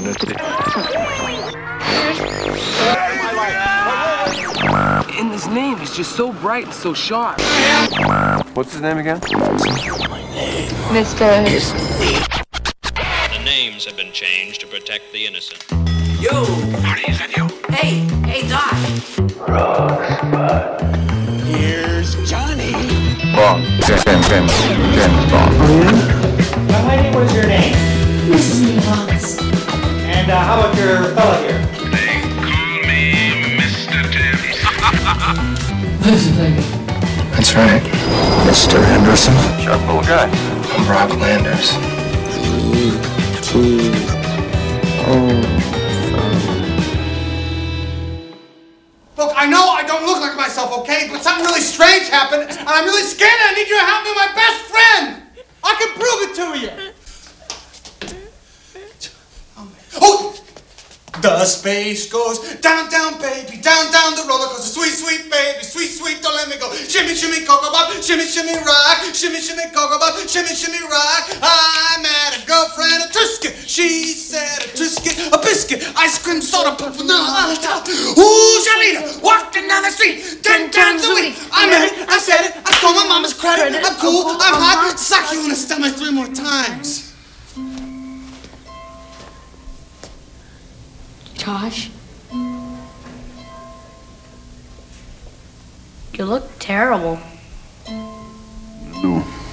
vicinity. And his name is just so bright and so sharp. What's his name again? Mr. The names have been changed to protect the innocent. Yo! Hey, hey, Doc! Here's Johnny! Bond. James, James, James Bond. Young lady, what is your name? Mrs. Nivas. And uh, how about your fella here? They call me Mr. Tibbs. That's right. Mr. Henderson. Sharp little guy. I'm Brock Landers. Look, I know I don't look like myself, okay? But something really strange happened, and I'm really scared, and I need you to help me, my best friend! I can prove it to you! The space goes down, down, baby, down, down the roller coaster. Sweet, sweet baby, sweet, sweet, don't let me go. Shimmy, shimmy, cocoa bop, shimmy, shimmy, rock. Shimmy, shimmy, cocoa bop, shimmy, shimmy, rock. I met a girlfriend, a Trisket. She said a Trisket, a biscuit, ice cream, soda, pop, vanilla on the top. Ooh, Shalita, walking down the street ten times a week. I met it, I said it, I stole my mama's credit. I'm cool, I'm uh-huh. hot, suck you in the stomach three more times. Josh? You look terrible. Olá!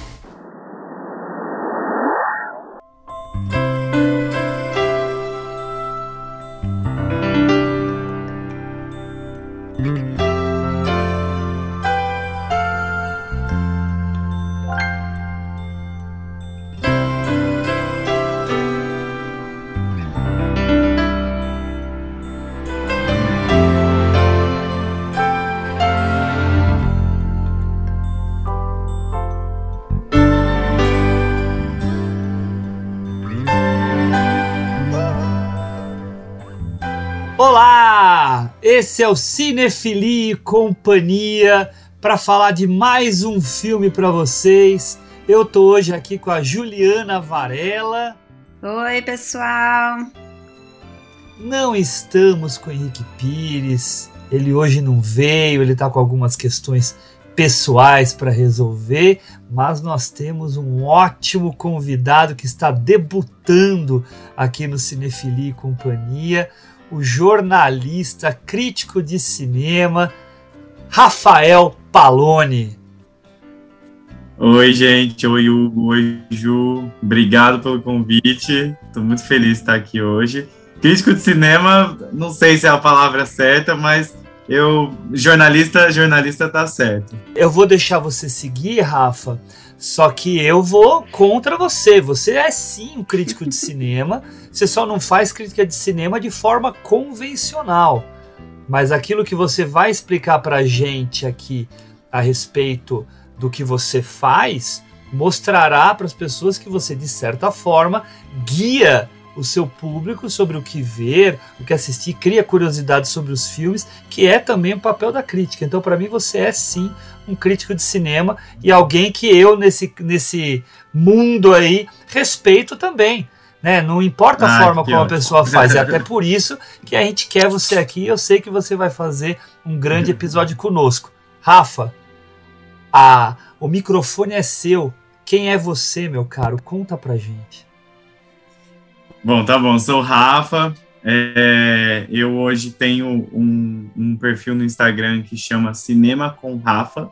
Esse é o Cinefili e Companhia para falar de mais um filme para vocês. Eu tô hoje aqui com a Juliana Varela. Oi, pessoal. Não estamos com o Henrique Pires. Ele hoje não veio, ele tá com algumas questões pessoais para resolver, mas nós temos um ótimo convidado que está debutando aqui no Cinefili e Companhia, o jornalista, crítico de cinema, Rafael Palone. Oi, gente. Oi, Hugo. Oi, Ju. Obrigado pelo convite. Estou muito feliz de estar aqui hoje. Crítico de cinema, não sei se é a palavra certa, mas eu jornalista, jornalista tá certo. Eu vou deixar você seguir, Rafa, só que eu vou contra você. Você é sim um crítico de cinema, você só não faz crítica de cinema de forma convencional. Mas aquilo que você vai explicar pra gente aqui a respeito do que você faz, mostrará para as pessoas que você, de certa forma, guia o seu público sobre o que ver, o que assistir, cria curiosidade sobre os filmes, que é também o papel da crítica. Então, para mim, você é sim um crítico de cinema e alguém que eu, nesse, nesse mundo aí, respeito também. Né? Não importa a Ah, forma como a ótimo. pessoa faz, é até por isso que a gente quer você aqui. Eu sei que você vai fazer um grande episódio conosco. Rafa, a, o microfone é seu. Quem é você, meu caro? Conta pra gente. Bom, tá bom. Sou o Rafa. É, eu hoje tenho um, um perfil no Instagram que chama Cinema com Rafa.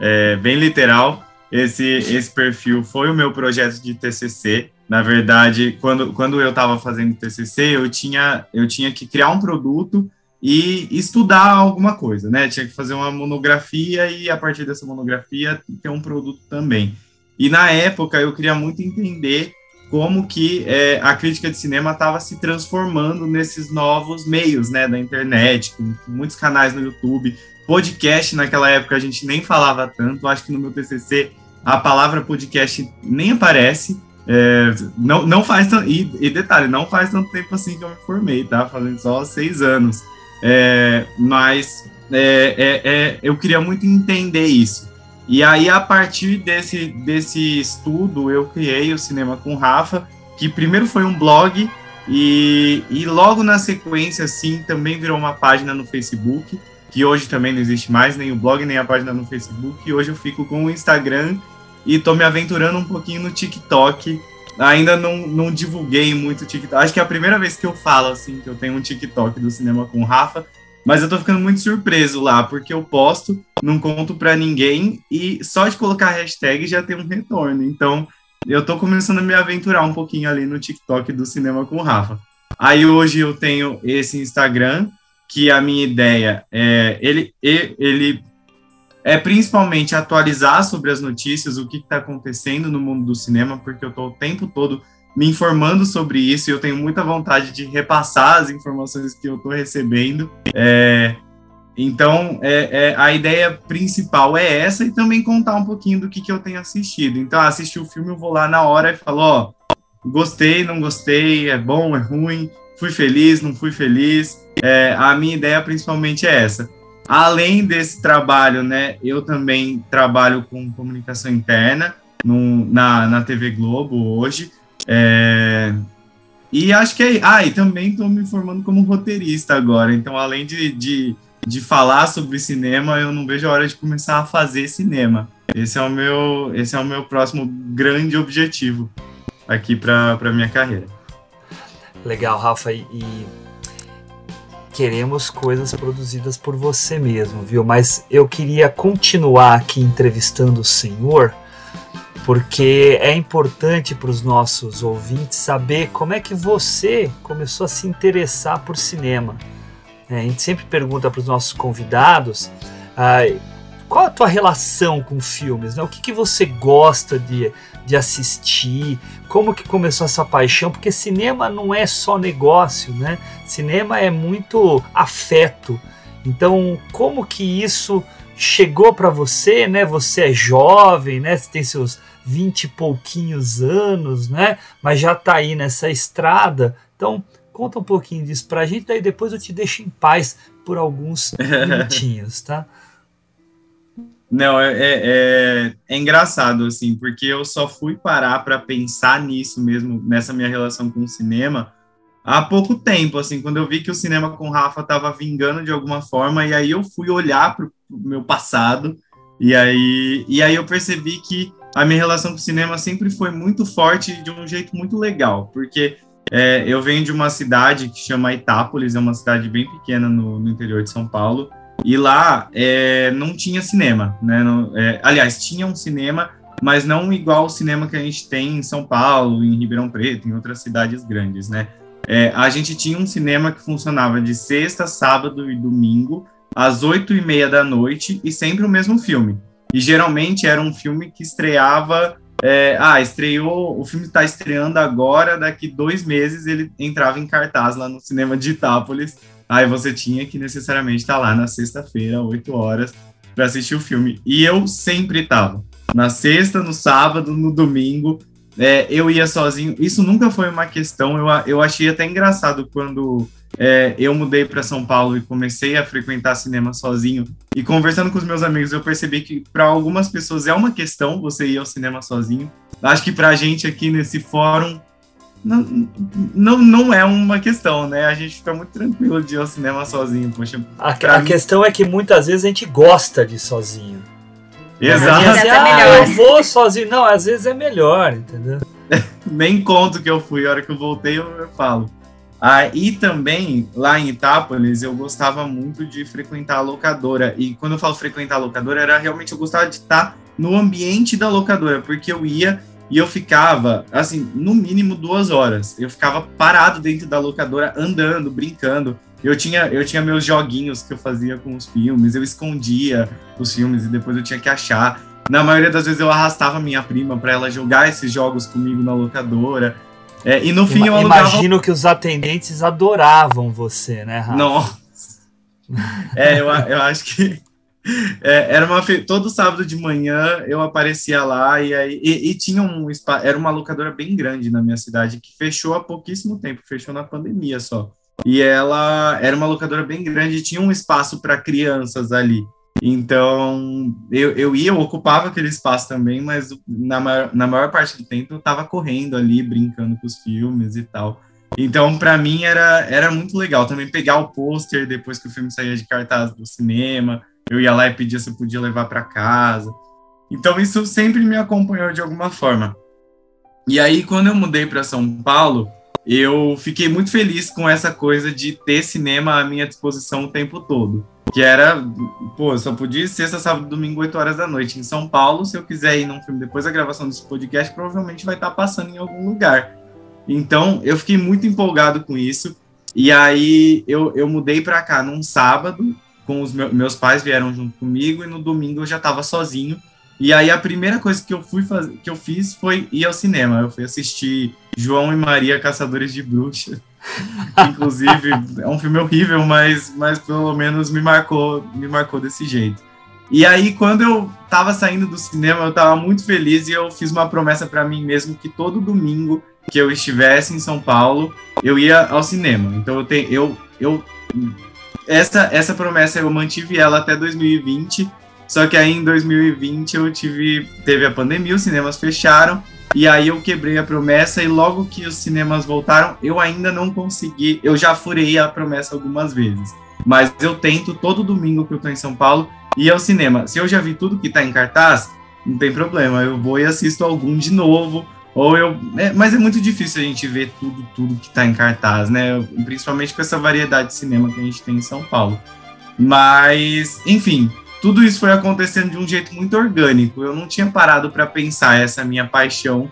É, bem literal. Esse, esse perfil foi o meu projeto de TCC. Na verdade, quando, quando eu estava fazendo TCC, eu tinha, eu tinha que criar um produto e estudar alguma coisa, né? Tinha que fazer uma monografia e, a partir dessa monografia, ter um produto também. E, na época, eu queria muito entender como que é, a crítica de cinema estava se transformando nesses novos meios, né, da internet, com, muitos canais no YouTube, podcast naquela época a gente nem falava tanto, acho que no meu TCC a palavra podcast nem aparece, é, não, não faz e, e detalhe, não faz tanto tempo assim que eu me formei, tá, fazendo só seis anos, É, mas é, é, é, eu queria muito entender isso, e aí, a partir desse, desse estudo, eu criei o Cinema com Rafa, que primeiro foi um blog, E, e logo na sequência, assim, também virou uma página no Facebook, que hoje também não existe mais, nem o blog, nem a página no Facebook. E hoje eu fico com o Instagram e tô me aventurando um pouquinho no TikTok. Ainda não, não divulguei muito o TikTok. Acho que é a primeira vez que eu falo, assim, que eu tenho um TikTok do cinema com Rafa. Mas eu tô ficando muito surpreso lá, porque eu posto, não conto pra ninguém, e só de colocar hashtag já tem um retorno. Então, eu tô começando a me aventurar um pouquinho ali no TikTok do cinema com o Rafa. Aí hoje eu tenho esse Instagram, que a minha ideia é ele, ele é principalmente atualizar sobre as notícias, o que está acontecendo no mundo do cinema, porque eu estou o tempo todo me informando sobre isso e eu tenho muita vontade de repassar as informações que eu estou recebendo. É, então, é, é, a ideia principal é essa e também contar um pouquinho do que, que eu tenho assistido. Então, assisti o filme, eu vou lá na hora e falo, ó, gostei, não gostei, é bom, é ruim, fui feliz, não fui feliz. É, a minha ideia principalmente é essa. Além desse trabalho, né, eu também trabalho com comunicação interna no, na, na TV Globo hoje. É, e acho que é. Ah, e também estou me formando como roteirista agora. Então, além de, de de falar sobre cinema, eu não vejo a hora de começar a fazer cinema. Esse é o meu, esse é o meu próximo grande objetivo aqui para minha carreira. Legal, Rafa, e queremos coisas produzidas por você mesmo, viu? Mas eu queria continuar aqui entrevistando o senhor, porque é importante para os nossos ouvintes saber como é que você começou a se interessar por cinema. É, a gente sempre pergunta para os nossos convidados ah, qual a tua relação com filmes, né? O que, que você gosta de, de assistir? Como que começou essa paixão? Porque cinema não é só negócio, né? Cinema é muito afeto. Então, como que isso chegou para você, né? Você é jovem, né? Você tem seus vinte e pouquinhos anos, né? Mas já está aí nessa estrada. Então, Conta um pouquinho disso pra gente, daí depois eu te deixo em paz por alguns minutinhos, tá? Não, é, é, é, é, engraçado, assim, porque eu só fui parar para pensar nisso mesmo, nessa minha relação com o cinema, há pouco tempo, assim, quando eu vi que o cinema com o Rafa estava vingando de alguma forma, e aí eu fui olhar para o meu passado, e aí, e aí eu percebi que a minha relação com o cinema sempre foi muito forte de um jeito muito legal, porque é, eu venho de uma cidade que chama Itápolis, é uma cidade bem pequena no, no interior de São Paulo, e lá é, não tinha cinema, né? Não, é, aliás, tinha um cinema, mas não igual o cinema que a gente tem em São Paulo, em Ribeirão Preto, em outras cidades grandes, né? É, a gente tinha um cinema que funcionava de sexta, sábado e domingo, às oito e meia da noite, e sempre o mesmo filme. E geralmente era um filme que estreava é, ah, estreou, o filme está estreando agora, daqui dois meses ele entrava em cartaz lá no cinema de Itápolis. Aí você tinha que necessariamente estar tá lá na sexta-feira, 8 horas, para assistir o filme. E eu sempre estava. Na sexta, no sábado, no domingo, é, eu ia sozinho. Isso nunca foi uma questão. Eu, eu achei até engraçado quando é, eu mudei para São Paulo e comecei a frequentar cinema sozinho. E conversando com os meus amigos, eu percebi que para algumas pessoas é uma questão você ir ao cinema sozinho. Acho que para a gente aqui nesse fórum não, não, não é uma questão, né? A gente fica muito tranquilo de ir ao cinema sozinho. Poxa, a, a mim... questão é que muitas vezes a gente gosta de ir sozinho. Exato. Às vezes, ah, eu vou sozinho. Não, às vezes é melhor, entendeu? Nem conto que eu fui. A hora que eu voltei, eu, eu falo. Ah, e também, lá em Itápolis, eu gostava muito de frequentar a locadora. E quando eu falo frequentar a locadora, era realmente eu gostava de estar no ambiente da locadora, porque eu ia e eu ficava, assim, no mínimo duas horas. Eu ficava parado dentro da locadora, andando, brincando. Eu tinha, eu tinha meus joguinhos que eu fazia com os filmes, eu escondia os filmes e depois eu tinha que achar. Na maioria das vezes eu arrastava minha prima para ela jogar esses jogos comigo na locadora. É, e no fim eu alugava... Imagino que os atendentes adoravam você, né, Rafa? Nossa. É, eu, eu acho que é, era uma todo sábado de manhã eu aparecia lá e aí e, e tinha um era uma locadora bem grande na minha cidade que fechou há pouquíssimo tempo, fechou na pandemia só. E ela era uma locadora bem grande, tinha um espaço para crianças ali. Então, eu, eu ia, eu ocupava aquele espaço também, mas na maior, na maior parte do tempo eu estava correndo ali, brincando com os filmes e tal. Então, para mim, era, era muito legal também pegar o pôster depois que o filme saía de cartaz do cinema. Eu ia lá e pedia se eu podia levar para casa. Então, isso sempre me acompanhou de alguma forma. E aí, quando eu mudei para São Paulo, eu fiquei muito feliz com essa coisa de ter cinema à minha disposição o tempo todo. Que era, pô, só podia sexta, sábado, domingo, 8 horas da noite. Em São Paulo, se eu quiser ir num filme depois da gravação desse podcast, provavelmente vai estar passando em algum lugar. Então, eu fiquei muito empolgado com isso. E aí, eu, eu mudei para cá num sábado, com os meus, meus pais vieram junto comigo, e no domingo eu já estava sozinho. E aí, a primeira coisa que eu, fui fazer, que eu fiz foi ir ao cinema. Eu fui assistir João e Maria Caçadores de Bruxas. Inclusive, é um filme horrível, mas, mas pelo menos me marcou, me marcou desse jeito. E aí, quando eu tava saindo do cinema, eu tava muito feliz e eu fiz uma promessa para mim mesmo que todo domingo que eu estivesse em São Paulo, eu ia ao cinema. Então eu tenho eu eu essa essa promessa eu mantive ela até 2020. Só que aí em 2020 eu tive teve a pandemia, os cinemas fecharam e aí eu quebrei a promessa e logo que os cinemas voltaram, eu ainda não consegui, eu já furei a promessa algumas vezes. Mas eu tento todo domingo que eu tô em São Paulo ir ao cinema. Se eu já vi tudo que tá em cartaz, não tem problema, eu vou e assisto algum de novo ou eu. É, mas é muito difícil a gente ver tudo, tudo que está em cartaz, né? Principalmente com essa variedade de cinema que a gente tem em São Paulo. Mas, enfim, tudo isso foi acontecendo de um jeito muito orgânico. Eu não tinha parado para pensar essa minha paixão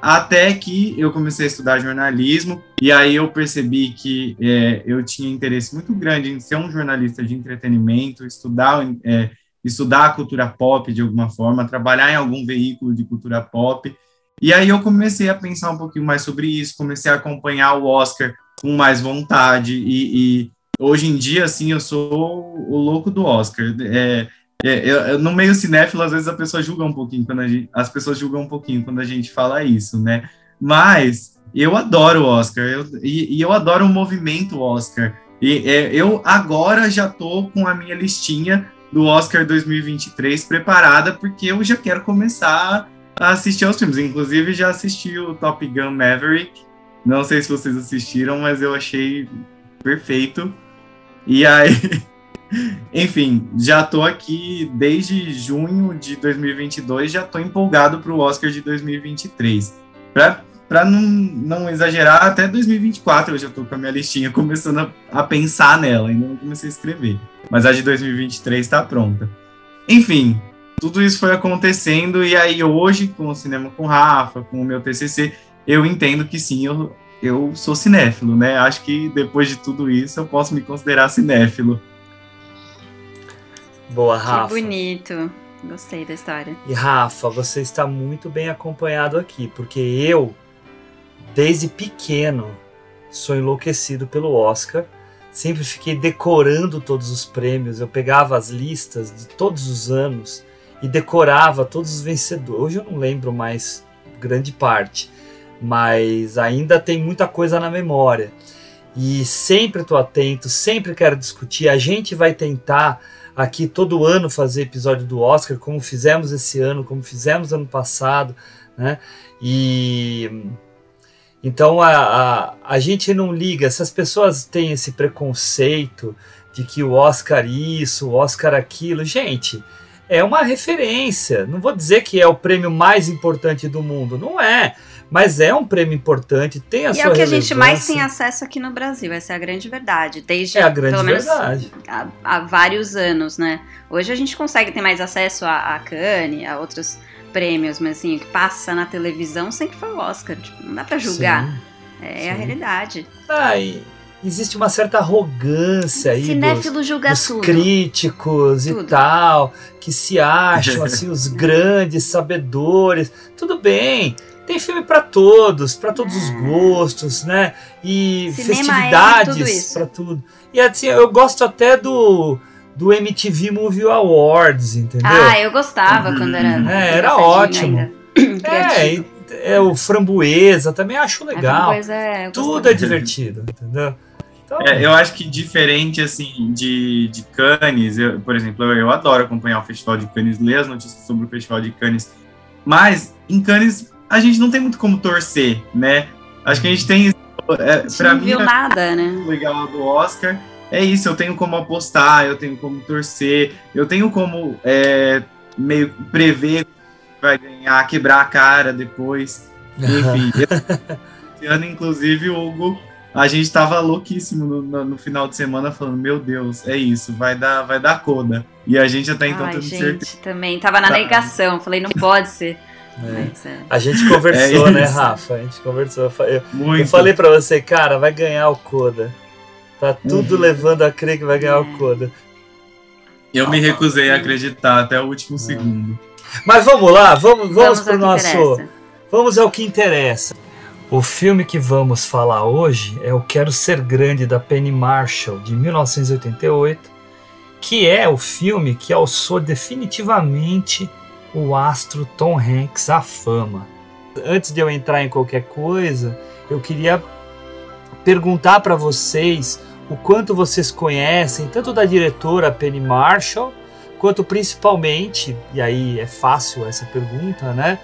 até que eu comecei a estudar jornalismo e aí eu percebi que é, eu tinha interesse muito grande em ser um jornalista de entretenimento, estudar, é, estudar a cultura pop de alguma forma, trabalhar em algum veículo de cultura pop. E aí eu comecei a pensar um pouquinho mais sobre isso, comecei a acompanhar o Oscar com mais vontade e, e hoje em dia, assim, eu sou o louco do Oscar. É, é, eu, no meio cinéfilo, às vezes a pessoa julga um pouquinho quando a gente, as pessoas julgam um pouquinho quando a gente fala isso, né? Mas eu adoro o Oscar eu, e, e, eu adoro o movimento Oscar. E é, eu agora já tô com a minha listinha do Oscar 2023 preparada porque eu já quero começar assistir aos filmes. Inclusive, já assisti o Top Gun Maverick. Não sei se vocês assistiram, mas eu achei perfeito. E aí, enfim, já tô aqui desde junho de 2022, já tô empolgado para o Oscar de 2023. Para não, não exagerar, até 2024 eu já tô com a minha listinha começando a, a pensar nela, ainda não comecei a escrever. Mas a de 2023 está pronta. Enfim, tudo isso foi acontecendo e aí hoje, com o Cinema com Rafa, com o meu TCC, eu entendo que sim, eu, eu sou cinéfilo, né? Acho que depois de tudo isso eu posso me considerar cinéfilo. Boa, Rafa. Que bonito. Gostei da história. E Rafa, você está muito bem acompanhado aqui, porque eu, desde pequeno, sou enlouquecido pelo Oscar. Sempre fiquei decorando todos os prêmios. Eu pegava as listas de todos os anos e decorava todos os vencedores. Hoje eu não lembro mais grande parte, mas ainda tem muita coisa na memória. E sempre estou atento, sempre quero discutir. A gente vai tentar aqui todo ano fazer episódio do Oscar, como fizemos esse ano, como fizemos ano passado, né? E então a, a, a gente não liga. Se as pessoas têm esse preconceito de que o Oscar isso, o Oscar aquilo, gente é uma referência. Não vou dizer que é o prêmio mais importante do mundo, não é. Mas é um prêmio importante, tem a e sua é o que relevância. a gente mais tem acesso aqui no Brasil, essa é a grande verdade. Desde, é a grande pelo menos, verdade. Há, há, vários anos, né? Hoje a gente consegue ter mais acesso a, a Cannes, a outros prêmios, mas assim, o que passa na televisão sempre foi o Oscar. Tipo, não dá pra julgar. Sim, é sim. a realidade. Ah, e existe uma certa arrogância aí Cinéfilo dos, julga dos tudo. críticos Tudo. e tal, que se acham assim os grandes sabedores. Tudo bem, tem filme para todos, para todos os gostos, né? E Cinema é festividades isso. para tudo. E assim, eu gosto até do do MTV Movie Awards, entendeu? Ah, eu gostava quando era. É, era ótimo. ainda. É, e- é o framboesa, também acho legal. Pois é, Tudo é divertido, entendeu? Então, É, eu acho que diferente, assim, de, de Cannes, eu, por exemplo, eu, eu adoro acompanhar o Festival de Cannes, ler as notícias sobre o Festival de Cannes, mas em Cannes a gente não tem muito como torcer, né? Acho que a gente tem é, pra não mim, viu é nada, né? o legal do Oscar é isso, eu tenho como apostar, eu tenho como torcer, eu tenho como é, meio prever que vai ganhar, quebrar a cara depois. Enfim, esse ano, inclusive, o Hugo, a gente tava louquíssimo no, no- no final de semana falando, meu Deus, é isso, vai dar, vai dar coda. E a gente até então Ai, tendo gente, certeza. também tava na Tá. negação. Falei, não pode ser. É. É. A gente conversou, É né. Rafa? A gente conversou. Eu Eu, Muito. eu falei pra você, cara, vai ganhar o Coda. Tá tudo Uhum. levando a crer que vai ganhar o Coda. Eu me recusei a acreditar até o último segundo. Mas vamos lá, vamos, vamos, Vamos pro nosso. interessa. Vamos ao que interessa. O filme que vamos falar hoje é o Quero Ser Grande da Penny Marshall, de 1988, que é o filme que alçou definitivamente o astro Tom Hanks à fama. Antes de eu entrar em qualquer coisa, eu queria perguntar para vocês o quanto vocês conhecem tanto da diretora Penny Marshall, quanto principalmente, e aí é fácil essa pergunta, né?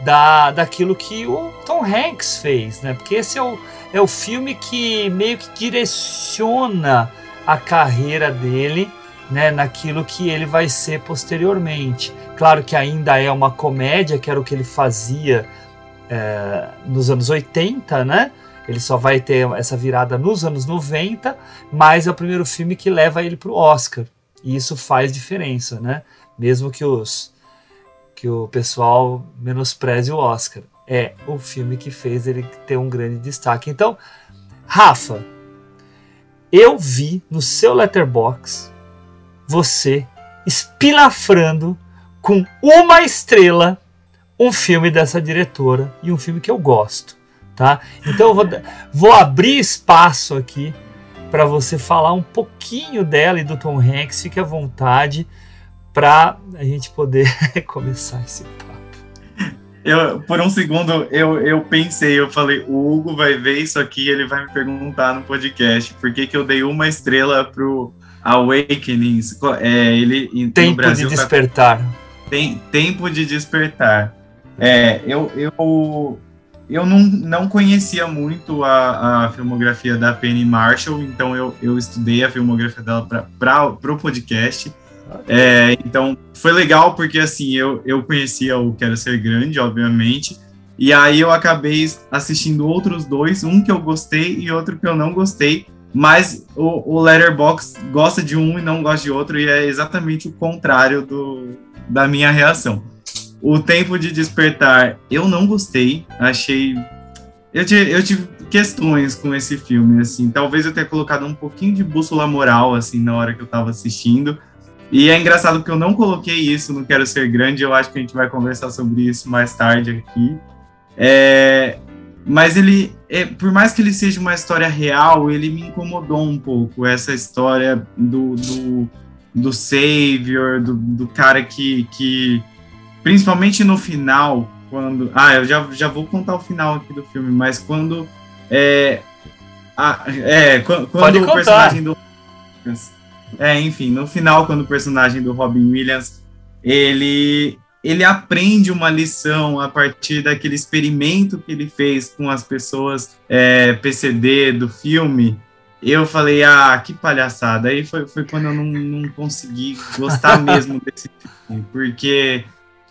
Da, daquilo que o Tom Hanks fez, né? Porque esse é o, é o filme que meio que direciona a carreira dele, né? Naquilo que ele vai ser posteriormente. Claro que ainda é uma comédia, que era o que ele fazia é, nos anos 80, né? Ele só vai ter essa virada nos anos 90, mas é o primeiro filme que leva ele para o Oscar. E isso faz diferença, né? Mesmo que os que o pessoal menospreze o Oscar. É o filme que fez ele ter um grande destaque. Então, Rafa, eu vi no seu letterbox você espilafrando com uma estrela um filme dessa diretora e um filme que eu gosto, tá? Então eu vou, vou abrir espaço aqui para você falar um pouquinho dela e do Tom Hanks, fique à vontade para a gente poder começar esse papo. Eu, por um segundo, eu, eu pensei, eu falei, o Hugo vai ver isso aqui, ele vai me perguntar no podcast por que, que eu dei uma estrela pro Awakenings. É, ele Tempo Brasil de tá- despertar. tem tempo de despertar. É, eu, eu, eu não, não conhecia muito a, a filmografia da Penny Marshall, então eu, eu estudei a filmografia dela para o podcast. É, então foi legal porque assim eu, eu conhecia o Quero Ser Grande, obviamente, e aí eu acabei assistindo outros dois, um que eu gostei e outro que eu não gostei, mas o, o Letterbox gosta de um e não gosta de outro, e é exatamente o contrário do, da minha reação. O Tempo de Despertar, eu não gostei, achei. Eu tive, eu tive questões com esse filme, assim, talvez eu tenha colocado um pouquinho de bússola moral, assim, na hora que eu tava assistindo. E é engraçado porque eu não coloquei isso no Quero Ser Grande, eu acho que a gente vai conversar sobre isso mais tarde aqui. É, mas ele, é, por mais que ele seja uma história real, ele me incomodou um pouco, essa história do, do, do Savior, do, do cara que, que, principalmente no final, quando. Ah, eu já, já vou contar o final aqui do filme, mas quando. É, a- é, quando, quando o personagem do. É, enfim, no final, quando o personagem do Robin Williams ele ele aprende uma lição a partir daquele experimento que ele fez com as pessoas é, PCD do filme. Eu falei, ah, que palhaçada. Aí foi, foi quando eu não, não consegui gostar mesmo desse filme, porque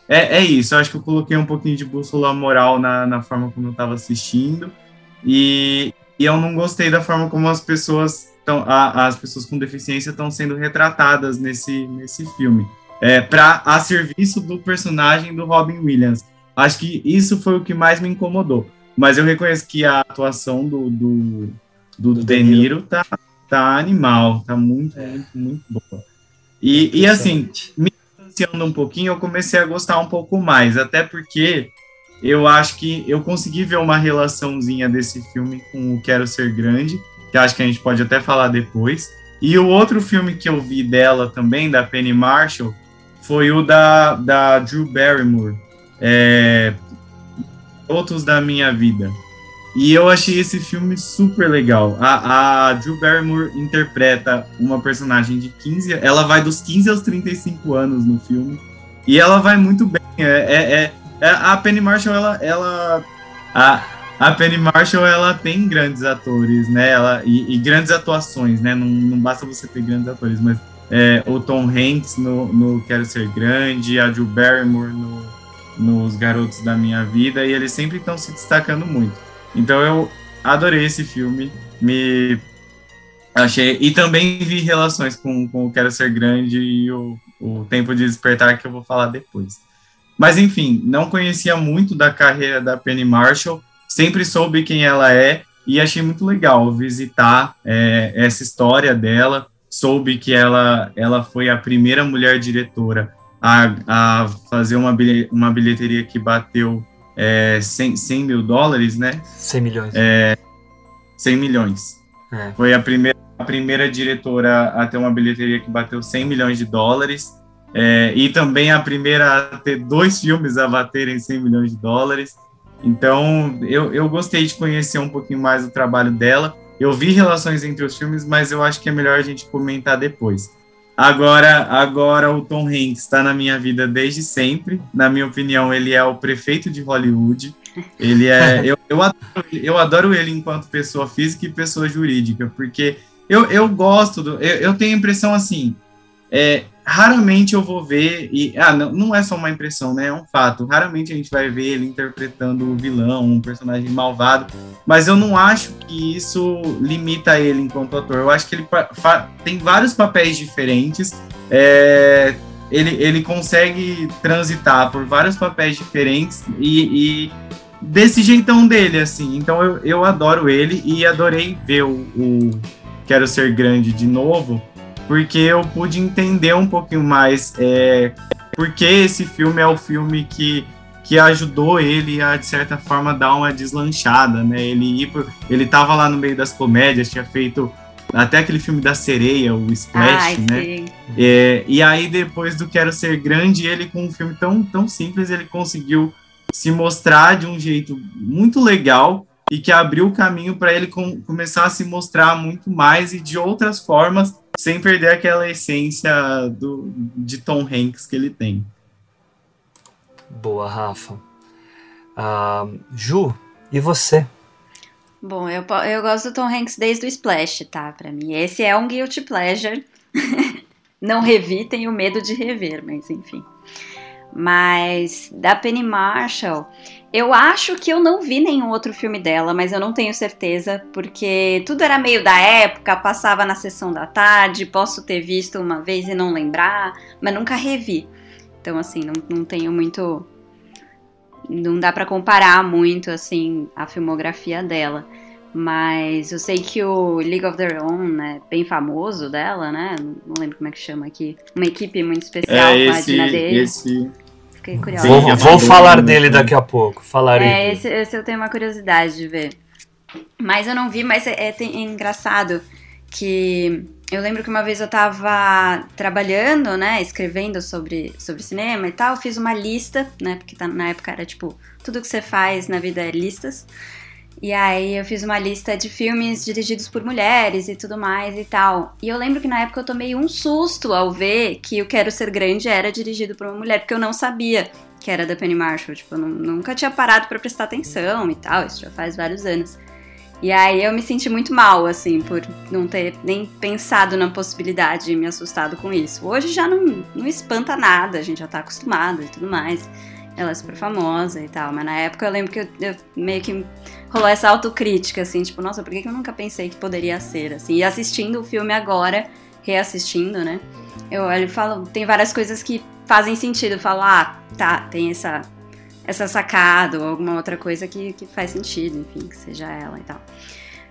é, é isso. Eu acho que eu coloquei um pouquinho de bússola moral na, na forma como eu estava assistindo e, e eu não gostei da forma como as pessoas tão, a, as pessoas com deficiência estão sendo retratadas nesse, nesse filme é, para a serviço do personagem do Robin Williams. Acho que isso foi o que mais me incomodou. Mas eu reconheço que a atuação do, do, do, Do De Niro. Tá, tá animal, tá muito, muito, muito boa. E, e assim, me distanciando um pouquinho, eu comecei a gostar um pouco mais, até porque eu acho que eu consegui ver uma relaçãozinha desse filme com o Quero Ser Grande, que acho que a gente pode até falar depois. E o outro filme que eu vi dela também, da Penny Marshall, foi o da, da Drew Barrymore, é, Outros da Minha Vida. E eu achei esse filme super legal. A, a Drew Barrymore interpreta uma personagem de 15, ela vai dos 15 aos 35 anos no filme, e ela vai muito bem. É, é, é- é- a Penny Marshall, ela, ela a, a Penny Marshall, ela tem grandes atores, né? Ela, e, e grandes atuações, né? Não, não basta você ter grandes atores, mas é, o Tom Hanks no, no Quero Ser Grande, a Drew Barrymore no, nos Garotos da Minha Vida, e eles sempre estão se destacando muito. Então eu adorei esse filme, me achei. E também vi relações com, com o Quero Ser Grande e o, o Tempo de Despertar, que eu vou falar depois. Mas enfim, não conhecia muito da carreira da Penny Marshall, sempre soube quem ela é e achei muito legal visitar é, essa história dela. Soube que ela, ela foi a primeira mulher diretora a, a fazer uma, uma bilheteria que bateu é, 100, 100 mil dólares, né? 100 milhões. É, 100 milhões. É. Foi a primeira, a primeira diretora a ter uma bilheteria que bateu 100 milhões de dólares. É, e também a primeira a ter dois filmes a baterem 100 milhões de dólares. Então, eu, eu gostei de conhecer um pouquinho mais o trabalho dela. Eu vi relações entre os filmes, mas eu acho que é melhor a gente comentar depois. Agora, agora o Tom Hanks está na minha vida desde sempre. Na minha opinião, ele é o prefeito de Hollywood. Ele é, eu, eu, adoro, eu adoro ele enquanto pessoa física e pessoa jurídica, porque eu, eu gosto do, eu, eu tenho a impressão assim, é, raramente eu vou ver, e ah, não, não é só uma impressão, né? É um fato. Raramente a gente vai ver ele interpretando o vilão, um personagem malvado, mas eu não acho que isso limita ele enquanto ator. Eu acho que ele tem vários papéis diferentes. É, ele, ele consegue transitar por vários papéis diferentes e, e desse jeitão dele, assim. Então eu, eu adoro ele e adorei ver o, o Quero Ser Grande de novo porque eu pude entender um pouquinho mais é, porque esse filme é o filme que, que ajudou ele a, de certa forma, dar uma deslanchada, né? Ele, ir ele tava lá no meio das comédias, tinha feito até aquele filme da sereia, o Splash, Ai, né? É, e aí, depois do Quero Ser Grande, ele com um filme tão, tão simples, ele conseguiu se mostrar de um jeito muito legal e que abriu o caminho para ele com, começar a se mostrar muito mais e de outras formas sem perder aquela essência do, de Tom Hanks que ele tem. Boa, Rafa. Uh, Ju, e você? Bom, eu, eu gosto do Tom Hanks desde o Splash, tá? Pra mim, esse é um guilty pleasure. Não revi, tenho medo de rever, mas enfim. Mas da Penny Marshall, eu acho que eu não vi nenhum outro filme dela, mas eu não tenho certeza, porque tudo era meio da época, passava na sessão da tarde, posso ter visto uma vez e não lembrar, mas nunca revi. Então, assim, não, não tenho muito. Não dá para comparar muito, assim, a filmografia dela. Mas eu sei que o League of Their Own é bem famoso dela, né? Não lembro como é que chama aqui. Uma equipe muito especial é, esse, a dele. Esse, Fiquei curiosa. Vou, vou falar dele daqui a pouco. Falarei. É, esse, esse, eu tenho uma curiosidade de ver. Mas eu não vi, mas é, é, é engraçado que eu lembro que uma vez eu tava trabalhando, né, escrevendo sobre, sobre cinema e tal, fiz uma lista, né, porque tá, na época era tipo, tudo que você faz na vida é listas. E aí eu fiz uma lista de filmes dirigidos por mulheres e tudo mais e tal. E eu lembro que na época eu tomei um susto ao ver que o Quero Ser Grande era dirigido por uma mulher, porque eu não sabia que era da Penny Marshall. Tipo, eu nunca tinha parado para prestar atenção e tal, isso já faz vários anos. E aí eu me senti muito mal, assim, por não ter nem pensado na possibilidade e me assustado com isso. Hoje já não, não espanta nada, a gente já tá acostumado e tudo mais. Ela é super famosa e tal, mas na época eu lembro que eu, eu meio que rolou essa autocrítica, assim, tipo, nossa, por que, eu nunca pensei que poderia ser, assim? E assistindo o filme agora, reassistindo, né? Eu olho falo, tem várias coisas que fazem sentido. Eu falo, ah, tá, tem essa, essa sacada ou alguma outra coisa que, que faz sentido, enfim, que seja ela e tal.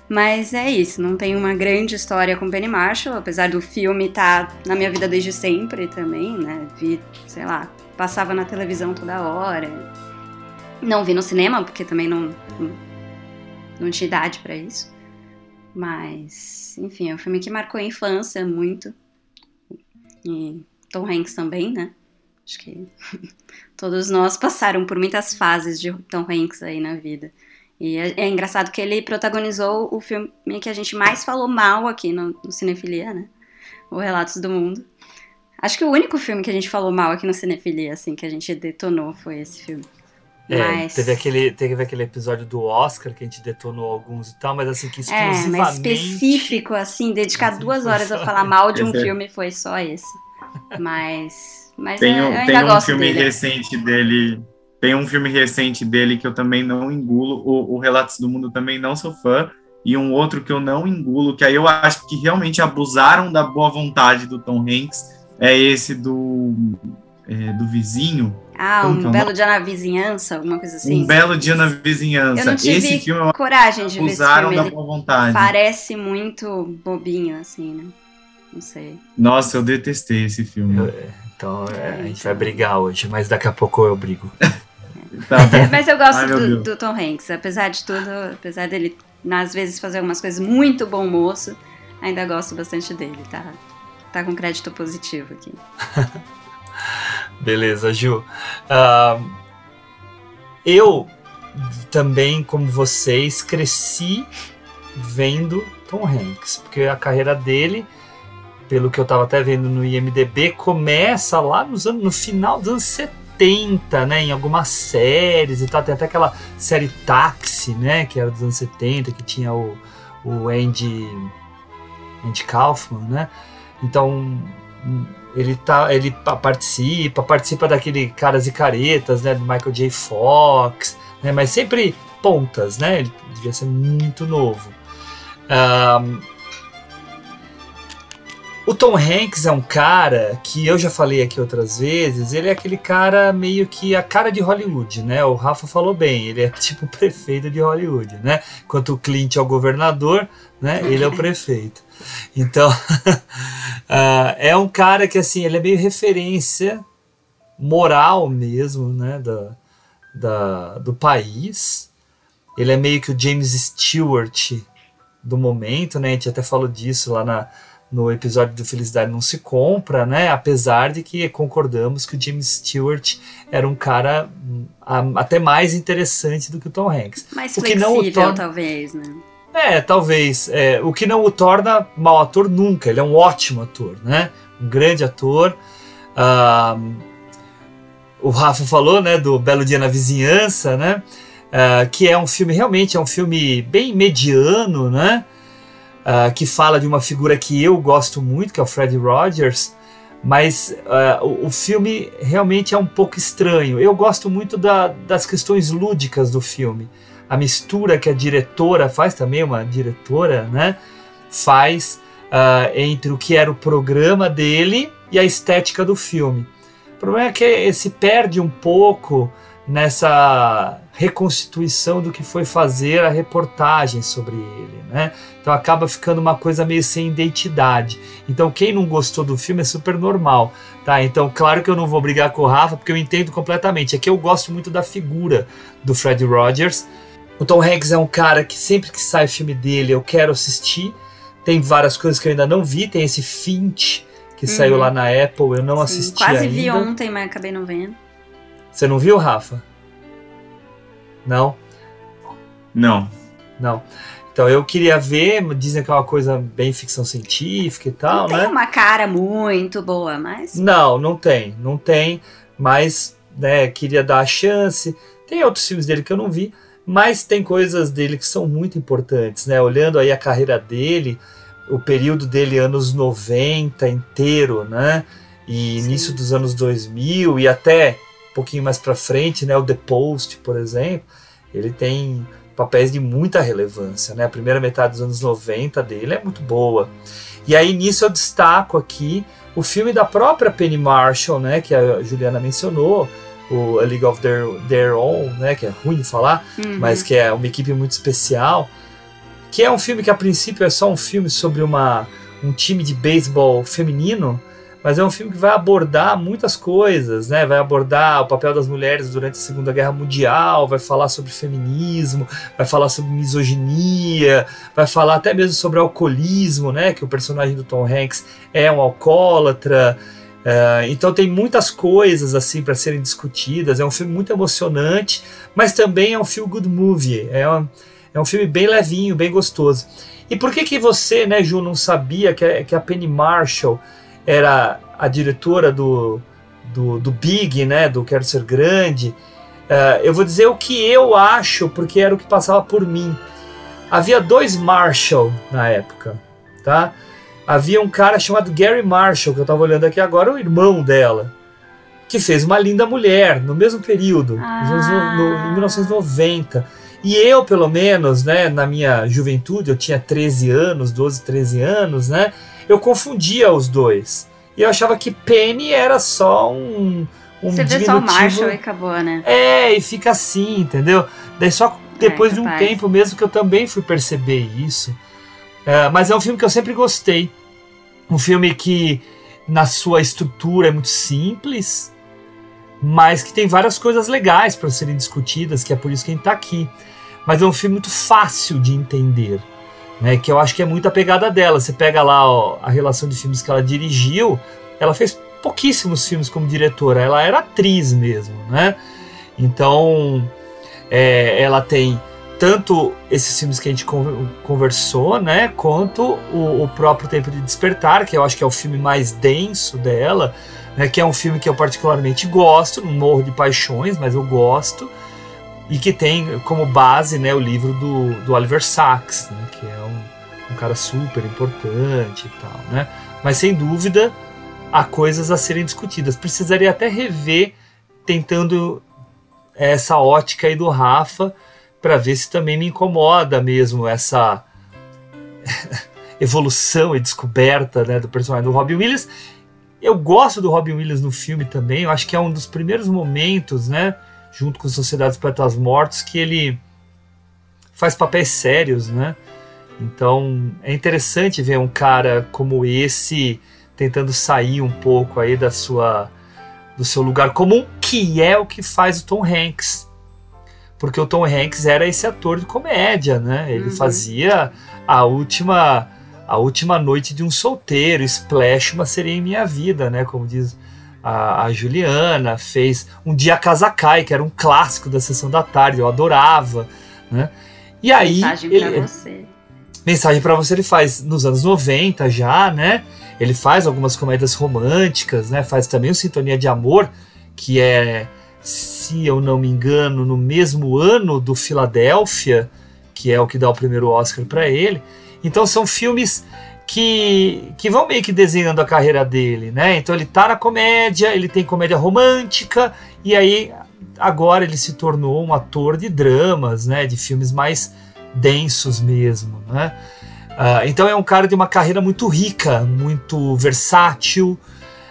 Mas é isso, não tem uma grande história com Penny Marshall, apesar do filme estar tá na minha vida desde sempre também, né? Vi, sei lá, passava na televisão toda hora. Não vi no cinema, porque também não, não tinha idade para isso. Mas, enfim, é um filme que marcou a infância muito. E Tom Hanks também, né? Acho que todos nós passaram por muitas fases de Tom Hanks aí na vida. E é, é, engraçado que ele protagonizou o filme que a gente mais falou mal aqui no, no Cinefilia, né? O Relatos do Mundo. Acho que o único filme que a gente falou mal aqui no Cinefilia, assim, que a gente detonou foi esse filme. É, Mas- teve, aquele, teve aquele episódio do Oscar que a gente detonou alguns e tal, mas assim, que É, exclusivamente. mas específico, assim, dedicar duas horas a falar mal de um esse. é. filme foi só esse. Mas. Mas Tem é, um, eu ainda tem um gosto filme dele. recente dele. Tem um filme recente dele que eu também não engulo. O, o Relatos do Mundo também não sou fã. E um outro que eu não engulo, que aí eu acho que realmente abusaram da boa vontade do Tom Hanks, é esse do, é, do vizinho. Ah, é um o belo dia na vizinhança, alguma coisa assim. Um belo dia na vizinhança. Eu não tive esse filme eu coragem de ver esse abusaram filme. da boa vontade. parece muito bobinho, assim, né? Não sei. Nossa, eu detestei esse filme. Então é, a gente vai brigar hoje, mas daqui a pouco eu brigo. Tá Mas, mas eu gosto Ai, do, do Tom Hanks. Apesar de tudo, apesar dele, às vezes, fazer algumas coisas muito bom moço, ainda gosto bastante dele, tá? Tá com crédito positivo aqui. Beleza, Ju. Ah, eu também, como vocês, cresci vendo Tom Hanks, porque a carreira dele, pelo que eu tava até vendo no IMDB, começa lá nos anos, no final dos anos 70, né, em algumas séries e tal, tem até aquela série Táxi, né, que era dos anos 70, que tinha o, o Andy, Andy Kaufman, né, então ele tá ele pa- participa participa daquele caras e caretas né do Michael J. Fox né mas sempre pontas né ele devia ser muito novo. Ahn, o Tom Hanks é um cara que eu já falei aqui outras vezes ele é aquele cara meio que a cara de Hollywood né? O Rafa falou bem ele é tipo o prefeito de Hollywood né? Enquanto o Clint é o governador né? Ele é o prefeito. Então ah, é um cara que assim ele é meio referência moral mesmo né? Da, da, do país. Ele é meio que o James Stewart do momento né? A gente até falou disso lá na, no episódio do Felicidade não se compra né apesar de que concordamos que o James Stewart era um cara hum, até mais interessante do que o Tom Hanks Mais O que não torna- talvez, né? é, talvez. É, o que não o torna mau ator nunca. Ele é um ótimo ator, né? Um grande ator. Ah, o Rafa falou, né, do Belo Dia na Vizinhança, né? Ah, que é um filme, realmente é um filme bem mediano, né? Ah, que fala de uma figura que eu gosto muito, que é o Fred Rogers. Mas ah, o, o filme realmente é um pouco estranho. Eu gosto muito da- das questões lúdicas do filme a mistura que a diretora faz também, uma diretora, né? Faz ah, entre o que era o programa dele e a estética do filme. O problema é que se perde um pouco nessa reconstituição do que foi fazer a reportagem sobre ele, né? Então acaba ficando uma coisa meio sem identidade. Então quem não gostou do filme é super normal, tá? Então claro que eu não vou brigar com o Rafa porque eu entendo completamente. É que eu gosto muito da figura do Fred Rogers. O Tom Hanks é um cara que sempre que sai filme dele eu quero assistir. Tem várias coisas que eu ainda não vi. Tem esse Finch que Uhum. saiu lá na Apple, eu não Sim, assisti quase ainda. vi ontem, mas acabei não vendo. Você não viu, Rafa? Não? Não. Não. Então eu queria ver, dizem que é uma coisa bem ficção científica e tal, não tem né? uma cara muito boa, mas. Não, não tem, não tem, mas né, queria dar a chance. Tem outros filmes dele que eu não vi, mas tem coisas dele que são muito importantes, né? Olhando aí a carreira dele, o período dele anos 90 inteiro, né? E início dos anos 2000 e até um pouquinho mais para frente, né, o The Post, por exemplo, ele tem papéis de muita relevância, né? A primeira metade dos anos 90 dele é muito boa. E aí nisso eu destaco aqui o filme da própria Penny Marshall, né, que a Juliana mencionou, o A League of Their, Their Own, né, que é ruim de falar, Uhum. mas que é uma equipe muito especial, que é um filme que a princípio é só um filme sobre uma, um time de beisebol feminino, mas é um filme que vai abordar muitas coisas, né? Vai abordar o papel das mulheres durante a Segunda Guerra Mundial, vai falar sobre feminismo, vai falar sobre misoginia, vai falar até mesmo sobre alcoolismo, né? Que o personagem do Tom Hanks é um alcoólatra. É, então tem muitas coisas assim para serem discutidas. É um filme muito emocionante, mas também é um feel good movie. É um, é um filme bem levinho, bem gostoso. E por que que você, né, Ju, não sabia que a, que a Penny Marshall era a diretora do, do, do Big, né, do Quero Ser Grande? Uh, eu vou dizer o que eu acho, porque era o que passava por mim. Havia dois Marshall na época, tá? Havia um cara chamado Gary Marshall, que eu tava olhando aqui agora, o irmão dela, que fez uma linda mulher no mesmo período, Ah. nos no- em 1990. E eu, pelo menos, né, na minha juventude, eu tinha 13 anos, 12, 13 anos, né? Eu confundia os dois. E eu achava que Penny era só um. um Você vê só o diminutivo- Marshall e acabou, né? é, e fica assim, entendeu? Daí só depois de um tempo mesmo que eu também fui perceber isso. É, mas é um filme que eu sempre gostei. Um filme que, na sua estrutura, é muito simples, mas que tem várias coisas legais para serem discutidas, que é por isso que a gente tá aqui. Mas é um filme muito fácil de entender. Né, que eu acho que é muito a pegada dela. Você pega lá ó, a relação de filmes que ela dirigiu, ela fez pouquíssimos filmes como diretora, ela era atriz mesmo, né? Então, é, ela tem tanto esses filmes que a gente con- conversou, né, quanto o, o próprio Tempo de Despertar, que eu acho que é o filme mais denso dela, né, que é um filme que eu particularmente gosto, não morro de paixões, mas eu gosto, e que tem como base, né, o livro do, do Oliver Sacks, né, que é um, um cara super importante e tal, né, mas sem dúvida há coisas a serem discutidas. Precisaria até rever, tentando essa ótica aí do Rafa, para ver se também me incomoda mesmo essa evolução e descoberta né, do personagem do Robin Williams. Eu gosto do Robin Williams no filme também, eu acho que é um dos primeiros momentos, né, junto com Sociedade dos Poetas Mortos, que ele faz papéis sérios, né? Então é interessante ver um cara como esse tentando sair um pouco aí da sua do seu lugar comum, que é o que faz o Tom Hanks. Porque o Tom Hanks era esse ator de comédia, né? Ele Uhum. fazia a última a última noite de um solteiro, Splash, uma seria em minha vida, né? Como diz a, a Juliana, fez Um Dia a Casa Cai, que era um clássico da sessão da tarde, eu adorava, né? E aí Mensagem ele, pra você. Mensagem para você ele faz nos anos 90 já, né? Ele faz algumas comédias românticas, né? Faz também o Sintonia de Amor, que é, se eu não me engano, no mesmo ano do Filadélfia, que é o que dá o primeiro Oscar para ele. Então são filmes que, que vão meio que desenhando a carreira dele, né? Então ele tá na comédia, ele tem comédia romântica, e aí agora ele se tornou um ator de dramas, né? De filmes mais densos mesmo, né? Ah, então é um cara de uma carreira muito rica, muito versátil,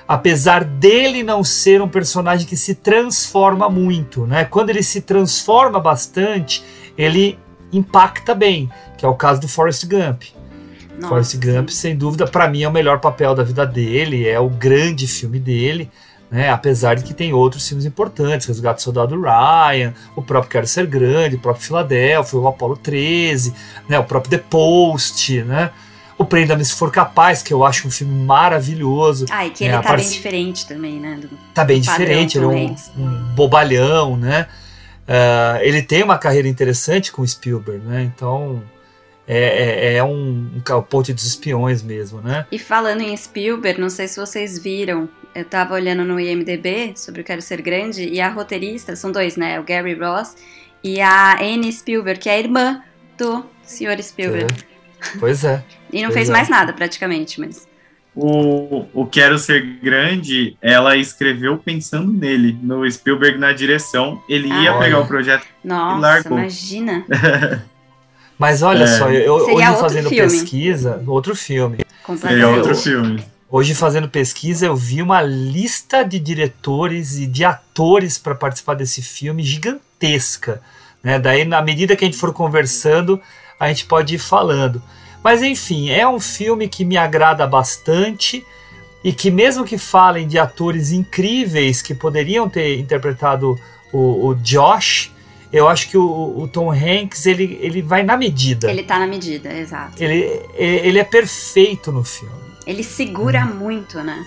apesar dele não ser um personagem que se transforma muito, né? Quando ele se transforma bastante, ele impacta bem, que é o caso do Forrest Gump. Nossa, Forrest Gump, sem dúvida, para mim é o melhor papel da vida dele, é o grande filme dele, né? Apesar de que tem outros filmes importantes, Resgate do Soldado Ryan, o próprio Quero Ser Grande, o próprio Filadélfia, o Apollo 13, né? O próprio The Post, né? O Prenda-me se for capaz, que eu acho um filme maravilhoso. Ah, e que É, ele a tá bem diferente também, né? do- tá bem diferente, ele é um, um bobalhão, né? Ah, ele tem uma carreira interessante com o Spielberg, né? Então é, é, é um, um ca- ponte dos espiões mesmo, né? E falando em Spielberg, não sei se vocês viram, eu tava olhando no IMDB sobre o Quero Ser Grande, e a roteirista, são dois, né? O Gary Ross e a Anne Spielberg, que é a irmã do Sr. Spielberg. Pois é. E não Pois fez é. mais nada, praticamente, mas. O, o Quero Ser Grande, ela escreveu pensando nele, no Spielberg na direção. Ele ia Ah. pegar Olha. o projeto e Nossa, largou. imagina. Mas olha É. só, eu hoje outro fazendo filme. pesquisa, outro filme. Seria outro filme. Hoje fazendo pesquisa, eu vi uma lista de diretores e de atores para participar desse filme gigantesca. Né? Daí, na medida que a gente for conversando, a gente pode ir falando. Mas enfim, é um filme que me agrada bastante e que, mesmo que falem de atores incríveis que poderiam ter interpretado o, o Josh, eu acho que o, o Tom Hanks ele, ele vai na medida. Ele tá na medida, exato. Ele, ele é perfeito no filme. Ele segura Hum. muito, né?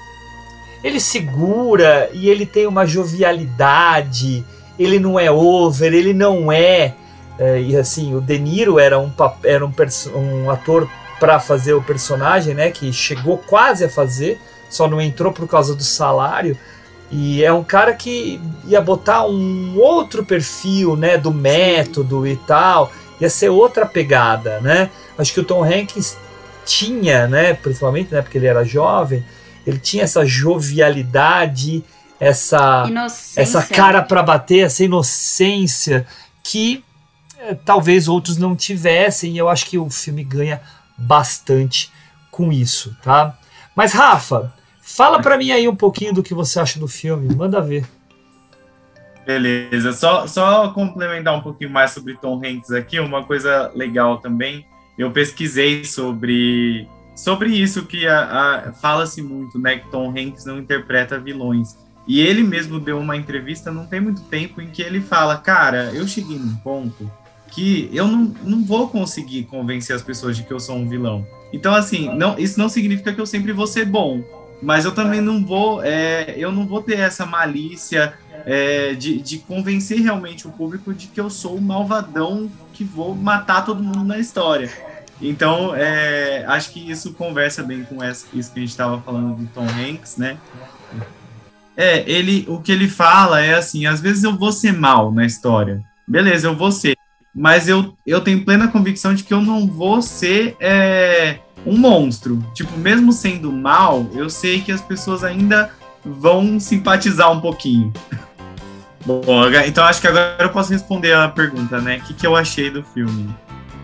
Ele segura e ele tem uma jovialidade, ele não é over, ele não é. é, e assim, o De Niro era um, era um, um ator para fazer o personagem, né? Que chegou quase a fazer, só não entrou por causa do salário. E é um cara que ia botar um outro perfil, né, do método e tal, ia ser outra pegada, né? Acho que o Tom Hanks tinha, né, principalmente, né, porque ele era jovem, ele tinha essa jovialidade, essa Inocência. essa cara para bater, essa inocência que é, talvez outros não tivessem, e eu acho que o filme ganha bastante com isso, tá? Mas Rafa, fala para mim aí um pouquinho do que você acha do filme, manda ver. Beleza, só, só complementar um pouquinho mais sobre Tom Hanks aqui, uma coisa legal também, eu pesquisei sobre, sobre isso que fala-se muito, né, que Tom Hanks não interpreta vilões, e ele mesmo deu uma entrevista não tem muito tempo em que ele fala, cara, eu cheguei num ponto que eu não, não vou conseguir convencer as pessoas de que eu sou um vilão. Então, assim, não, isso não significa que eu sempre vou ser bom, mas eu também não vou, é, eu não vou ter essa malícia é, de, de convencer realmente o público de que eu sou o malvadão que vou matar todo mundo na história. Então, é, acho que isso conversa bem com essa, isso que a gente estava falando do Tom Hanks, né? É, ele, o que ele fala é assim, às vezes eu vou ser mal na história. Beleza, eu vou ser mas eu, eu tenho plena convicção de que eu não vou ser é, um monstro. Tipo, mesmo sendo mal, eu sei que as pessoas ainda vão simpatizar um pouquinho. Bom, então acho que agora eu posso responder a pergunta, né? O que, que eu achei do filme?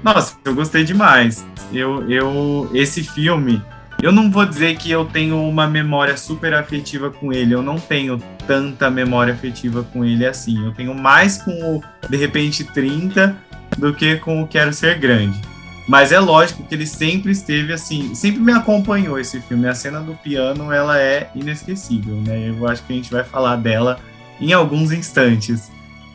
Nossa, eu gostei demais. Eu, eu, esse filme, eu não vou dizer que eu tenho uma memória super afetiva com ele. Eu não tenho tanta memória afetiva com ele assim. Eu tenho mais com o De repente 30 do que com o Quero Ser Grande. Mas é lógico que ele sempre esteve assim, sempre me acompanhou esse filme. A cena do piano, ela é inesquecível, né? Eu acho que a gente vai falar dela em alguns instantes.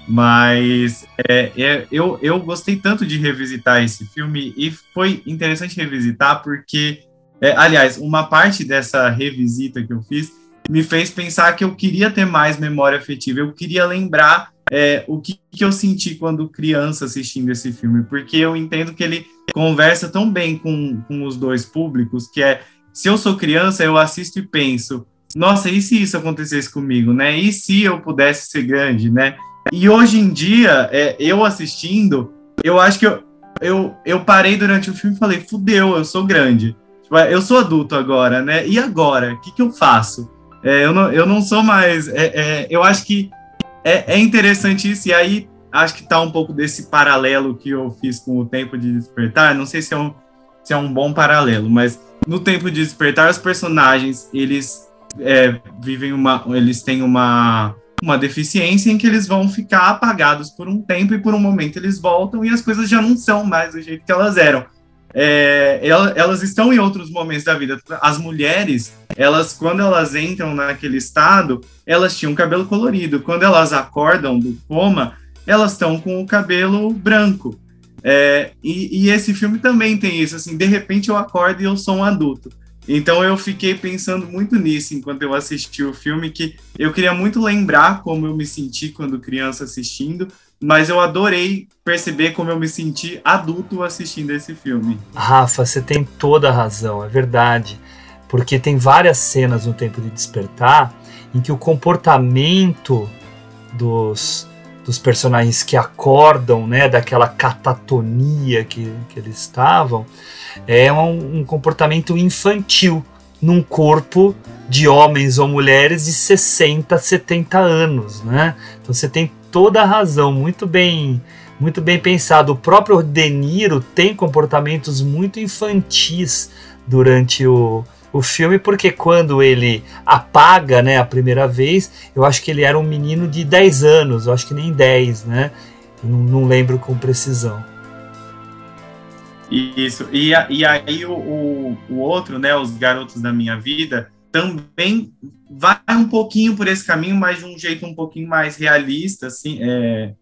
Mas é, é, eu, eu gostei tanto de revisitar esse filme e foi interessante revisitar porque é, aliás, uma parte dessa revisita que eu fiz me fez pensar que eu queria ter mais memória afetiva, eu queria lembrar é, o que, que, eu senti quando criança assistindo esse filme, porque eu entendo que ele conversa tão bem com, com os dois públicos, que é, se eu sou criança, eu assisto e penso, nossa, e se isso acontecesse comigo, né? E se eu pudesse ser grande, né? E hoje em dia, é, eu assistindo, eu acho que eu, eu, eu parei durante o filme e falei, fudeu, eu sou grande. Eu sou adulto agora, né? E agora? O que, que eu faço? É, eu, não, eu não sou mais. É, é, eu acho que é, é, interessante isso, e aí acho que tá um pouco desse paralelo que eu fiz com o Tempo de Despertar. Não sei se é um, se é um bom paralelo, mas no Tempo de Despertar, os personagens eles é, vivem uma. Eles têm uma. Uma deficiência em que eles vão ficar apagados por um tempo e por um momento eles voltam e as coisas já não são mais do jeito que elas eram é, elas estão em outros momentos da vida. As mulheres, elas quando elas entram naquele estado, elas tinham cabelo colorido. Quando elas acordam do coma, elas estão com o cabelo branco. É, e, e, esse filme também tem isso, assim, de repente eu acordo e eu sou um adulto. Então eu fiquei pensando muito nisso enquanto eu assisti o filme, que eu queria muito lembrar como eu me senti quando criança assistindo, mas eu adorei perceber como eu me senti adulto assistindo esse filme. Rafa, você tem toda a razão, é verdade. Porque tem várias cenas no Tempo de Despertar em que o comportamento dos, dos personagens que acordam, né, daquela catatonia que, que eles estavam, é um, um comportamento infantil num corpo de homens ou mulheres de 60, 70 anos, né? Então você tem toda a razão, muito bem, muito bem pensado. O próprio De Niro tem comportamentos muito infantis durante o, o filme, porque quando ele apaga, né, a primeira vez, eu acho que ele era um menino de 10 anos, eu acho que nem 10, né? Não, não lembro com precisão. Isso, e, e aí o, o, o outro, né, Os Garotos da Minha Vida, também vai um pouquinho por esse caminho, mas de um jeito um pouquinho mais realista, assim, é,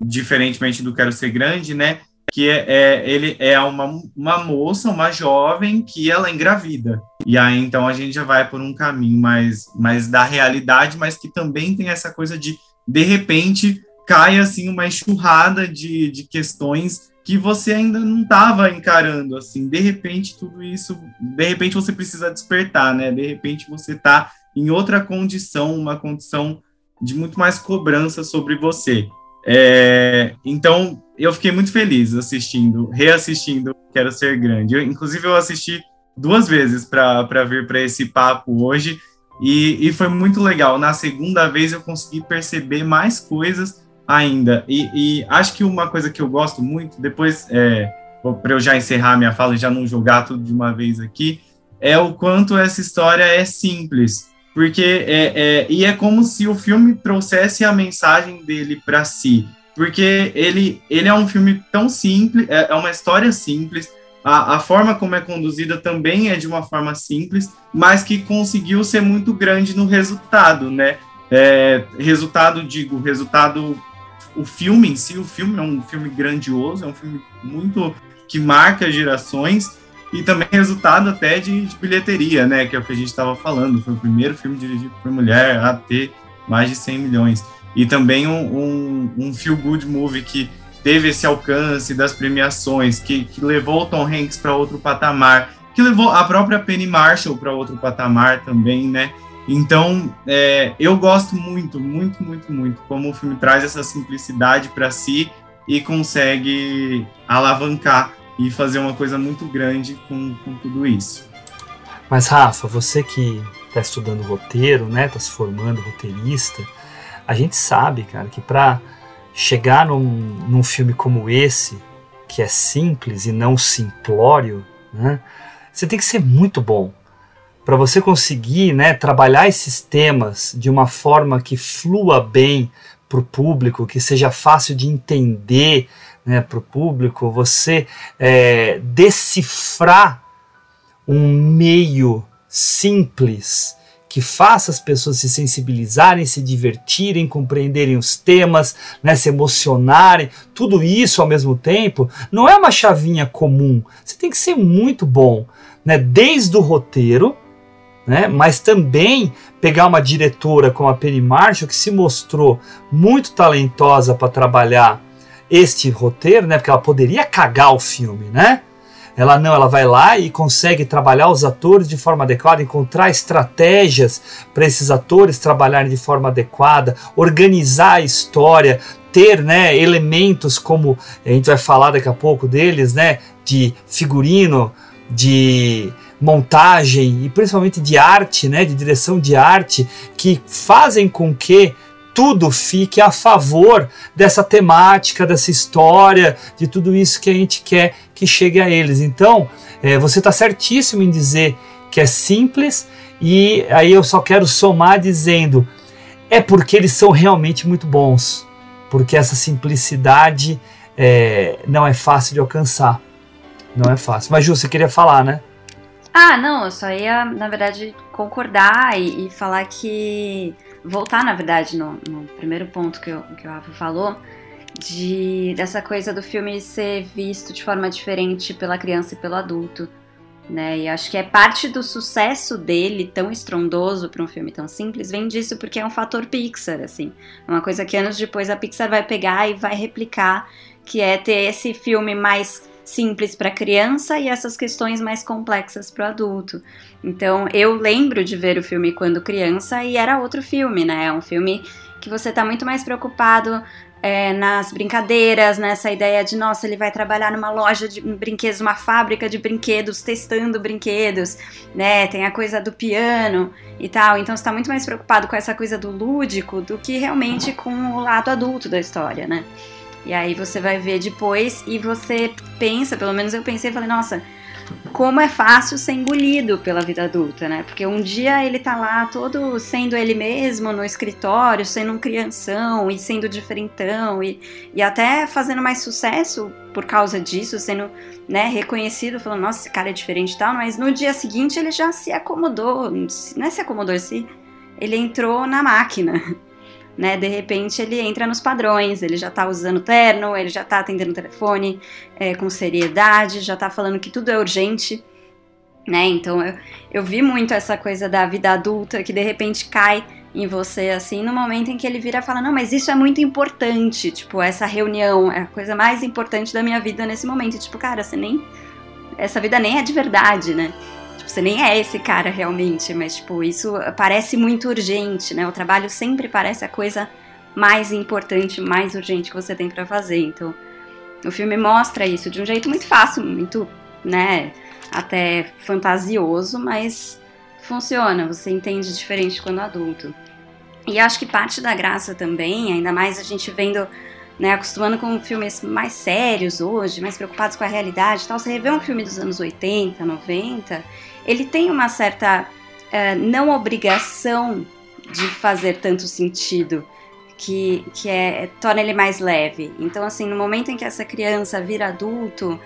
diferentemente do Quero Ser Grande, né? Que é, é, ele é uma, uma moça, uma jovem que ela engravida. E aí então a gente já vai por um caminho mais, mais da realidade, mas que também tem essa coisa de de repente cai assim uma enxurrada de, de questões que você ainda não estava encarando, assim, de repente tudo isso, de repente você precisa despertar, né? De repente você está em outra condição, uma condição de muito mais cobrança sobre você. É, então, eu fiquei muito feliz assistindo, reassistindo Quero Ser Grande. Eu, inclusive, eu assisti duas vezes para vir para esse papo hoje e, e, foi muito legal. Na segunda vez, eu consegui perceber mais coisas ainda. E, e acho que uma coisa que eu gosto muito, depois, é, para eu já encerrar minha fala e já não jogar tudo de uma vez aqui, é o quanto essa história é simples porque é, é, e é como se o filme trouxesse a mensagem dele para si, porque ele, ele é um filme tão simples, é, é uma história simples, a, a, forma como é conduzida também é de uma forma simples, mas que conseguiu ser muito grande no resultado, né? É, resultado, digo, resultado, o filme em si, o filme é um filme grandioso, é um filme muito que marca gerações, e também resultado até de, de, bilheteria, né, que é o que a gente estava falando, foi o primeiro filme dirigido por mulher a ter mais de 100 milhões, e também um, um, um feel-good movie que teve esse alcance das premiações, que, que levou o Tom Hanks para outro patamar, que levou a própria Penny Marshall para outro patamar também, né, então, é, eu gosto muito, muito, muito, muito como o filme traz essa simplicidade para si e consegue alavancar e fazer uma coisa muito grande com, com tudo isso. Mas Rafa, você que está estudando roteiro, né, está se formando roteirista, a gente sabe, cara, que para chegar num, num filme como esse, que é simples e não simplório, né, você tem que ser muito bom para você conseguir, né, trabalhar esses temas de uma forma que flua bem para o público, que seja fácil de entender, né, para o público, você é, decifrar um meio simples que faça as pessoas se sensibilizarem, se divertirem, compreenderem os temas, né, se emocionarem, tudo isso ao mesmo tempo, não é uma chavinha comum. Você tem que ser muito bom, né, desde o roteiro, né, mas também pegar uma diretora como a Penny Marshall que se mostrou muito talentosa para trabalhar este roteiro, né? Porque ela poderia cagar o filme, né? Ela não, ela vai lá e consegue trabalhar os atores de forma adequada, encontrar estratégias para esses atores trabalharem de forma adequada, organizar a história, ter, né, elementos como a gente vai falar daqui a pouco deles, né, de figurino, de montagem e principalmente de arte, né, de direção de arte, que fazem com que tudo fique a favor dessa temática, dessa história, de tudo isso que a gente quer que chegue a eles. Então, é, você está certíssimo em dizer que é simples, e aí eu só quero somar dizendo: é porque eles são realmente muito bons, porque essa simplicidade é, não é fácil de alcançar. Não é fácil. Mas, Ju, você queria falar, né? Ah, não, eu só ia, na verdade, concordar e, e falar que voltar, na verdade, no, no primeiro ponto que, eu, que o Rafa falou, de dessa coisa do filme ser visto de forma diferente pela criança e pelo adulto. Né? E acho que é parte do sucesso dele, tão estrondoso para um filme tão simples, vem disso porque é um fator Pixar, assim. É uma coisa que anos depois a Pixar vai pegar e vai replicar, que é ter esse filme mais simples para criança e essas questões mais complexas para o adulto. Então, eu lembro de ver o filme quando criança e era outro filme, né? É um filme que você está muito mais preocupado é, nas brincadeiras, nessa ideia de, nossa, ele vai trabalhar numa loja de brinquedos, uma fábrica de brinquedos, testando brinquedos, né? Tem a coisa do piano e tal. Então, você está muito mais preocupado com essa coisa do lúdico do que realmente com o lado adulto da história, né? E aí você vai ver depois e você pensa, pelo menos eu pensei, falei, nossa, como é fácil ser engolido pela vida adulta, né? Porque um dia ele tá lá todo sendo ele mesmo no escritório, sendo um crianção e sendo diferentão e, e até fazendo mais sucesso por causa disso, sendo né, reconhecido, falando, nossa, esse cara é diferente e tal, mas no dia seguinte ele já se acomodou, não é se acomodou, se ele entrou na máquina né? De repente ele entra nos padrões, ele já tá usando terno, ele já tá atendendo o telefone é, com seriedade, já tá falando que tudo é urgente, né? Então eu, eu vi muito essa coisa da vida adulta que de repente cai em você, assim, no momento em que ele vira e fala: Não, mas isso é muito importante, tipo, essa reunião é a coisa mais importante da minha vida nesse momento. E, tipo, cara, você nem. Essa vida nem é de verdade, né? Tipo, você nem é esse cara realmente, mas tipo, isso parece muito urgente, né? O trabalho sempre parece a coisa mais importante, mais urgente que você tem para fazer. Então, o filme mostra isso de um jeito muito fácil, muito, né, até fantasioso, mas funciona, você entende diferente quando adulto. E acho que parte da graça também, ainda mais a gente vendo, né, acostumando com filmes mais sérios hoje, mais preocupados com a realidade e tal, você revê um filme dos anos 80, 90, ele tem uma certa uh, não obrigação de fazer tanto sentido que, que é, torna ele mais leve. Então, assim, no momento em que essa criança vira adulto,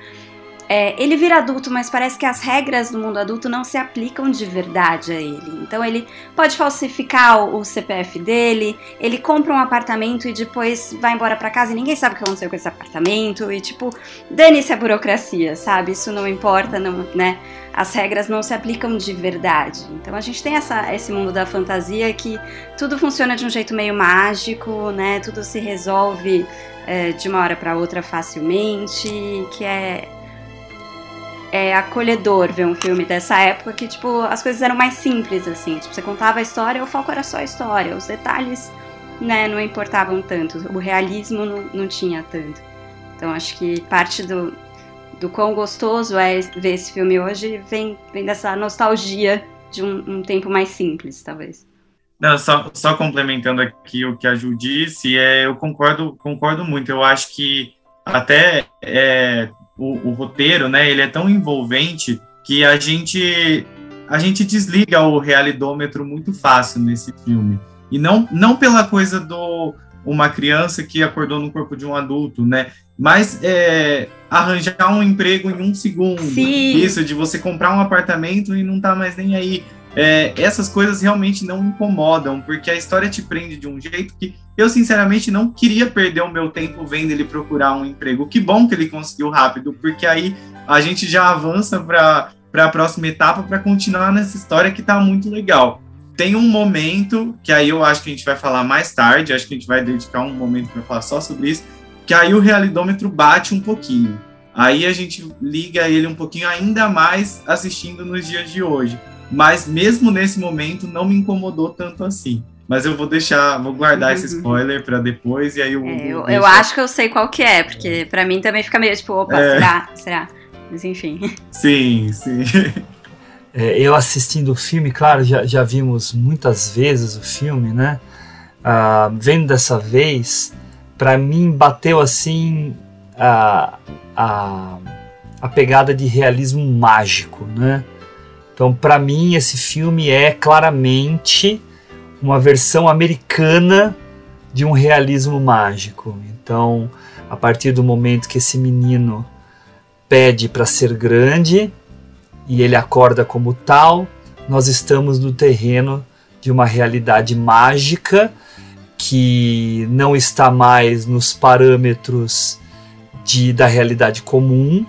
é, ele vira adulto, mas parece que as regras do mundo adulto não se aplicam de verdade a ele. Então ele pode falsificar o, CPF dele, ele compra um apartamento e depois vai embora para casa e ninguém sabe o que aconteceu com esse apartamento. E tipo, dane-se a burocracia, sabe? Isso não importa, não, né? As regras não se aplicam de verdade. Então a gente tem essa, esse mundo da fantasia que tudo funciona de um jeito meio mágico, né? Tudo se resolve é, de uma hora para outra facilmente, que é é acolhedor ver um filme dessa época que, tipo, as coisas eram mais simples, assim. Tipo, você contava a história, o foco era só a história. Os detalhes, né, não importavam tanto. O realismo não, não tinha tanto. Então, acho que parte do, do quão gostoso é ver esse filme hoje vem, vem dessa nostalgia de um, um tempo mais simples, talvez. Não, só, só complementando aqui o que a Ju disse, é, eu concordo, concordo muito. Eu acho que até é, o, o, roteiro, né, ele é tão envolvente que a gente a gente desliga o realidômetro muito fácil nesse filme. E não, não pela coisa do uma criança que acordou no corpo de um adulto, né? Mas é, arranjar um emprego em um segundo. Sim. Isso, de você comprar um apartamento e não tá mais nem aí. É, essas coisas realmente não incomodam, porque a história te prende de um jeito que eu, sinceramente, não queria perder o meu tempo vendo ele procurar um emprego. Que bom que ele conseguiu rápido, porque aí a gente já avança para a próxima etapa para continuar nessa história que está muito legal. Tem um momento, que aí eu acho que a gente vai falar mais tarde, acho que a gente vai dedicar um momento para falar só sobre isso, que aí o realidômetro bate um pouquinho. Aí a gente liga ele um pouquinho ainda mais assistindo nos dias de hoje mas mesmo nesse momento não me incomodou tanto assim. Mas eu vou deixar, vou guardar uhum. esse spoiler para depois e aí eu, é, eu, eu, acho que eu sei qual que é, porque para mim também fica meio tipo, opa, é. será? Será? Mas enfim. Sim, sim. É, eu assistindo o filme, claro, já, já vimos muitas vezes o filme, né? Ah, vendo dessa vez, para mim bateu assim a, a, a pegada de realismo mágico, né? Então, para mim, esse filme é claramente uma versão americana de um realismo mágico. Então, a partir do momento que esse menino pede para ser grande e ele acorda como tal, nós estamos no terreno de uma realidade mágica que não está mais nos parâmetros de, da realidade comum,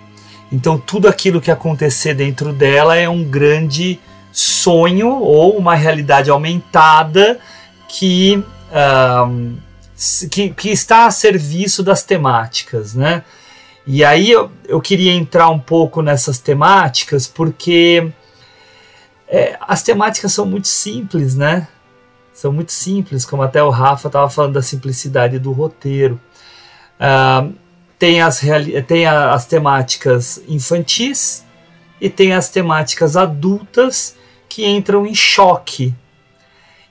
então tudo aquilo que acontecer dentro dela é um grande sonho ou uma realidade aumentada que, um, que, que, está a serviço das temáticas, né? E aí eu, eu queria entrar um pouco nessas temáticas porque é, as temáticas são muito simples, né? São muito simples, como até o Rafa estava falando da simplicidade do roteiro. Uh, tem as, tem as temáticas infantis e tem as temáticas adultas que entram em choque.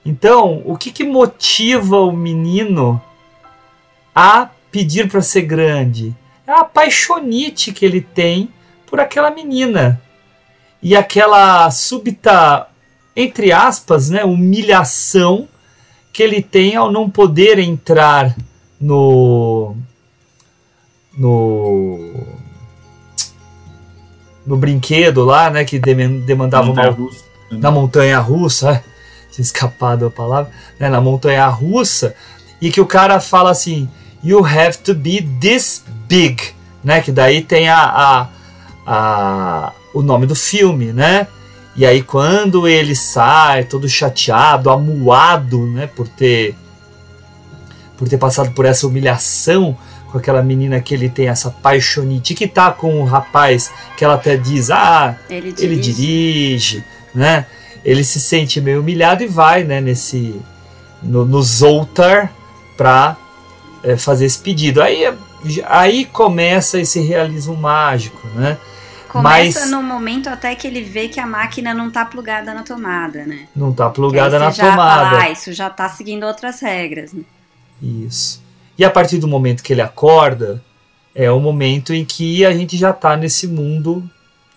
Então, o que, que motiva o menino a pedir para ser grande? É a paixonite que ele tem por aquela menina. E aquela súbita, entre aspas, né, humilhação que ele tem ao não poder entrar no, no no brinquedo lá, né, que demandava montanha uma russa, né? na montanha russa, tinha escapado a palavra, né, na montanha russa, e que o cara fala assim, you have to be this big, né, que daí tem a, a, a o nome do filme, né, e aí quando ele sai todo chateado, amuado, né, por ter por ter passado por essa humilhação, com aquela menina que ele tem essa paixonite, que tá com o rapaz que ela até diz, ah, Ele ele dirige. dirige, né? Ele se sente meio humilhado e vai, né, nesse no, no Zoltar para fazer esse pedido. Aí é- aí começa esse realismo mágico, né? Começa Mas no momento até que ele vê que a máquina não tá plugada na tomada, né? não tá plugada na tomada. Fala, ah, isso já tá seguindo outras regras. né? Isso. E a partir do momento que ele acorda, é o momento em que a gente já tá nesse mundo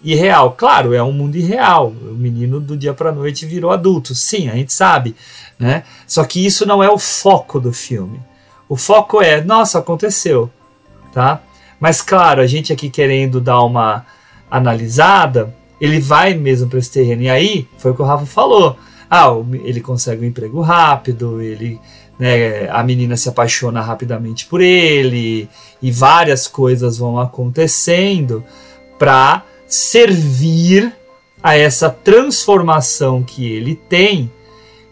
irreal. Claro, é um mundo irreal. O menino do dia para noite virou adulto. Sim, a gente sabe, né? Só que isso não é o foco do filme. O foco é, nossa, aconteceu, tá? Mas claro, a gente aqui querendo dar uma analisada, ele vai mesmo para esse terreno. E aí, foi o que o Rafa falou. Ah, ele consegue um emprego rápido, ele né, a menina se apaixona rapidamente por ele e várias coisas vão acontecendo para servir a essa transformação que ele tem,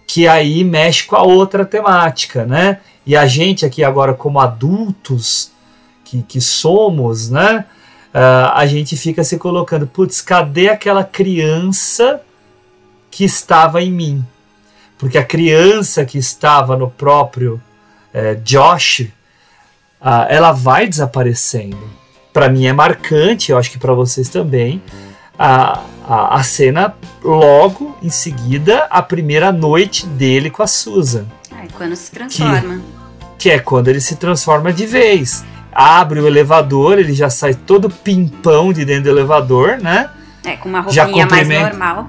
que aí mexe com a outra temática, né? E a gente aqui agora como adultos que, que somos, né? ah, a gente fica se colocando, putz, cadê aquela criança que estava em mim? Porque a criança que estava no próprio eh, Josh, ah, ela vai desaparecendo. Para mim é marcante, eu acho que para vocês também, a, a, a cena logo em seguida, a primeira noite dele com a Susan É quando se transforma. que é quando ele se transforma de vez. Abre o elevador, ele já sai todo pimpão de dentro do elevador, né? É, com uma roupinha mais normal.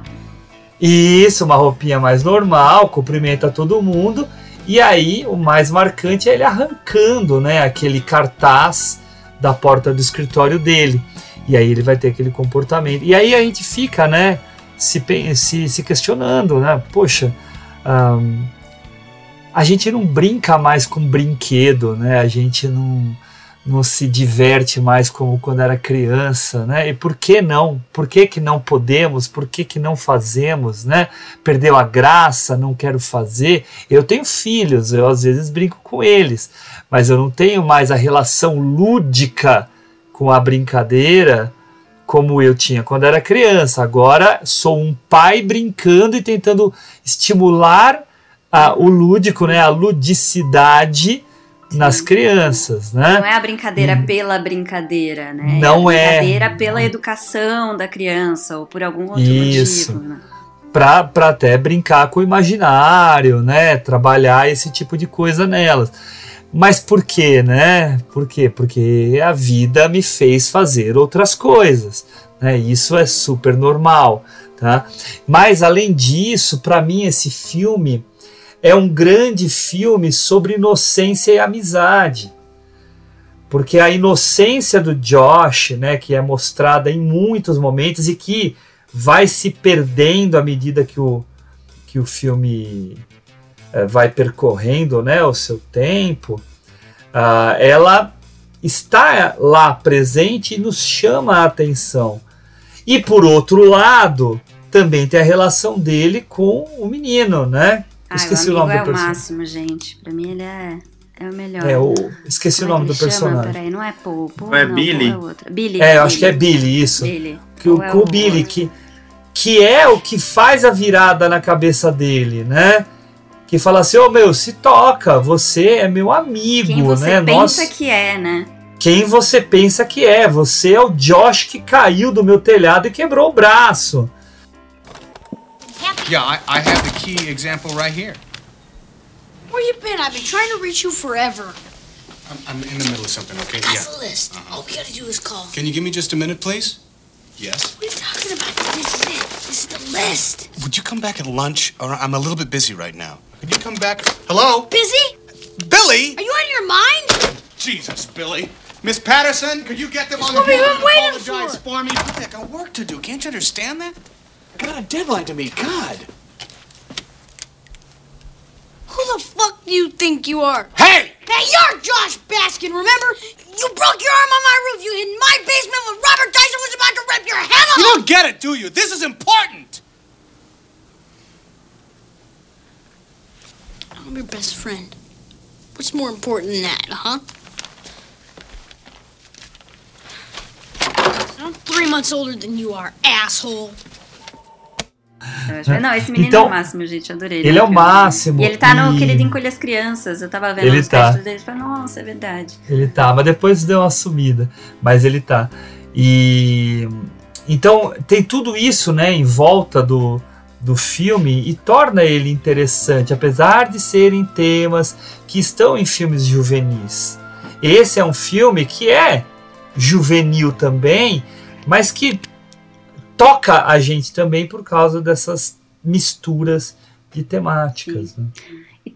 Isso, uma roupinha mais normal, cumprimenta todo mundo. E aí, o mais marcante é ele arrancando, né, aquele cartaz da porta do escritório dele. E aí ele vai ter aquele comportamento. E aí a gente fica, né, se, se, se questionando, né? Poxa, a gente não brinca mais com brinquedo, né? A gente não, não se diverte mais como quando era criança, né? E por que não? Por que, que não podemos? Por que, que não fazemos, né? Perdeu a graça, não quero fazer. Eu tenho filhos, eu às vezes brinco com eles, mas eu não tenho mais a relação lúdica com a brincadeira como eu tinha quando era criança. Agora sou um pai brincando e tentando estimular ah, o lúdico, né? A ludicidade nas crianças, né? Não é a brincadeira pela brincadeira, né? Não é. A é. brincadeira pela educação da criança ou por algum outro Isso. motivo. Né? para até brincar com o imaginário, né? Trabalhar esse tipo de coisa nelas. Mas por quê, né? Por quê? Porque a vida me fez fazer outras coisas, né? Isso é super normal, tá? Mas além disso, para mim esse filme é um grande filme sobre inocência e amizade. Porque a inocência do Josh, né, que é mostrada em muitos momentos e que vai se perdendo à medida que o, que o filme eh, vai percorrendo né, o seu tempo, ah, ela está lá presente e nos chama a atenção. E por outro lado, também tem a relação dele com o menino, né? Ah, Esqueci o o nome é do o personagem. máximo, gente. Pra mim ele é, é o melhor. É, o, esqueci Como o nome é do chama? personagem. Peraí, não é Paul. Paul Não é não, Billy? Paul é. Billy. É, eu acho que é Billy, isso. Billy. que o, é com o Billy, que, que é o que faz a virada na cabeça dele, né? Que fala assim, ô meu, se toca, você é meu amigo, Quem você né? pensa Nossa, que é, né? quem você pensa que é? Você é o Josh que caiu do meu telhado e quebrou o braço. Yeah, I, I have the key example right here. Where you been? I've been trying to reach you forever. I'm, I'm in the middle of something, okay? That's yeah. the list. Uh-huh. All we gotta do is call. Can you give me just a minute, please? Yes. What are you talking about? This is it. This is the list. Would you come back at lunch? Or I'm a little bit busy right now. Could you come back? Hello? Busy? Billy! Are you out of your mind? Jesus, Billy. Miss Patterson, could you get them on the what we've phone been waiting apologize for me? I got work to do. Can't you understand that? I got a deadline to meet. God. Who the fuck do you think you are? Hey! Hey, you're Josh Baskin, remember? You broke your arm on my roof. You hid in my basement when Robert Dyson was about to rip your head off. You don't get it, do you? This is important. I'm your best friend. What's more important than that, huh? I'm three months older than you are, asshole. Acho- Não, esse menino Então, é o máximo, gente. Adorei. ele né, é o máximo, E ele tá no e- Querido Encolhe as Crianças. Eu tava vendo Ele os tá. dele e falei, nossa, é verdade. Ele tá, mas depois deu uma sumida. Mas ele tá. E então tem tudo isso, né, em volta do, do filme e torna ele interessante, apesar de serem temas que estão em filmes juvenis. Esse é um filme que é juvenil também, mas que toca a gente também por causa dessas misturas de temáticas. né?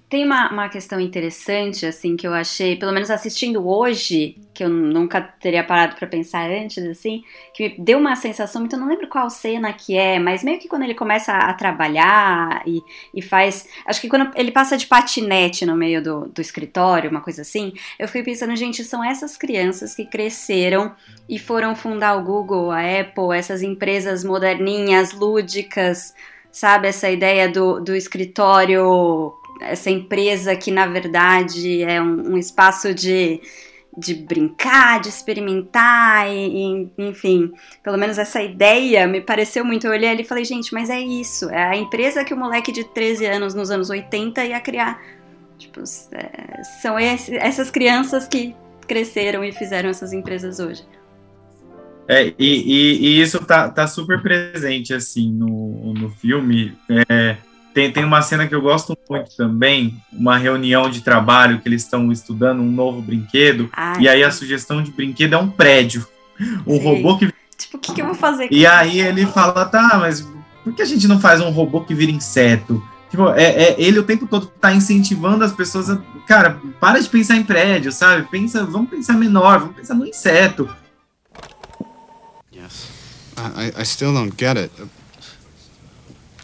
Tem uma, uma questão interessante, assim, que eu achei, pelo menos assistindo hoje, que eu nunca teria parado pra pensar antes, assim, que me deu uma sensação muito, eu não lembro qual cena que é, mas meio que quando ele começa a trabalhar e, e faz. Acho que quando ele passa de patinete no meio do, do escritório, uma coisa assim, eu fiquei pensando, gente, são essas crianças que cresceram e foram fundar o Google, a Apple, essas empresas moderninhas, lúdicas, sabe? Essa ideia do, do escritório, essa empresa que na verdade é um, um espaço de, de brincar, de experimentar, e, e, enfim, pelo menos essa ideia me pareceu muito. Eu olhei ali e falei, gente, mas é isso, é a empresa que o moleque de 13 anos nos anos 80 ia criar. Tipo, é, são esse, essas crianças que cresceram e fizeram essas empresas hoje. É, e, e- e isso tá, tá super presente, assim, no, no filme. É, tem, tem uma cena que eu gosto muito também, uma reunião de trabalho que eles estão estudando um novo brinquedo, Ah, e aí a sugestão de brinquedo é um prédio. Um Sim. robô que... Tipo, o que, que eu vou fazer? E aí ele fala, tá, mas por que a gente não faz um robô que vira inseto? Tipo, é, é- ele o tempo todo tá incentivando as pessoas a... Cara, para de pensar em prédio, sabe? Pensa, vamos pensar menor, vamos pensar no inseto. Yes. I- I still don't get it.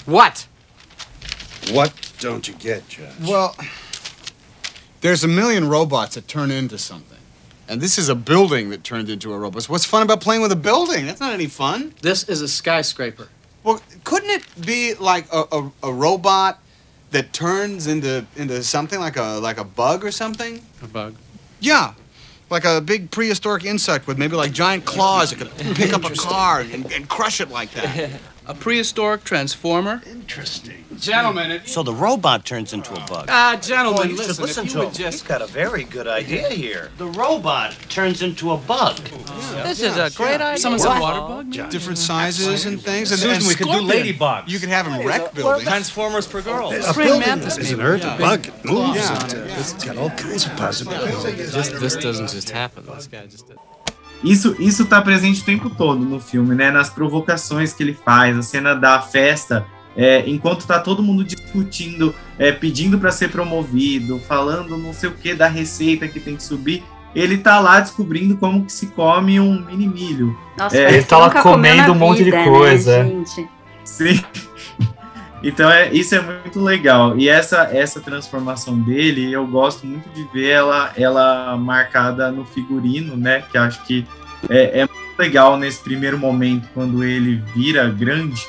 What? What don't you get, Judge? Well, there's a million robots that turn into something. And this is a building that turned into a robot. So what's fun about playing with a building? That's not any fun. This is a skyscraper. Well, couldn't it be like a, a, a robot that turns into into something like a like a bug or something? A bug. Yeah. Like a big prehistoric insect with maybe like giant claws that could pick up a car and, and crush it like that. A prehistoric transformer. Interesting. Gentlemen, it, So the robot turns into a bug. Ah, gentlemen, Well, you should listen, listen if to you him. would just- He's got a very good idea here. The robot turns into a bug. This is a great idea. Someone said water bug? different sizes and things. And, Susan, and we could do scorpion. ladybugs. You could have them wreck buildings. Transformers for girls. A Bring building isn't maybe. hurt. A bug. It moves. Yeah. It, It's got all kinds of possibilities. This, this doesn't just happen. This guy just did. Isso, isso tá presente o tempo todo no filme, né? Nas provocações que ele faz, a cena da festa, é, enquanto tá todo mundo discutindo, é, pedindo para ser promovido, falando não sei o que da receita que tem que subir, ele tá lá descobrindo como que se come um mini milho. Nossa, É, Ele tá lá comendo um monte de vida, coisa, Né, gente? Sim. Então é, isso é muito legal. E essa, essa transformação dele, eu gosto muito de ver ela, ela marcada no figurino, né? Que acho que é, é muito legal nesse primeiro momento, quando ele vira grande.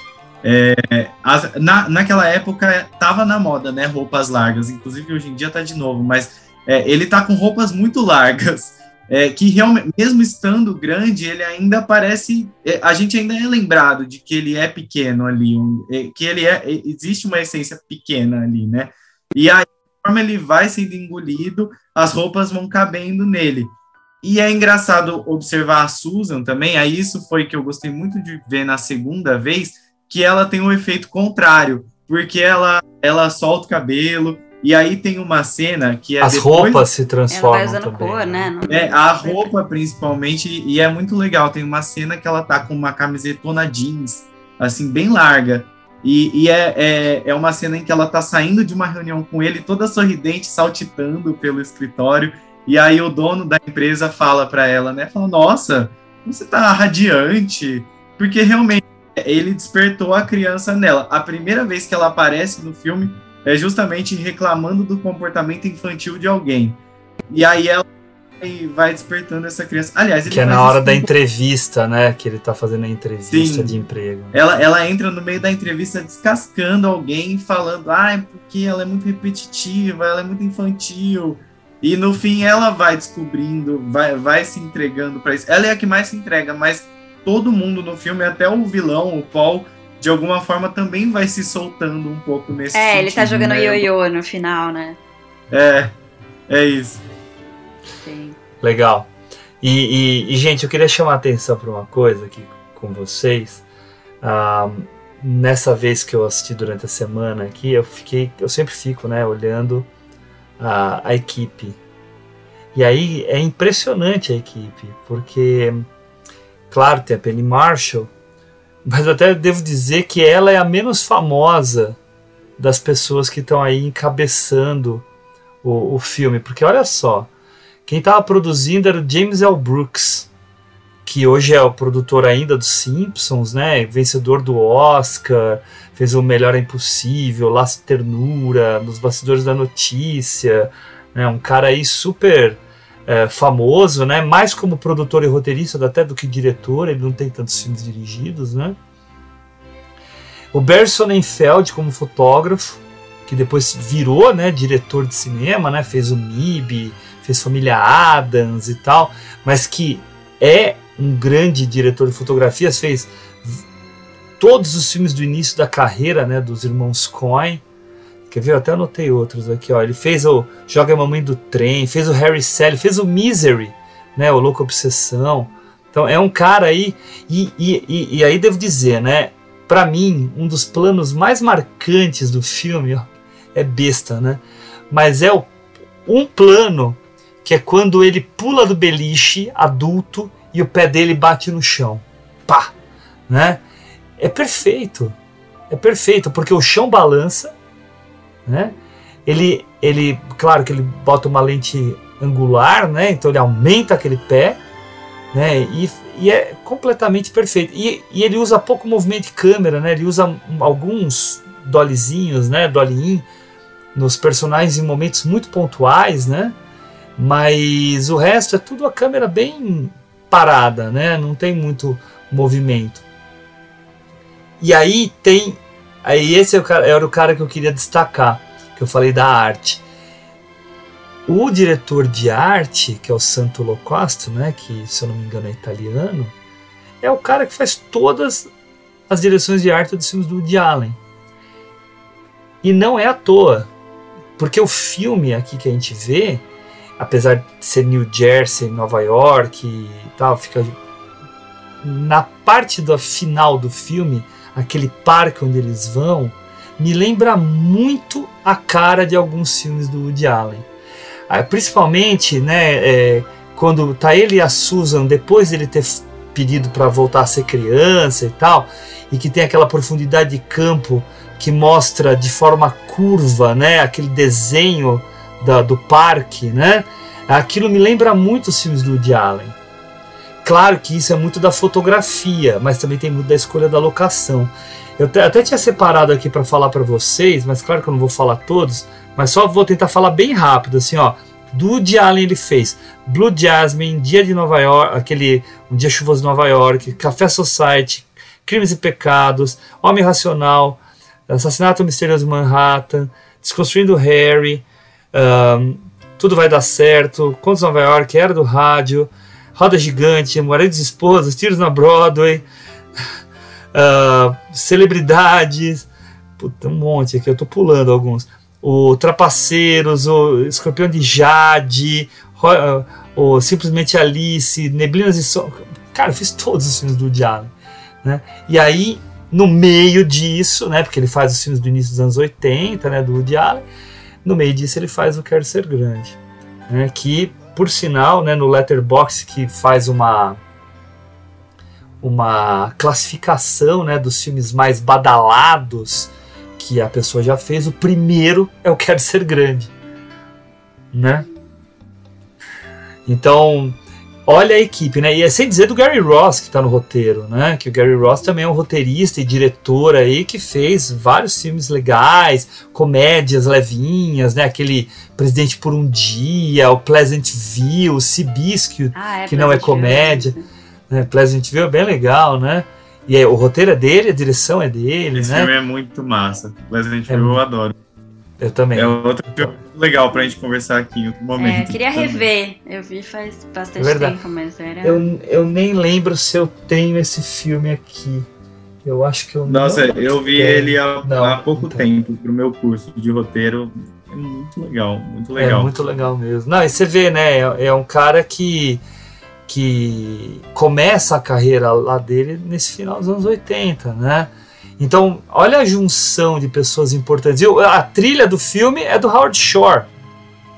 É, as- na, naquela época tava na moda, né? Roupas largas. Inclusive hoje em dia tá de novo, mas é, ele tá com roupas muito largas. É, que realmente, mesmo estando grande, ele ainda parece. é, a gente ainda é lembrado de que ele é pequeno ali, um, é, que ele é. é, existe uma essência pequena ali, né? E aí, conforme ele vai sendo engolido, as roupas vão cabendo nele. E é engraçado observar a Susan também, aí isso foi que eu gostei muito de ver na segunda vez, que ela tem um efeito contrário, porque ela, ela solta o cabelo, e aí tem uma cena que é As depois- roupas se Ela transformam vai usando também. cor, né? Não- é, a roupa principalmente, e é muito legal. Tem uma cena que ela tá com uma camisetona jeans, assim, bem larga. E, e é, é, é uma cena em que ela tá saindo de uma reunião com ele, toda sorridente, saltitando pelo escritório. E aí o dono da empresa fala para ela, né? Fala, nossa, você tá radiante. Porque realmente ele despertou a criança nela. A primeira vez que ela aparece no filme é justamente reclamando do comportamento infantil de alguém. E aí ela vai- despertando essa criança. Aliás, ele Que é na hora da com- entrevista, né? Que ele tá fazendo a entrevista Sim. de emprego. Ela, ela entra no meio da entrevista descascando alguém, falando, ah, é porque ela é muito repetitiva, ela é muito infantil. E no fim ela vai descobrindo, vai, vai se entregando para isso. Ela é a que mais se entrega, mas todo mundo no filme, até o vilão, o Paul, de alguma forma também vai se soltando um pouco nesse É, ele tá sentido, jogando né? ioiô no final, né? É, é isso. Sim. Legal. E, e- e, gente, eu queria chamar a atenção para uma coisa aqui com vocês. Ah, nessa vez que eu assisti durante a semana aqui, eu fiquei, eu sempre fico, né, olhando a, a equipe. E aí é impressionante a equipe, porque, claro, tem a Penny Marshall, mas até devo dizer que ela é a menos famosa das pessoas que estão aí encabeçando o, o filme, porque olha só, quem estava produzindo era o James L. Brooks, que hoje é o produtor ainda dos Simpsons, né? Vencedor do Oscar, fez o Melhor é Impossível, Laço Ternura, nos bastidores da notícia, né? Um cara aí super é, famoso, né? Mais como produtor e roteirista até do que diretor, ele não tem tantos filmes dirigidos, né? O Barry Sonnenfeld como fotógrafo, que depois virou, né, diretor de cinema, né? Fez o MIB, fez Família Adams e tal, mas que é um grande diretor de fotografias, fez todos os filmes do início da carreira, né, dos irmãos Coen. Quer ver? Eu até anotei outros aqui, ó. Ele fez o Joga a Mamãe do Trem, fez o Harry Sally, fez o Misery, né, o Louco Obsessão. Então é um cara aí e, e, e, e aí devo dizer, né, para mim um dos planos mais marcantes do filme ó, é besta, né? Mas é o, um plano que é quando ele pula do beliche adulto e o pé dele bate no chão. Pá! Né? É perfeito. É perfeito, porque o chão balança, né? Ele, ele, claro que ele bota uma lente angular, né? Então ele aumenta aquele pé, né? E, e é completamente perfeito. E, e ele usa pouco movimento de câmera, né? Ele usa alguns dollyzinhos, né? Dolly in nos personagens em momentos muito pontuais, né? Mas o resto é tudo a câmera bem parada, né? Não tem muito movimento. E aí tem. Aí esse é era o cara que eu queria destacar, que eu falei da arte. O diretor de arte, que é o Santo Locosto, né? Que se eu não me engano é italiano, é o cara que faz todas as direções de arte dos filmes do Woody Allen. E não é à toa, porque o filme aqui que a gente vê, apesar de ser New Jersey, Nova York e tal, fica na parte da final do filme, aquele parque onde eles vão, me lembra muito a cara de alguns filmes do Woody Allen. Ah, Principalmente, né, é, quando tá ele e a Susan depois de ele ter pedido para voltar a ser criança e tal, e que tem aquela profundidade de campo que mostra de forma curva, né, aquele desenho da- do parque, né? Aquilo me lembra muito os filmes do Woody Allen. Claro que isso é muito da fotografia, mas também tem muito da escolha da locação. Eu até tinha separado aqui para falar para vocês, mas claro que eu não vou falar todos, mas só vou tentar falar bem rápido, assim, ó. Do Woody Allen ele fez Blue Jasmine, Dia de Nova York, aquele Um Dia Chuvoso de Nova York, Café Society, Crimes e Pecados, Homem Racional, Assassinato Misterioso em Manhattan, Desconstruindo Harry, ahn, Tudo Vai Dar Certo, Contos de Nova York, Era do Rádio, Roda Gigante, Maridos e Esposas, Tiros na Broadway, ah, Celebridades, puta, um monte aqui, eu tô pulando alguns. O Trapaceiros, o Escorpião de Jade, ah, o Simplesmente Alice, Neblinas e Som. Cara, eu fiz todos os filmes do Allen. Né? E aí, no meio disso, né, porque ele faz os filmes do início dos anos 80, né, do Woody Allen, no meio disso ele faz o Quero Ser Grande. Né, que, por sinal, né, no Letterboxd, que faz uma uma classificação né, dos filmes mais badalados que a pessoa já fez, o primeiro é o Quero Ser Grande. Né? Então, olha a equipe, né? E é sem dizer do Gary Ross que está no roteiro, né? Que o Gary Ross também é um roteirista e diretor aí que fez vários filmes legais, comédias levinhas, né? Aquele Presidente por um Dia, o Pleasantville, o Seabiscuit, Ah, é que não é Pleasantville, comédia. Né? Pleasantville é bem legal, né? E aí, o roteiro é dele, a direção é dele, Esse né? filme é muito massa. Pleasant É View eu adoro. Eu também. É outro filme legal pra gente conversar aqui em outro momento. É, queria também. rever. Eu vi faz bastante É verdade. tempo, mas era. Eu, eu nem lembro se eu tenho esse filme aqui. Eu acho que eu Nossa, não eu vi tenho. ele há, Não, há pouco então. tempo pro meu curso de roteiro. É muito legal, muito legal. É muito legal mesmo. Não, e você vê, né? É, é um cara que, que começa a carreira lá dele nesse final dos anos 80, né? Então, olha a junção de pessoas importantes. E a trilha do filme é do Howard Shore,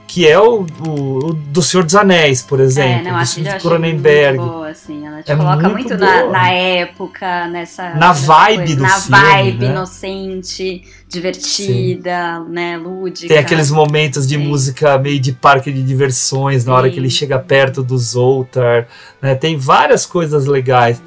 que é o, o- o do Senhor dos Anéis, por exemplo, É, não, do filme de Cronenberg. muito boa, assim. Ela te É coloca muito muito, na, na época, nessa. Na vibe coisa, do Na filme, vibe né? inocente, divertida, né? Lúdica. Tem aqueles momentos de música meio de parque de diversões na hora que ele chega perto do Zoltar, né? Tem várias coisas legais.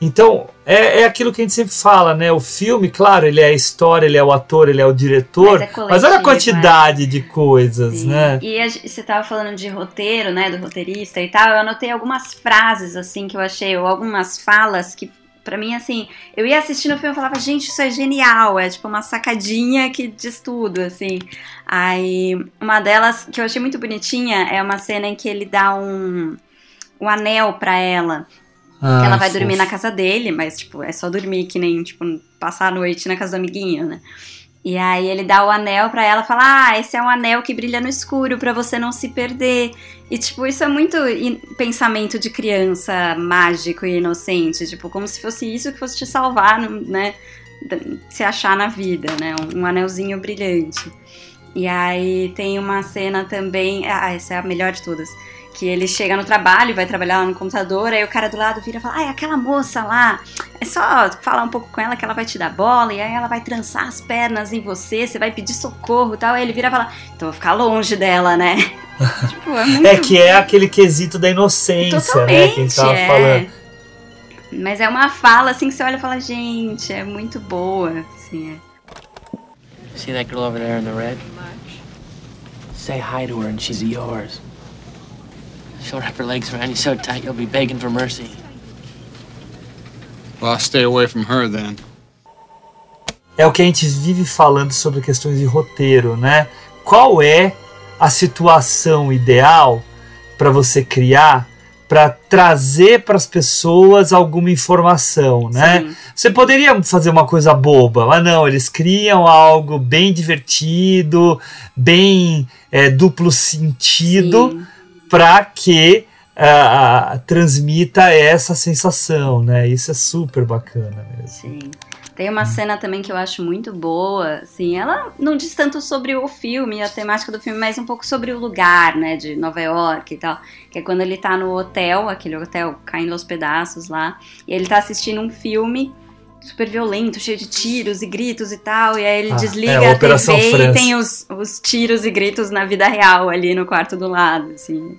Então, é, é aquilo que a gente sempre fala, né? O filme, claro, ele é a história, ele é o ator, ele é o diretor, Mas é mas, olha a coletivo, quantidade de coisas, Sim. né? E a você tava falando de roteiro, né, do roteirista e tal. Eu anotei algumas frases assim que eu achei, ou algumas falas que pra mim assim, eu ia assistindo o filme e falava, gente, isso é genial, é tipo uma sacadinha que diz tudo, assim. Aí, uma delas que eu achei muito bonitinha é uma cena em que ele dá um um anel pra ela. Ah, que ela vai fofo. dormir na casa dele, mas, tipo, é só dormir que nem, tipo, passar a noite na casa do amiguinho, né? E aí ele dá o anel pra ela e fala: Ah, esse é um anel que brilha no escuro pra você não se perder. E, tipo, isso é muito pensamento de criança mágico e inocente. Tipo, como se fosse isso que fosse te salvar, né? Se achar na vida, né? Um, um anelzinho brilhante. E aí tem uma cena também. Ah, essa é a melhor de todas. Que ele chega no trabalho, vai trabalhar lá no computador, aí o cara do lado vira e fala: Ah, é aquela moça lá. É só falar um pouco com ela que ela vai te dar bola, e aí ela vai trançar as pernas em você, você vai pedir socorro e tal. Aí ele vira e fala: Então eu vou ficar longe dela, né? tipo, é muito. É que é aquele quesito da inocência, né? Que a gente tava é. falando. Mas é uma fala assim que você olha e fala: Gente, é muito boa. Assim, é. See that girl over there in the red? Say hi to her and she's yours. She'll wrap her legs around you so tight you'll be begging for mercy. Well, I'll stay away from her then. é o que a gente vive falando sobre questões de roteiro, né? Qual é a situação ideal para você criar para trazer para as pessoas alguma informação, né? Você poderia fazer uma coisa boba, mas não, eles criam algo bem divertido, bem é, duplo sentido para que ah, transmita essa sensação, né? Isso é super bacana mesmo. Sim. Tem uma cena também que eu acho muito boa, assim, ela não diz tanto sobre o filme, a temática do filme, mas um pouco sobre o lugar, né, de Nova York e tal, que é quando ele tá no hotel, aquele hotel caindo aos pedaços lá, e ele tá assistindo um filme super violento, cheio de tiros e gritos e tal, e aí ele Ah, desliga é, a Operação TV França. e tem os, os tiros e gritos na vida real ali no quarto do lado, assim.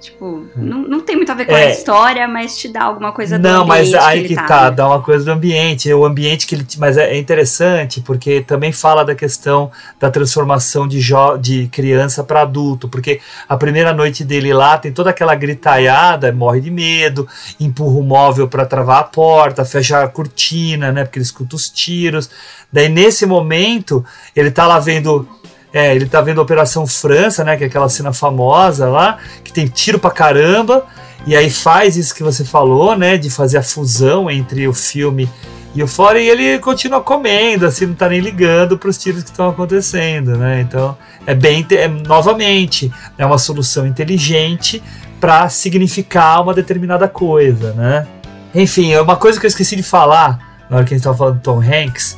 Tipo, não, não tem muito a ver com a É. história, mas te dá alguma coisa do Não, mas ambiente aí ele que tá, tá, né? dá uma coisa do ambiente. O ambiente que ele. Mas é é interessante porque também fala da questão da transformação de, jo de criança para adulto. Porque a primeira noite dele lá tem toda aquela gritaiada, morre de medo, empurra o móvel para travar a porta, fecha a cortina, né? Porque ele escuta os tiros. Daí nesse momento, ele tá lá vendo. É, ele tá vendo a Operação França, né? Que é aquela cena famosa lá, que tem tiro pra caramba. E aí faz isso que você falou, né? De fazer a fusão entre o filme e o fora. E ele continua comendo, assim, não tá nem ligando pros tiros que estão acontecendo, né? Então, é bem. É, novamente, é uma solução inteligente para significar uma determinada coisa, né? Enfim, é uma coisa que eu esqueci de falar na hora que a gente tava falando do Tom Hanks,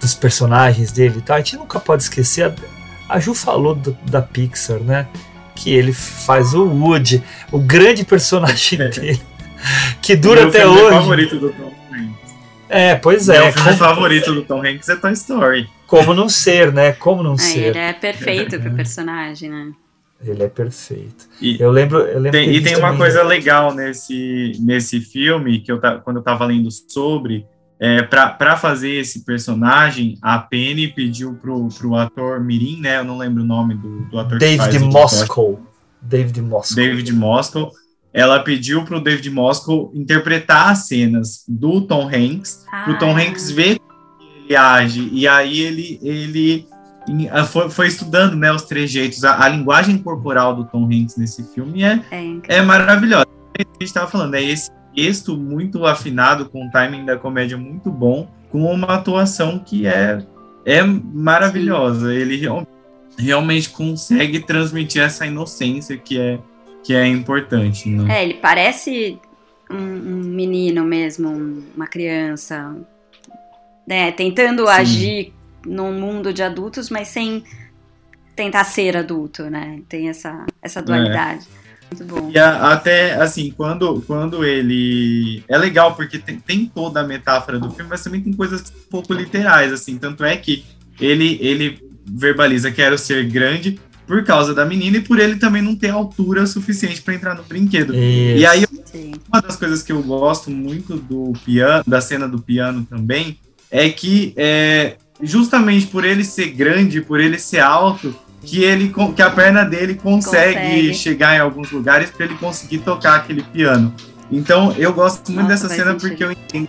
dos personagens dele e tal. A gente nunca pode esquecer. A, a Ju falou do- da Pixar, né? Que ele faz o Woody, o grande personagem dele, que dura Meu até filme hoje. favorito do Tom Hanks. É, pois Meu é. filme Como, favorito do Tom Hanks é Toy Story. como não ser, né? Como não Aí ser. ele é perfeito pro personagem, né? Ele é perfeito. E eu lembro, eu lembro Tem- e tem uma coisa legal nesse, nesse filme, que eu quando eu tava lendo sobre, é, para fazer esse personagem, a Penny pediu pro, pro ator Mirim, né? Eu não lembro o nome do, do ator que David faz o Jim Moscow. David Moscow. David Moscow. Ela pediu pro David Moscow interpretar as cenas do Tom Hanks, pro Tom Ah. Hanks ver como ele age. E aí ele, ele em- a- foi, foi estudando né, os trejeitos, a, a linguagem corporal do Tom Hanks nesse filme é, é maravilhosa. É isso que a gente estava falando, é esse texto muito afinado, com um timing da comédia muito bom, com uma atuação que é, é maravilhosa. Ele real- realmente consegue transmitir essa inocência que é, que é importante. Né? É, ele parece um, um menino mesmo, um- uma criança, né? Tentando Sim. agir num mundo de adultos, mas sem tentar ser adulto, né? Tem essa, essa dualidade. Muito bom. E a- até, assim, quando, quando ele... É legal, porque tem, tem toda a metáfora do filme, mas também tem coisas um pouco literais, assim. Tanto é que ele, ele verbaliza quero ser grande por causa da menina e por ele também não ter altura suficiente para entrar no brinquedo. Isso. E aí, uma das coisas que eu gosto muito do piano, da cena do piano também, é que é, justamente por ele ser grande, por ele ser alto, que ele que a perna dele consegue, Consegue. chegar em alguns lugares para ele conseguir tocar aquele piano. Então eu gosto muito Nossa, dessa cena porque eu entendo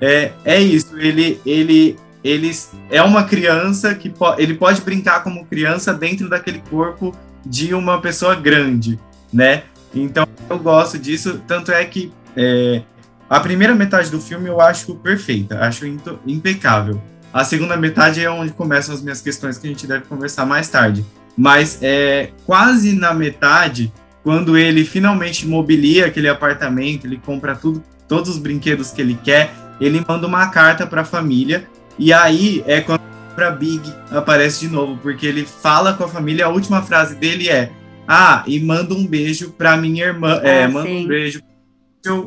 é, é isso, ele ele ele é uma criança que po ele pode brincar como criança dentro daquele corpo de uma pessoa grande, né? Então eu gosto disso, tanto é que é, a primeira metade do filme eu acho perfeita, acho impecável. A segunda metade é onde começam as minhas questões que a gente deve conversar mais tarde. Mas é quase na metade, quando ele finalmente mobilia aquele apartamento, ele compra tudo, todos os brinquedos que ele quer, ele manda uma carta para a família e aí é quando para Big aparece de novo, porque ele fala com a família, a última frase dele é: "Ah, e manda um beijo para minha irmã, é, Ah, manda sim. um beijo,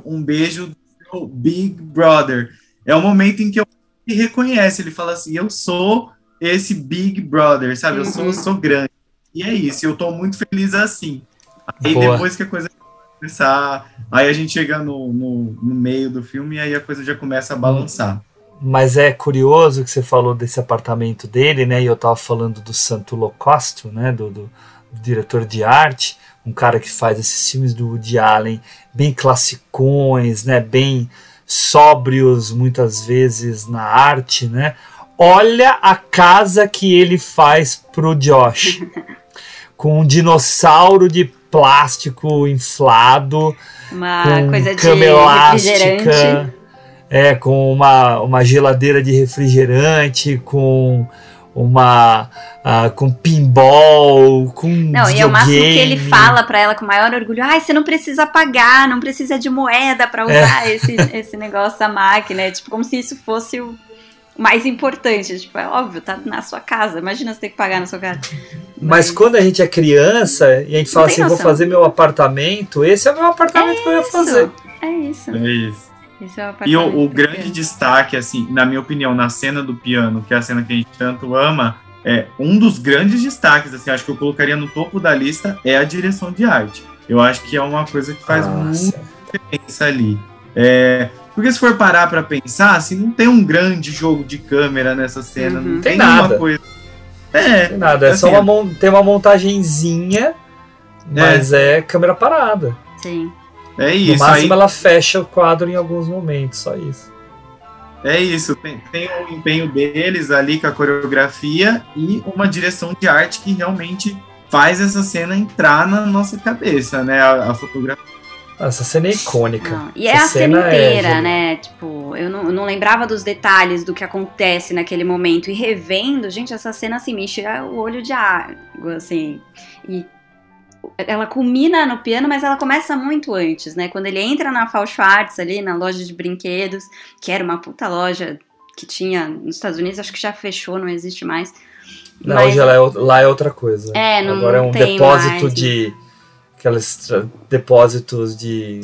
um beijo do seu Big Brother". É o momento em que eu ele reconhece, ele fala assim: "Eu sou esse Big Brother", sabe? Eu sou, Uhum. sou grande. E é isso, eu tô muito feliz assim. Aí Boa. depois que a coisa começar, aí a gente chega no, no, no meio do filme e aí a coisa já começa a balançar. Mas é curioso que você falou desse apartamento dele, né? E eu tava falando do Santo Locosto, né? Do, do- do diretor de arte, um cara que faz esses filmes do Woody Allen bem classicões, né? Bem sóbrios muitas vezes na arte, né? Olha a casa que ele faz pro Josh. com um dinossauro de plástico inflado, Uma com coisa de cama elástica, é, com uma, uma geladeira de refrigerante, com uma ah, com pinball, com Não, e é o máximo que ele videogame. fala pra ela com maior orgulho: ai, você não precisa pagar, não precisa de moeda pra usar É. esse, esse negócio da máquina. É tipo como se isso fosse o mais importante. Tipo, é óbvio, tá na sua casa. Imagina você ter que pagar na sua casa. Mas quando a gente é criança e a gente fala assim, vou noção. fazer meu apartamento, esse é o meu apartamento que eu ia fazer. É isso. É isso. Esse é o E o, o grande destaque, assim, na minha opinião, na cena do piano, que é a cena que a gente tanto ama, é um dos grandes destaques, assim, acho que eu colocaria no topo da lista, é a direção de arte. Eu acho que é uma coisa que faz muita diferença ali. É, porque se for parar pra pensar, assim, não tem um grande jogo de câmera nessa cena, Uhum. não Tem tem, nada. uma coisa. É, Tem nada, é só assim, uma, mon- tem uma montagenzinha, mas é, câmera parada. Sim. É No isso. máximo aí- ela fecha o quadro em alguns momentos, só isso. É isso, tem, tem o empenho deles ali com a coreografia e uma direção de arte que realmente faz essa cena entrar na nossa cabeça, né? A, a fotografia. Essa cena é icônica. Não, E é Essa a cena é inteira, genial. né? Tipo, eu não, eu não lembrava dos detalhes do que acontece naquele momento. E revendo, gente, essa cena assim, me enche o olho de água, assim. E ela culmina no piano, mas ela começa muito antes, né? Quando ele entra na Falsch Arts ali, na loja de brinquedos, que era uma puta loja que tinha nos Estados Unidos, acho que já fechou, não existe mais. Não, Mas- hoje ela é o- lá é outra coisa. É, não Agora é um depósito mais, né? de. Aqueles depósitos de.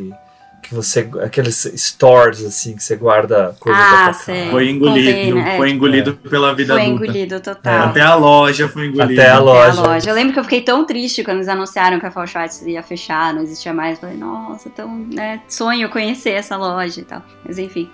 Que você. Aqueles stores, assim, que você guarda coisa Ah, da casa. Foi engolido, Container, é, foi tipo, engolido pela vida Foi adulta. engolido É, total. até a loja foi engolida. Até a Até loja. a loja. Eu lembro que eu fiquei tão triste quando eles anunciaram que a Fall Shots ia fechar, não existia mais. Falei, nossa, tão, né, sonho conhecer essa loja e tal. Mas enfim.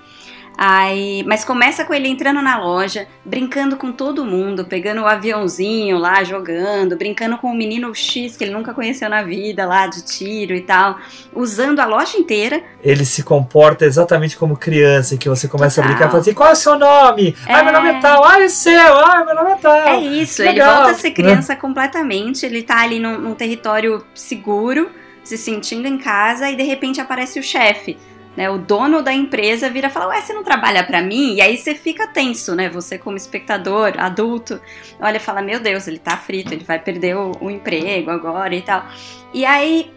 Aí, mas começa com ele entrando na loja, brincando com todo mundo, pegando o aviãozinho lá, jogando, brincando com o menino X que ele nunca conheceu na vida lá de tiro e tal, usando a loja inteira. Ele se comporta exatamente como criança, em que você começa Total. a brincar e fala assim: qual é o seu nome? Ai, meu nome é tal, ai, o seu, ai, meu nome é tal. É isso, Que ele legal, volta a ser criança completamente, ele tá ali num, num território seguro, se sentindo em casa, e de repente aparece o chefe. Né, o dono da empresa vira e fala, ué, você não trabalha pra mim? E aí você fica tenso, né? Você como espectador, adulto, olha e fala, meu Deus, ele tá frito, ele vai perder o, o emprego agora e tal. E aí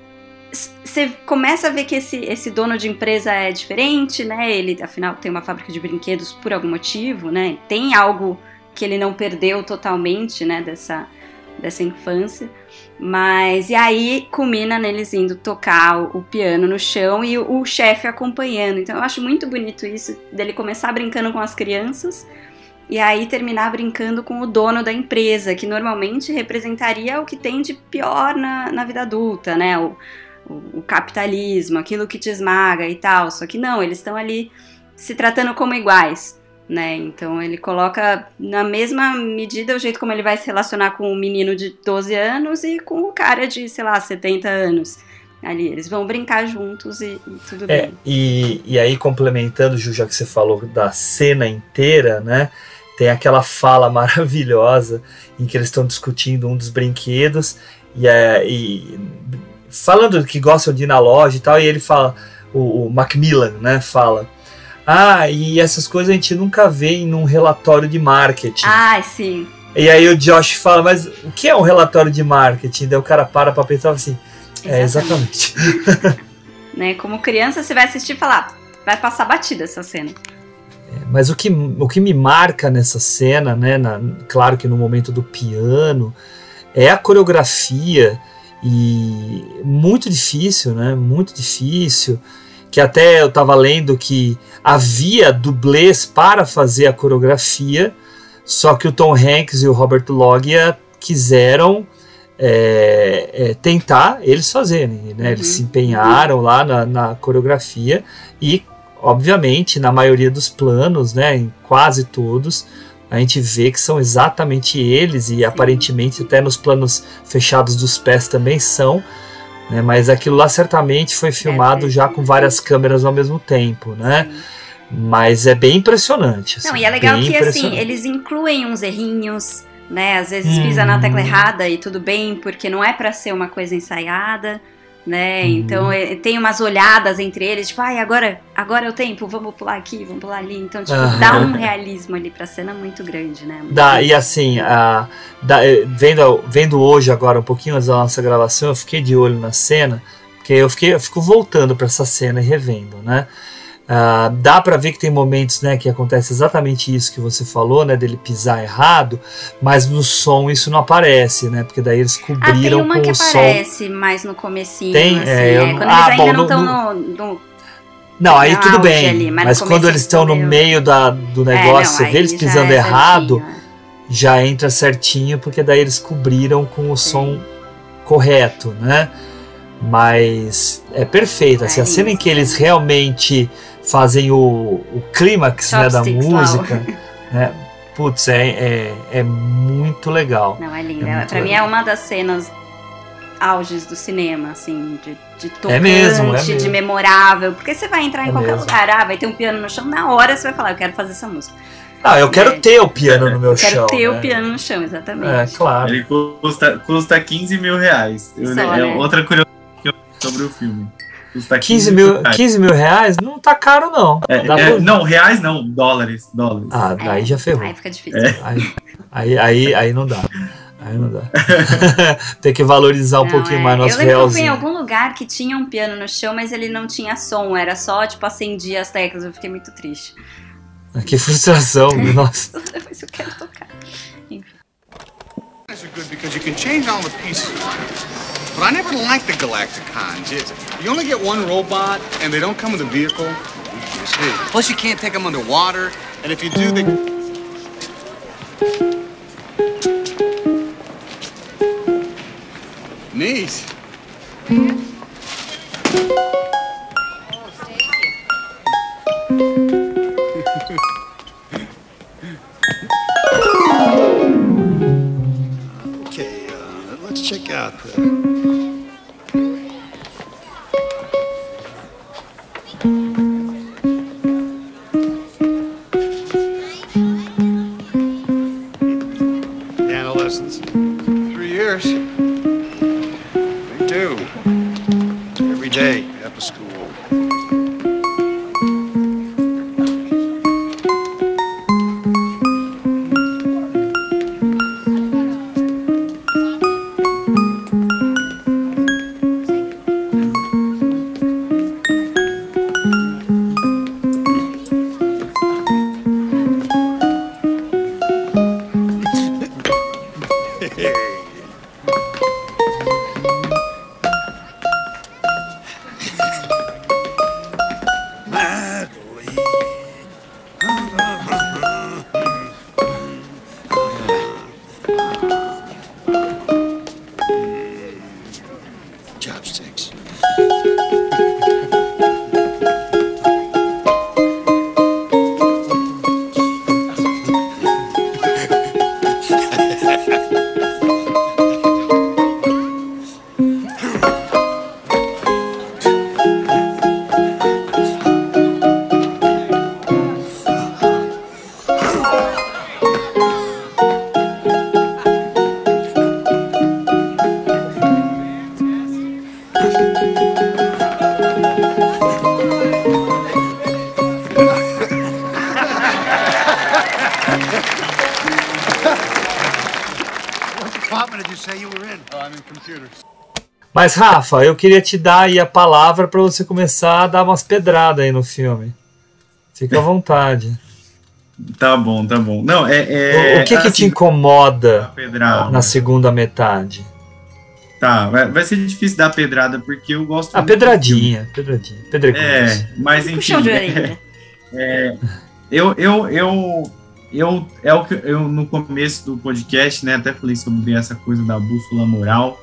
você começa a ver que esse, esse dono de empresa é diferente, né? Ele, afinal, tem uma fábrica de brinquedos por algum motivo, né? Tem algo que ele não perdeu totalmente, né? Dessa, dessa infância. Mas, e aí culmina neles indo tocar o, piano no chão e o, o chefe acompanhando. Então eu acho muito bonito isso, dele começar brincando com as crianças e aí terminar brincando com o dono da empresa, que normalmente representaria o que tem de pior na, na vida adulta, né? O, o, o capitalismo, aquilo que te esmaga e tal. Só que não, eles estão ali se tratando como iguais. Né? Então ele coloca na mesma medida o jeito como ele vai se relacionar com um menino de 12 anos e com o cara de, sei lá, 70 anos. Ali, eles vão brincar juntos e, e tudo É, bem. e, e aí complementando, Ju, já que você falou da cena inteira, né? Tem aquela fala maravilhosa em que eles estão discutindo um dos brinquedos e, é, e falando que gostam de ir na loja e tal, e ele fala, o, o Macmillan, né? Fala. Ah, e essas coisas a gente nunca vê em um relatório de marketing. Ah, sim. E aí o Josh fala, mas o que é um relatório de marketing? Daí o cara para pra pensar assim, é exatamente. Né? Como criança, você vai assistir e falar, vai passar batida essa cena. Mas o que, o que me marca nessa cena, né, na- claro que no momento do piano, é a coreografia e muito difícil, né, muito difícil, que até eu estava lendo que havia dublês para fazer a coreografia, só que o Tom Hanks e o Robert Loggia quiseram é, é, tentar eles fazerem, né? Eles se empenharam lá na, na coreografia e, obviamente, na maioria dos planos, né, em quase todos, a gente vê que são exatamente eles e aparentemente até nos planos fechados dos pés também são, né? Mas aquilo lá certamente foi filmado já com várias câmeras ao mesmo tempo, né? Mas é bem impressionante. Não, assim, e é legal que assim, eles incluem uns errinhos, né? Às vezes Uhum. pisa na tecla errada e tudo bem, porque não é pra ser uma coisa ensaiada, né? Uhum. Então é, tem umas olhadas entre eles, tipo, ai, agora, agora é o tempo, vamos pular aqui, vamos pular ali. Então, tipo, Aham. dá um realismo ali pra cena muito grande, né? Dá, e assim, a, eh, vendo, vendo hoje agora um pouquinho antes da nossa gravação, eu fiquei de olho na cena, porque eu, fiquei, eu fico voltando para essa cena e revendo, né? Ah, dá para ver que tem momentos né, que acontece exatamente isso que você falou, né? Dele pisar errado, mas no som isso não aparece, né? Porque daí eles Ah, tem cobriram uma com que o som. aparece mais no comecinho, Tem? assim, É, eu é, não- quando ah, eles ainda bom, não no- estão no- no, no- Não, aí tudo bem. ali, mas mas quando eles estão no meio- da, do É, negócio, não, você vê eles já pisando é errado, certinho, já entra certinho, porque daí eles cobriram com o som correto, né? Mas é perfeito. Assim, a cena em que eles realmente fazem o, o clímax né, da música, né? Putz, é, é, é muito legal. Não, é linda. É pra mim legal. é uma das cenas auges do cinema, assim, de, de tocante, É mesmo, é de mesmo. memorável. Porque você vai entrar em É qualquer mesmo. lugar, ah, vai ter um piano no chão, na hora você vai falar, eu quero fazer essa música. Ah, eu quero ter o piano no meu Eu quero chão. ter o né? piano no chão, exatamente. É, claro. Ele custa, custa 15 mil reais. Eu- Só, é né? outra curiosidade sobre o filme. Custa 15 mil, reais. 15 mil reais não tá caro, não. É, é, não, reais não, dólares. dólares. Ah, daí já ferrou. Aí fica difícil. É. Aí, aí, aí, aí não dá. Aí não dá. Tem que valorizar um Não, pouquinho é. mais nosso Eu lembro que eu fui em realzinho. algum lugar que tinha um piano no chão, mas ele não tinha som, era só, tipo, acendia as teclas. Eu fiquei muito triste. Que frustração, nossa. Mas eu quero tocar. These are good because you can change all the pieces. But I never liked the Galacticons. You only get one robot, and they don't come with a vehicle. Plus, you can't take them underwater, and if you do, they. Neat. Mas, Rafa, eu queria te dar aí a palavra para você começar a dar umas pedradas aí no filme. Fica à vontade. Tá bom, tá bom. Não, é. é o, o que, que te assim, incomoda pedrada. na segunda metade? Tá, vai, vai ser difícil dar pedrada, porque eu gosto. A muito do pedradinha, pedradinha, pedregulhos. É, mas enfim. Orelha. É, eu, eu, eu, eu, é o que eu no começo do podcast, né, até falei sobre essa coisa da bússola moral.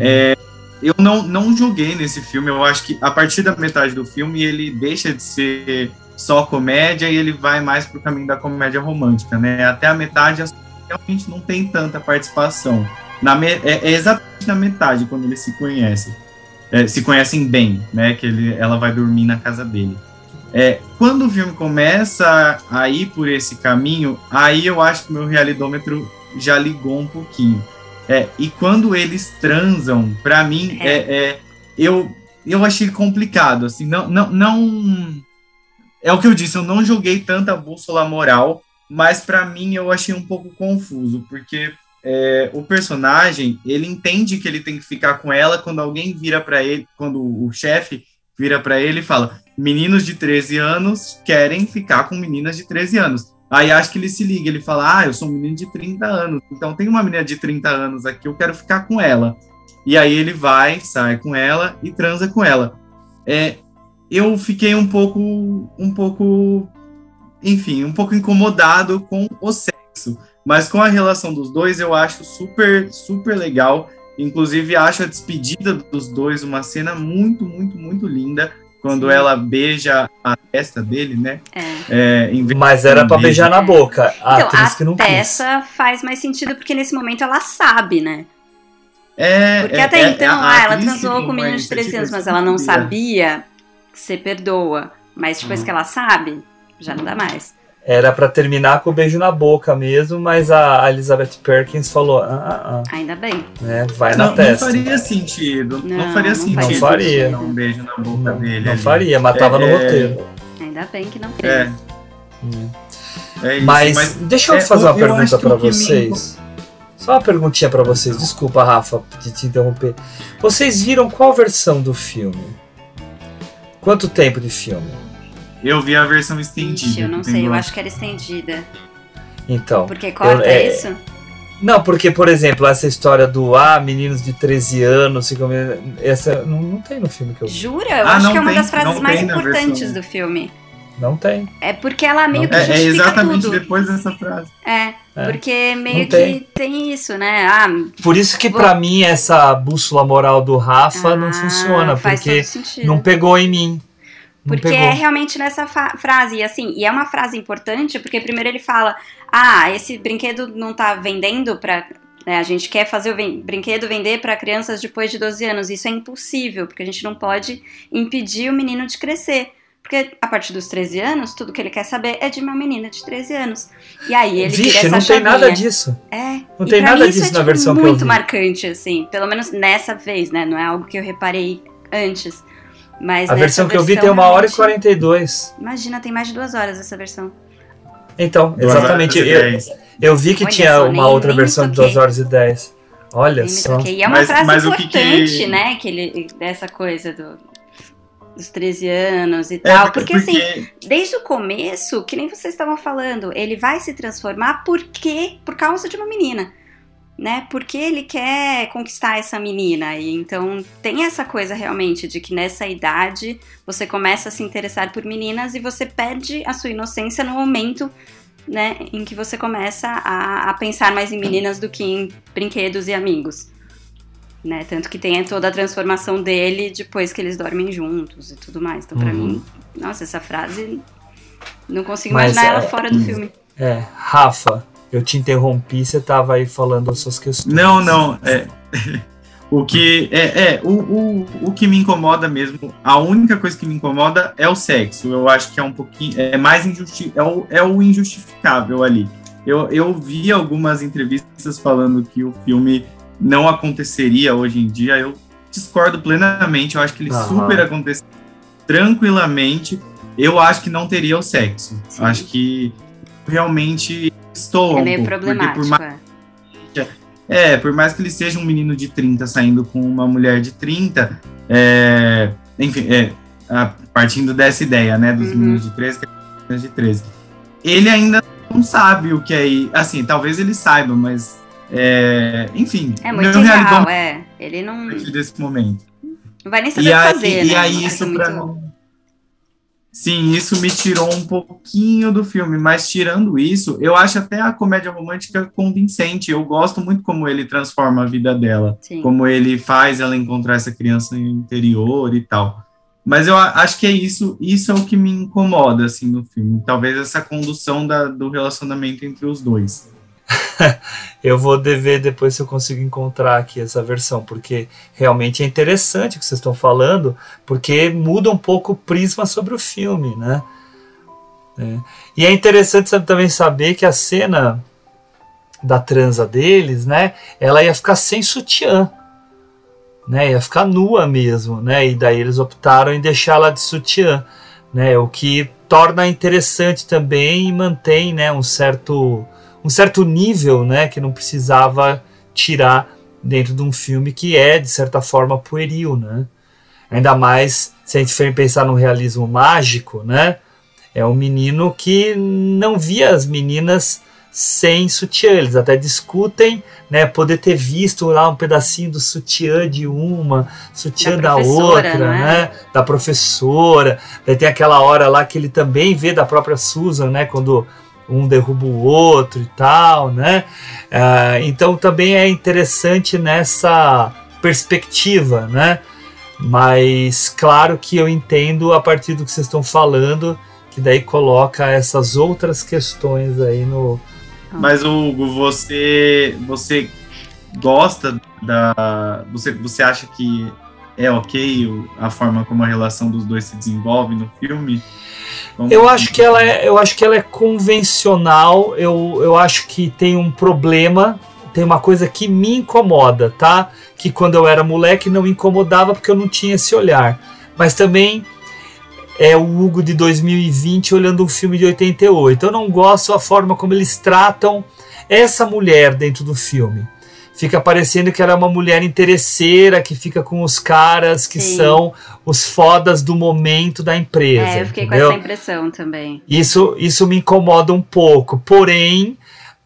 É, eu não, não joguei nesse filme. Eu acho que a partir da metade do filme ele deixa de ser só comédia e ele vai mais pro caminho da comédia romântica, né? Até a metade realmente não tem tanta participação. Na me, é, é exatamente na metade quando eles se conhecem, é, se conhecem bem, né? Que ele, ela vai dormir na casa dele. É, quando o filme começa a ir por esse caminho, aí eu acho que meu realidômetro já ligou um pouquinho. É, e quando eles transam, para mim, é. é, eu, eu achei complicado. Assim, não, não, não. É o que eu disse, eu não joguei tanta bússola moral, mas para mim eu achei um pouco confuso, porque é, o personagem ele entende que ele tem que ficar com ela quando alguém vira para ele, quando o chefe vira para ele e fala: meninos de 13 anos querem ficar com meninas de 13 anos. Aí acho que ele se liga, ele fala: Ah, eu sou um menino de 30 anos, então tem uma menina de 30 anos aqui, eu quero ficar com ela. E aí ele vai, sai com ela e transa com ela. É, eu fiquei um pouco, um pouco, enfim, um pouco incomodado com o sexo, mas com a relação dos dois eu acho super, super legal. Inclusive acho a despedida dos dois uma cena muito, muito, muito linda quando Sim. ela beija a testa dele, né? É. É, Mas era para beijar na boca. A então, atriz a que não testa quis. faz mais sentido porque nesse momento ela sabe, né? É, porque é, até é, então, a ah, ela transou com um menino de mas 13 anos, mas ela não sabia. sabia, você perdoa. Mas depois Uhum. que ela sabe, já não dá mais. Era para terminar com o beijo na boca mesmo, mas a Elizabeth Perkins falou: ah, ah, Ainda bem. ah, né? Vai não, na não testa. faria sentido. Não, Não, faria não sentido. Não faria. dar Um beijo na boca dele. Não ali. faria, mas tava no É, roteiro. Ainda bem que não fez. É. É isso, Mas, deixa eu é, fazer uma eu pergunta o que me vocês. Só uma perguntinha pra vocês. Desculpa, Rafa, de te interromper. Vocês viram qual versão do filme? Quanto tempo de filme? Eu vi a versão estendida. Ixi, eu não sei, eu acho que era estendida. Então. Porque corta eu- é- isso? Não, porque, por exemplo, essa história do ah, meninos de 13 anos, essa não, não tem no filme que eu vi. Jura? Eu Ah, acho não que é uma tem- das frases não mais tem na importantes versão. do filme. Não tem. É porque ela meio Não que É, é justifica exatamente tudo. depois dessa frase. É, É. porque meio Não que tem. tem. isso, né? Ah, Por isso que Vou- pra mim essa bússola moral do Rafa não funciona, Ah, porque não pegou em mim. Porque é realmente nessa frase, e assim, e é uma frase importante, porque primeiro ele fala, ah, esse brinquedo não tá vendendo pra né? A gente quer fazer o brinquedo vender para crianças depois de 12 anos. Isso é impossível, porque a gente não pode impedir o menino de crescer. Porque a partir dos 13 anos, tudo que ele quer saber é de uma menina de 13 anos. E aí ele vira Vixe, essa não tem chavinha. nada disso. É. Não e tem nada disso é, na tipo, versão que eu muito vi. marcante, assim. Pelo menos nessa vez, né? Não é algo que eu reparei antes. Mas A versão que eu vi tem versão, uma hora e realmente- 42. Imagina, tem mais de duas horas essa versão. Então, Duas exatamente. Eu, dez. eu vi que Olha tinha só, uma nem- outra nem versão de toquei. 2 horas e 10. Olha só. E é uma Mas- frase mas o que que- importante, né? Que ele, dessa coisa do, dos 13 anos e É, tal. porque- Porque, assim, desde o começo, que nem vocês estavam falando, ele vai se transformar porque, por causa de uma menina. Né? Porque ele quer conquistar essa menina. E então tem essa coisa realmente de que nessa idade você começa a se interessar por meninas e você perde a sua inocência no momento né, em que você começa a, a pensar mais em meninas do que em brinquedos e amigos. Né? Tanto que tem toda a transformação dele depois que eles dormem juntos e tudo mais. Então, pra Uhum. mim, nossa, essa frase não consigo Mas, imaginar ela é, fora do filme. É, Rafa, eu te interrompi, você tava aí falando as suas questões. Não, não. É, o que é, é o, o, o que me incomoda mesmo, a única coisa que me incomoda é o sexo. Eu acho que é um pouquinho é mais injusti é o, é o injustificável ali. Eu, eu vi algumas entrevistas falando que o filme não aconteceria hoje em dia. Eu discordo plenamente. Eu acho que ele Aham. super aconteceria tranquilamente. Eu acho que não teria o sexo. Eu acho que realmente estou É um meio pouco, porque problemático. por mais é. é, por mais que ele seja um menino de 30 saindo com uma mulher de 30, é, enfim, é, a- partindo dessa ideia, né, dos Uhum. meninos de 13 que é de 13, ele ainda não sabe o que é, assim, talvez ele saiba, mas, é, enfim, É muito irreal, a é. Ele não, desse momento. não vai nem saber E o que aí, fazer, e né? aí Uma isso pra muito- Sim, isso me tirou um pouquinho do filme, mas tirando isso, eu acho até a comédia romântica convincente. Eu gosto muito como ele transforma a vida dela, Sim. como ele faz ela encontrar essa criança interior e tal. Mas eu acho que é isso, isso é o que me incomoda assim no filme. Talvez essa condução da- do relacionamento entre os dois. Eu vou dever depois se eu consigo encontrar aqui essa versão, porque realmente é interessante o que vocês estão falando, porque muda um pouco o prisma sobre o filme, né? É. E é interessante também saber que a cena da transa deles, né? Ela ia ficar sem sutiã, né? Ia ficar nua mesmo, né? E daí eles optaram em deixá-la de sutiã, né? O que torna interessante também e mantém, né? Um certo um certo nível, né, que não precisava tirar dentro de um filme que é de certa forma pueril, né? Ainda mais se a gente for pensar no realismo mágico, né? É um menino que não via as meninas sem sutiã. Eles até discutem, né? Poder ter visto lá um pedacinho do sutiã de uma, sutiã Da da, outra, não é? né? Da professora. Daí tem aquela hora lá que ele também vê da própria Susan, né? Quando um derruba o outro e tal, né? Ah, então também é interessante nessa perspectiva, né? Mas claro que eu entendo a partir do que vocês estão falando, que daí coloca essas outras questões aí no. Mas Hugo, você você gosta da você você acha que é ok a forma como a relação dos dois se desenvolve no filme? Eu acho que ela é, eu acho que ela é convencional. Eu, eu acho que tem um problema, tem uma coisa que me incomoda, tá? Que quando eu era moleque não me incomodava porque eu não tinha esse olhar. Mas também é o Hugo de 2020 olhando um filme de 88. Eu não gosto da forma como eles tratam essa mulher dentro do filme. Fica parecendo que ela é uma mulher interesseira que fica com os caras que Sim. são os fodas do momento da empresa. É, eu fiquei entendeu? com essa impressão também. Isso, isso me incomoda um pouco. Porém,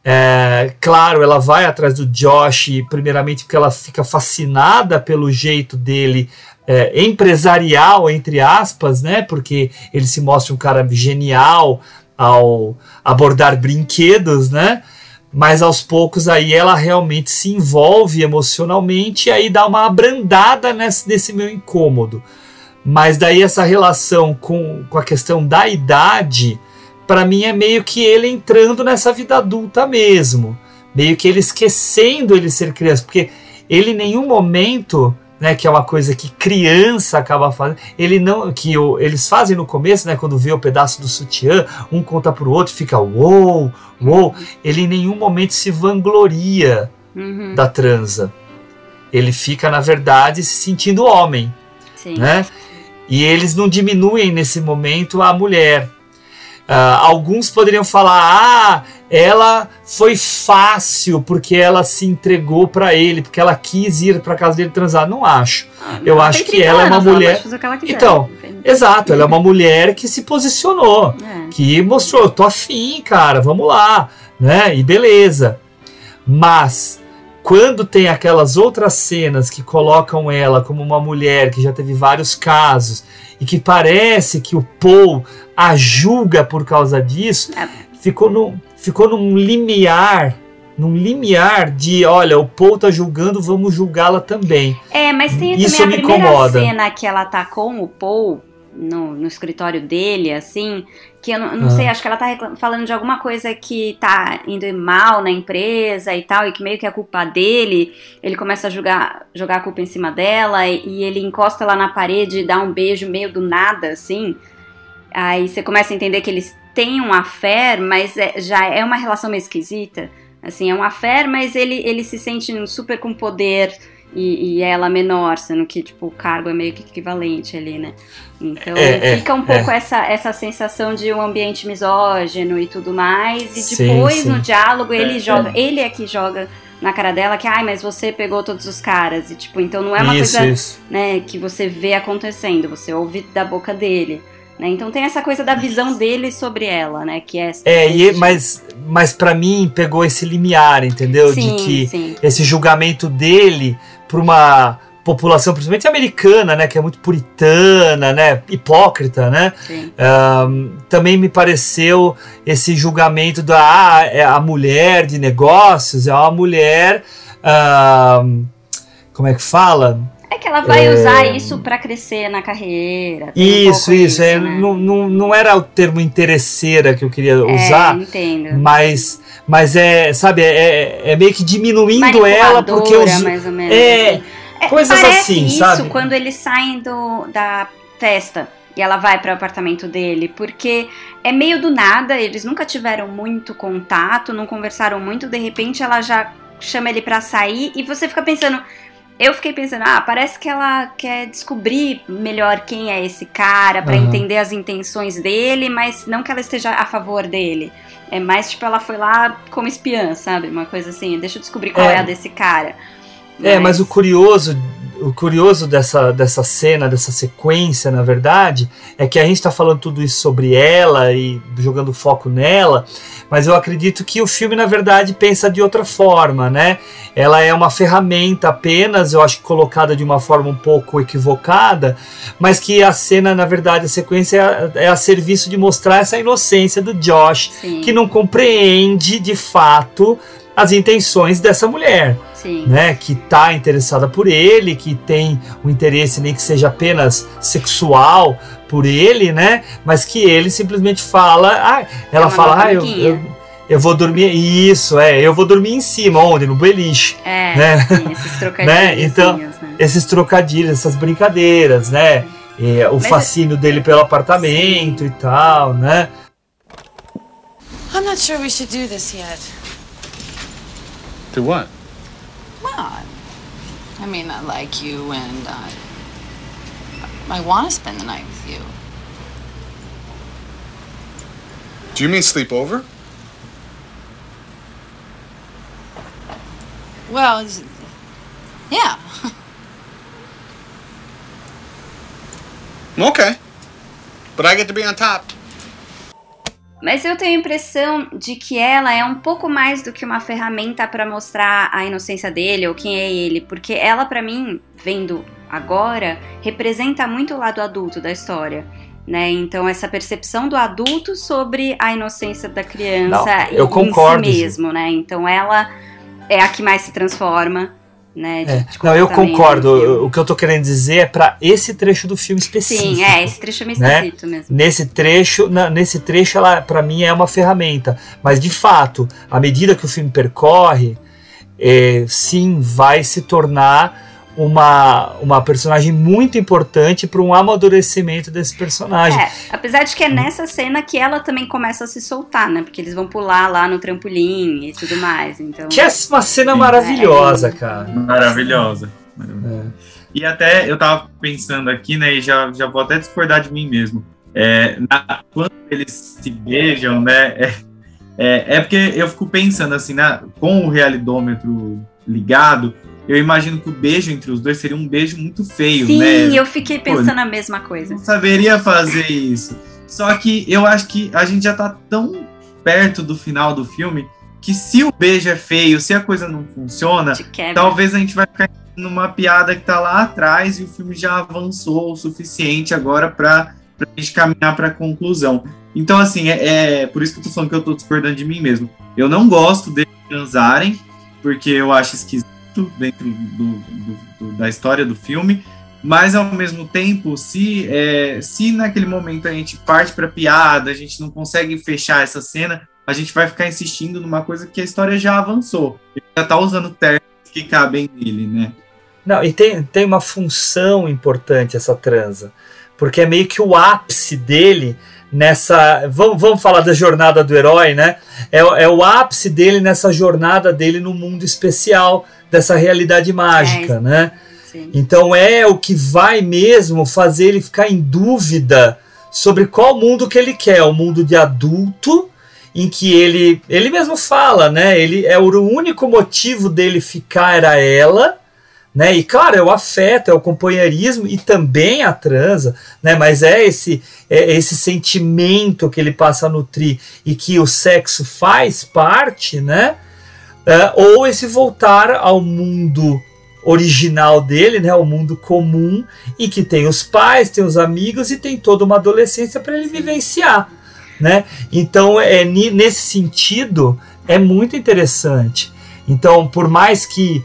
é, claro, ela vai atrás do Josh, primeiramente porque ela fica fascinada pelo jeito dele é, empresarial, entre aspas, né? Porque ele se mostra um cara genial ao abordar brinquedos, né? Mas aos poucos aí ela realmente se envolve emocionalmente e aí dá uma abrandada nesse, nesse meu incômodo. Mas daí essa relação com, com a questão da idade, para mim é meio que ele entrando nessa vida adulta mesmo. meio que ele esquecendo ele ser criança, porque ele em nenhum momento, né, que é uma coisa que criança acaba fazendo, ele não, que o, eles fazem no começo, né, quando vê o pedaço do sutiã, um conta pro outro, fica uou, uou, ele em nenhum momento se vangloria Uhum. da transa. Ele fica, na verdade, se sentindo homem, Sim. né? E eles não diminuem nesse momento a mulher. Ah, alguns poderiam falar: ah, ela foi fácil porque ela se entregou para ele, porque ela quis ir para casa dele transar. Não acho. Eu ela acho tem que 30 ela é uma mulher. então, exato, ela é uma mulher que se posicionou, É. que mostrou: eu tô afim, cara, vamos lá, né? E beleza. Mas quando tem aquelas outras cenas que colocam ela como uma mulher que já teve vários casos e que parece que o Paul a julga por causa disso, É. ficou, no, ficou num limiar, num limiar de, olha, o Paul tá julgando, vamos julgá-la também. É, mas tem Isso também a me primeira incomoda. cena que ela tá com o Paul no, no escritório dele, assim, que eu não, não Ah. sei, acho que ela tá falando de alguma coisa que tá indo mal na empresa e tal, e que meio que é culpa dele. Ele começa a jogar, jogar a culpa em cima dela e, e ele encosta lá na parede e dá um beijo meio do nada, assim. Aí você começa a entender que eles têm um affair, mas é- já é uma relação meio esquisita. Assim, é um affair, mas ele, ele se sente super com poder e, e ela menor, sendo que, tipo, o cargo é meio que equivalente ali, né? Então É, é, fica um pouco é. essa, essa sensação de um ambiente misógino e tudo mais. E Sim, depois, sim. no diálogo, ele É, joga. é. Ele é que joga na cara dela que, ai, mas você pegou todos os caras. E, tipo, então não é uma Isso, coisa isso. né, que você vê acontecendo, você ouve da boca dele. Né? Então tem essa coisa da visão dele sobre ela, né? Que é. É, e, mas, mas para mim pegou esse limiar, entendeu? Sim, de que sim. esse julgamento dele para uma população, principalmente americana, né, que é muito puritana, né, hipócrita, né, Sim. Ahn, também me pareceu esse julgamento da ah, é a mulher de negócios é uma mulher, ahn, como é que fala? É que ela vai É. usar isso pra crescer na carreira. tem um Isso, isso, é, né? não, não, não era o termo interesseira que eu queria usar, É, entendo. mas, mas é, sabe, é, é meio que diminuindo ela porque os, mais ou menos. é, assim. É, coisas assim, isso sabe? quando eles saem do, da festa e ela vai para o apartamento dele, porque é meio do nada, eles nunca tiveram muito contato, não conversaram muito, de repente ela já chama ele pra sair e você fica pensando. Eu fiquei pensando, ah, parece que ela quer descobrir melhor quem é esse cara, pra Aham. entender as intenções dele, mas não que ela esteja a favor dele. É mais tipo, ela foi lá como espiã, sabe? Uma coisa assim, deixa eu descobrir qual é, É. a desse cara. É, mas o curioso, o curioso dessa, dessa cena, dessa sequência, na verdade, é que a gente está falando tudo isso sobre ela e jogando foco nela, mas eu acredito que o filme, na verdade, pensa de outra forma, né? Ela é uma ferramenta apenas, eu acho que colocada de uma forma um pouco equivocada, mas que a cena, na verdade, a sequência é a, é a serviço de mostrar essa inocência do Josh, Sim. que não compreende de fato as intenções dessa mulher Sim. né, que tá interessada por ele, que tem um interesse nem que seja apenas sexual por ele, né, mas que ele simplesmente fala, ah, ela uma fala, ah, eu, eu, eu vou dormir, isso, é, eu vou dormir em cima, onde? No beliche, É, né, sim, esses trocadilhos. né, então, né? esses trocadilhos, essas brincadeiras, né, e o Mas- fascínio dele pelo apartamento e tal, né, I'm not sure we should do this yet. To what? Well, I mean, I like you and uh, I want to spend the night with you. Do you mean sleep over? Well, yeah. Okay. But I get to be on top. Mas eu tenho a impressão de que ela é um pouco mais do que uma ferramenta pra mostrar a inocência dele ou quem é ele, porque ela pra mim, vendo agora, representa muito o lado adulto da história. Né? Então, essa percepção do adulto sobre a inocência da criança Não, eu em concordo, si mesmo, né? Então, ela é a que mais se transforma, né? de- É. de Não, eu concordo. O que eu tô querendo dizer é pra esse trecho do filme específico. Sim, é, esse trecho é meio né? esquisito mesmo. Nesse trecho, na- nesse trecho, ela para mim é uma ferramenta. Mas de fato, à medida que o filme percorre, é, sim, vai se tornar uma, uma personagem muito importante para um amadurecimento desse personagem. É, apesar de que é nessa cena que ela também começa a se soltar, né? Porque eles vão pular lá no trampolim e tudo mais. Então. Que é uma cena maravilhosa, cara. Maravilhosa. Maravilhosa. E até eu tava pensando aqui, né, e já, já vou até discordar de mim mesmo. É, na- quando eles se beijam, né, é, é, é porque eu fico pensando assim, né, com o realidômetro ligado, eu imagino que o beijo entre os dois seria um beijo muito feio, Sim, né? eu fiquei Pô, pensando a mesma coisa. não saberia fazer isso. Só que eu acho que a gente já tá tão perto do final do filme que se o beijo é feio, se a coisa não funciona, talvez a gente vai ficar numa piada que tá lá atrás e o filme já avançou o suficiente agora pra, pra gente caminhar pra conclusão. Então, assim, é, é por isso que eu tô falando que eu tô discordando de mim mesmo. Eu não gosto deles transarem, porque eu acho esquisito dentro do- do- do- da história do filme. Mas ao mesmo tempo, se, é, se naquele momento a gente parte para piada, a gente não consegue fechar essa cena, a gente vai ficar insistindo numa coisa que a história já avançou. Ele já tá usando termos que cabem nele, né? Não, e tem, tem uma função importante essa transa. Porque é meio que o ápice dele nessa. Vamos, vamos falar da jornada do herói, né? É, o- é o ápice dele nessa jornada dele no mundo especial, dessa realidade mágica, É, né? sim. Então é o que vai mesmo fazer ele ficar em dúvida sobre qual mundo que ele quer, o mundo de adulto, em que ele ele mesmo fala, né? Ele é o único motivo dele ficar era ela, né? E claro, é o afeto, é o companheirismo e também a transa, né? Mas é esse é esse sentimento que ele passa a nutrir e que o sexo faz parte, né? É, ou esse voltar ao mundo original dele, né, o mundo comum, e que tem os pais, tem os amigos e tem toda uma adolescência para ele vivenciar, né? Então, é nesse sentido é muito interessante. Então, por mais que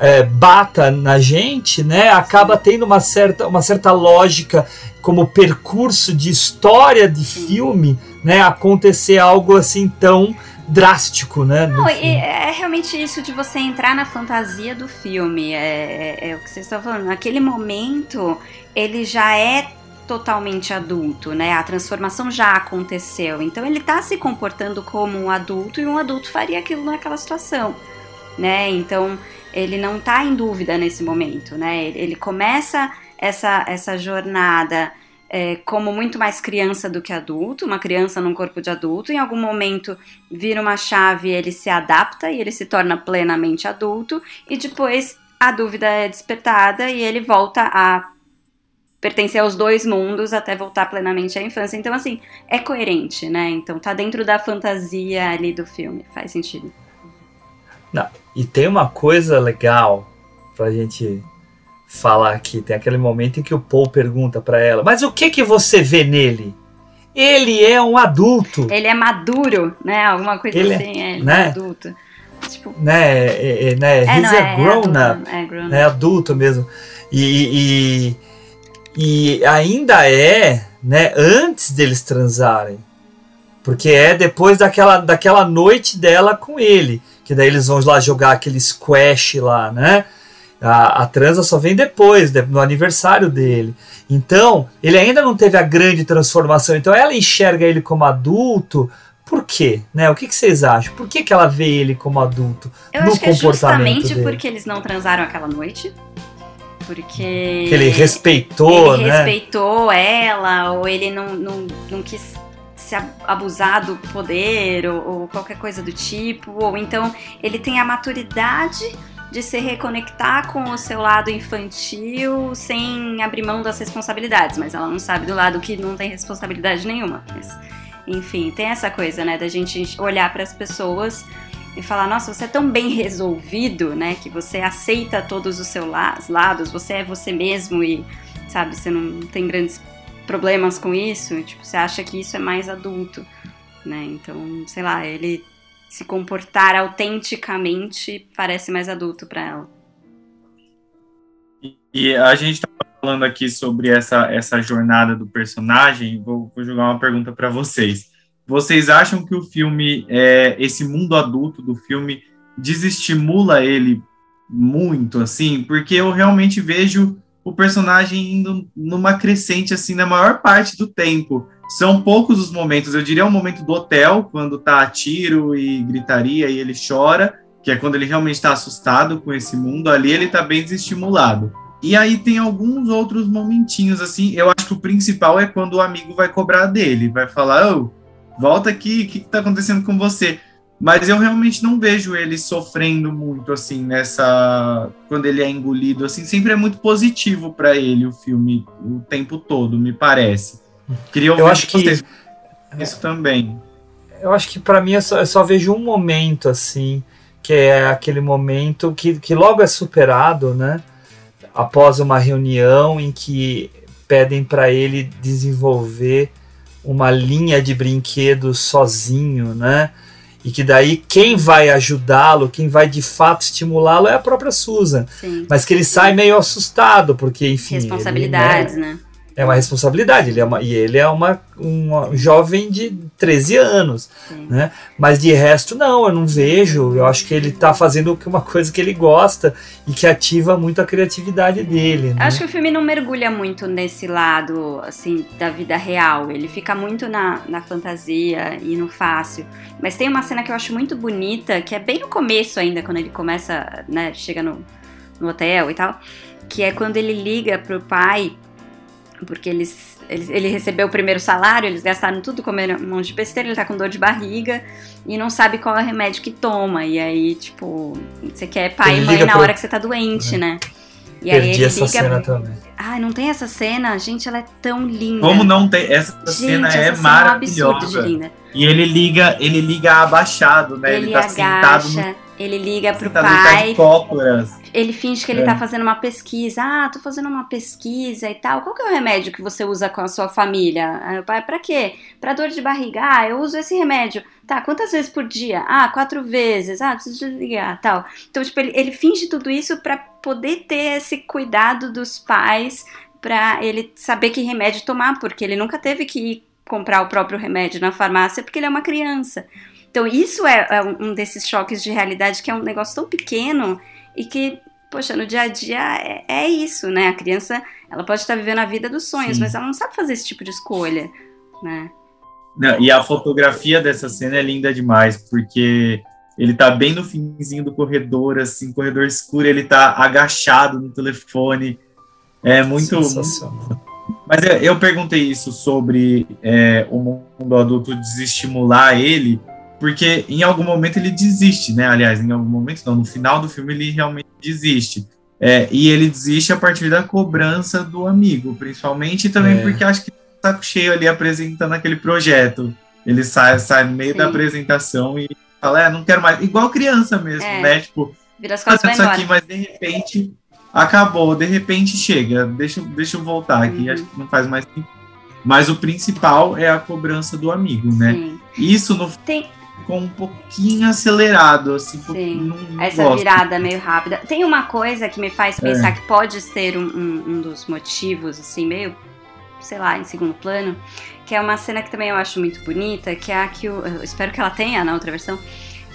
é, bata na gente, né, acaba tendo uma certa, uma certa lógica como percurso de história de filme, né, acontecer algo assim tão drástico, né? Não, e filme. é realmente isso de você entrar na fantasia do filme. É, é- é o que vocês estão falando. Naquele momento, ele já é totalmente adulto, né? A transformação já aconteceu. Então ele tá se comportando como um adulto e um adulto faria aquilo naquela situação, né? Então ele não tá em dúvida nesse momento, né? Ele, ele começa essa, essa jornada é, como muito mais criança do que adulto, uma criança num corpo de adulto. Em algum momento vira uma chave, ele se adapta e ele se torna plenamente adulto, e depois a dúvida é despertada e ele volta a pertencer aos dois mundos até voltar plenamente à infância. Então, assim, é coerente, né? Então tá dentro da fantasia ali do filme, faz sentido. Não, e tem uma coisa legal pra gente falar aqui. Tem aquele momento em que o Paul pergunta pra ela: Mas o que que você vê nele? Ele é um adulto, Ele é maduro, né? Alguma coisa Ele é- assim, é, ele né? é adulto. Tipo, né? É, é, né? É, não, é- é grown adulto, up, é grown né? Adulto mesmo. E, e, e ainda é, né? Antes deles transarem, porque é depois daquela, daquela noite dela com ele, que daí eles vão lá jogar aquele squash lá, né? A, a transa só vem depois, de- no aniversário dele. Então, ele ainda não teve a grande transformação. Então, ela enxerga ele como adulto. Por quê? Né? O que, que vocês acham? Por que, que ela vê ele como adulto eu no acho que é justamente dele? porque eles não transaram aquela noite. Porque. Que ele respeitou, ele né? respeitou ela, ou ele não, não, não quis se ab- abusar do poder, ou, ou qualquer coisa do tipo, ou então ele tem a maturidade de se reconectar com o seu lado infantil sem abrir mão das responsabilidades, mas ela não sabe do lado que não tem responsabilidade nenhuma. Mas, enfim, tem essa coisa, né, da gente olhar para as pessoas e falar, nossa, você é tão bem resolvido, né, que você aceita todos os seus la- lados, você é você mesmo e, sabe, você não tem grandes problemas com isso, tipo, você acha que isso é mais adulto, né, então, sei lá, ele se comportar autenticamente parece mais adulto pra ela. E, a gente estava falando aqui sobre essa, essa jornada do personagem. Vou, vou jogar uma pergunta para vocês. Vocês acham que o filme, é, esse mundo adulto do filme, desestimula ele muito, assim? Porque eu realmente vejo o personagem indo numa crescente, assim, na maior parte do tempo. São poucos os momentos, eu diria o momento do hotel, quando tá tiro e gritaria e ele chora, que é quando ele realmente está assustado com esse mundo, ali ele tá bem desestimulado. E aí tem alguns outros momentinhos, assim, eu acho que o principal é quando o amigo vai cobrar dele, vai falar, ô, volta aqui, o que, que tá acontecendo com você? Mas eu realmente não vejo ele sofrendo muito, assim, nessa. Quando ele é engolido, assim, sempre é muito positivo para ele o filme o tempo todo, me parece. Queria ouvir Eu acho de vocês que isso também. eu acho que pra mim eu só, eu só vejo um momento assim, que é aquele momento que, que logo é superado, né? Após uma reunião em que pedem para ele desenvolver uma linha de brinquedos sozinho, né? E que daí quem vai ajudá-lo, quem vai de fato estimulá-lo é a própria Susan. Sim. Mas que ele sai meio assustado, porque enfim. ele, Responsabilidades, né, né? É uma responsabilidade, ele é uma, e ele é uma, uma jovem de 13 anos, né? Mas de resto, não, eu não vejo. Eu acho que ele tá fazendo uma coisa que ele gosta e que ativa muito a criatividade dele. Né? Acho que o filme não mergulha muito nesse lado, assim, da vida real. Ele fica muito na, na fantasia e no fácil. Mas tem uma cena que eu acho muito bonita, que é bem no começo ainda, quando ele começa, né, chega no, no hotel e tal, que é quando ele liga pro pai, porque eles, ele, ele recebeu o primeiro salário, eles gastaram tudo comendo um monte de besteira, ele tá com dor de barriga e não sabe qual é o remédio que toma. E aí, tipo, você quer pai Ele e mãe na pro- hora que você tá doente, É. né? E aí Perdi ele essa liga. cena também. Ai, não tem essa cena? Gente, ela é tão linda. Como não tem? Essa Gente, cena essa é cena é um absurdo de maravilhosa. linda. e ele liga, ele liga abaixado, né? Ele, Ele, tá sentado agacha, no ele liga pro ele tá pai, ele finge que ele É. tá fazendo uma pesquisa. Ah, tô fazendo uma pesquisa e tal. Qual que é o remédio que você usa com a sua família? Aí o pai, pra quê? Pra dor de barriga. Ah, eu uso esse remédio. Tá, quantas vezes por dia? Ah, quatro vezes. Ah, preciso desligar, tal. Então, tipo, ele, ele finge tudo isso pra poder ter esse cuidado dos pais pra ele saber que remédio tomar, porque ele nunca teve que ir comprar o próprio remédio na farmácia porque ele é uma criança. Então, isso é, é um desses choques de realidade que é um negócio tão pequeno e que, poxa, no dia a dia é, é isso, né? A criança, ela pode estar vivendo a vida dos sonhos, Sim. mas ela não sabe fazer esse tipo de escolha, né? Não, e a fotografia dessa cena é linda demais, porque ele tá bem no finzinho do corredor, assim, corredor escuro, ele tá agachado no telefone. É muito. Sensacional. Mas eu, eu perguntei isso sobre é, o mundo adulto desestimular ele, porque em algum momento ele desiste, né? Aliás, em algum momento não, no final do filme ele realmente desiste. É, e ele desiste a partir da cobrança do amigo, principalmente, e também É. porque acho que tá cheio ali apresentando aquele projeto. Ele sai, sai no meio Sim. da apresentação e fala, é, não quero mais. Igual criança mesmo, É. né? Tipo, Vira as costas vai isso aqui, mas de repente acabou, de repente chega, deixa, eu- deixa eu voltar aqui, Uhum. acho que não faz mais tempo. Mas o principal é a cobrança do amigo, né? Sim. Isso no Tem, ficou um pouquinho acelerado, assim, um pouquinho, essa gosto. virada meio rápida. Tem uma coisa que me faz pensar É. que pode ser um, um- um dos motivos, assim, meio, sei lá, em segundo plano, que é uma cena que também eu acho muito bonita, que é a que o, eu espero que ela tenha na outra versão,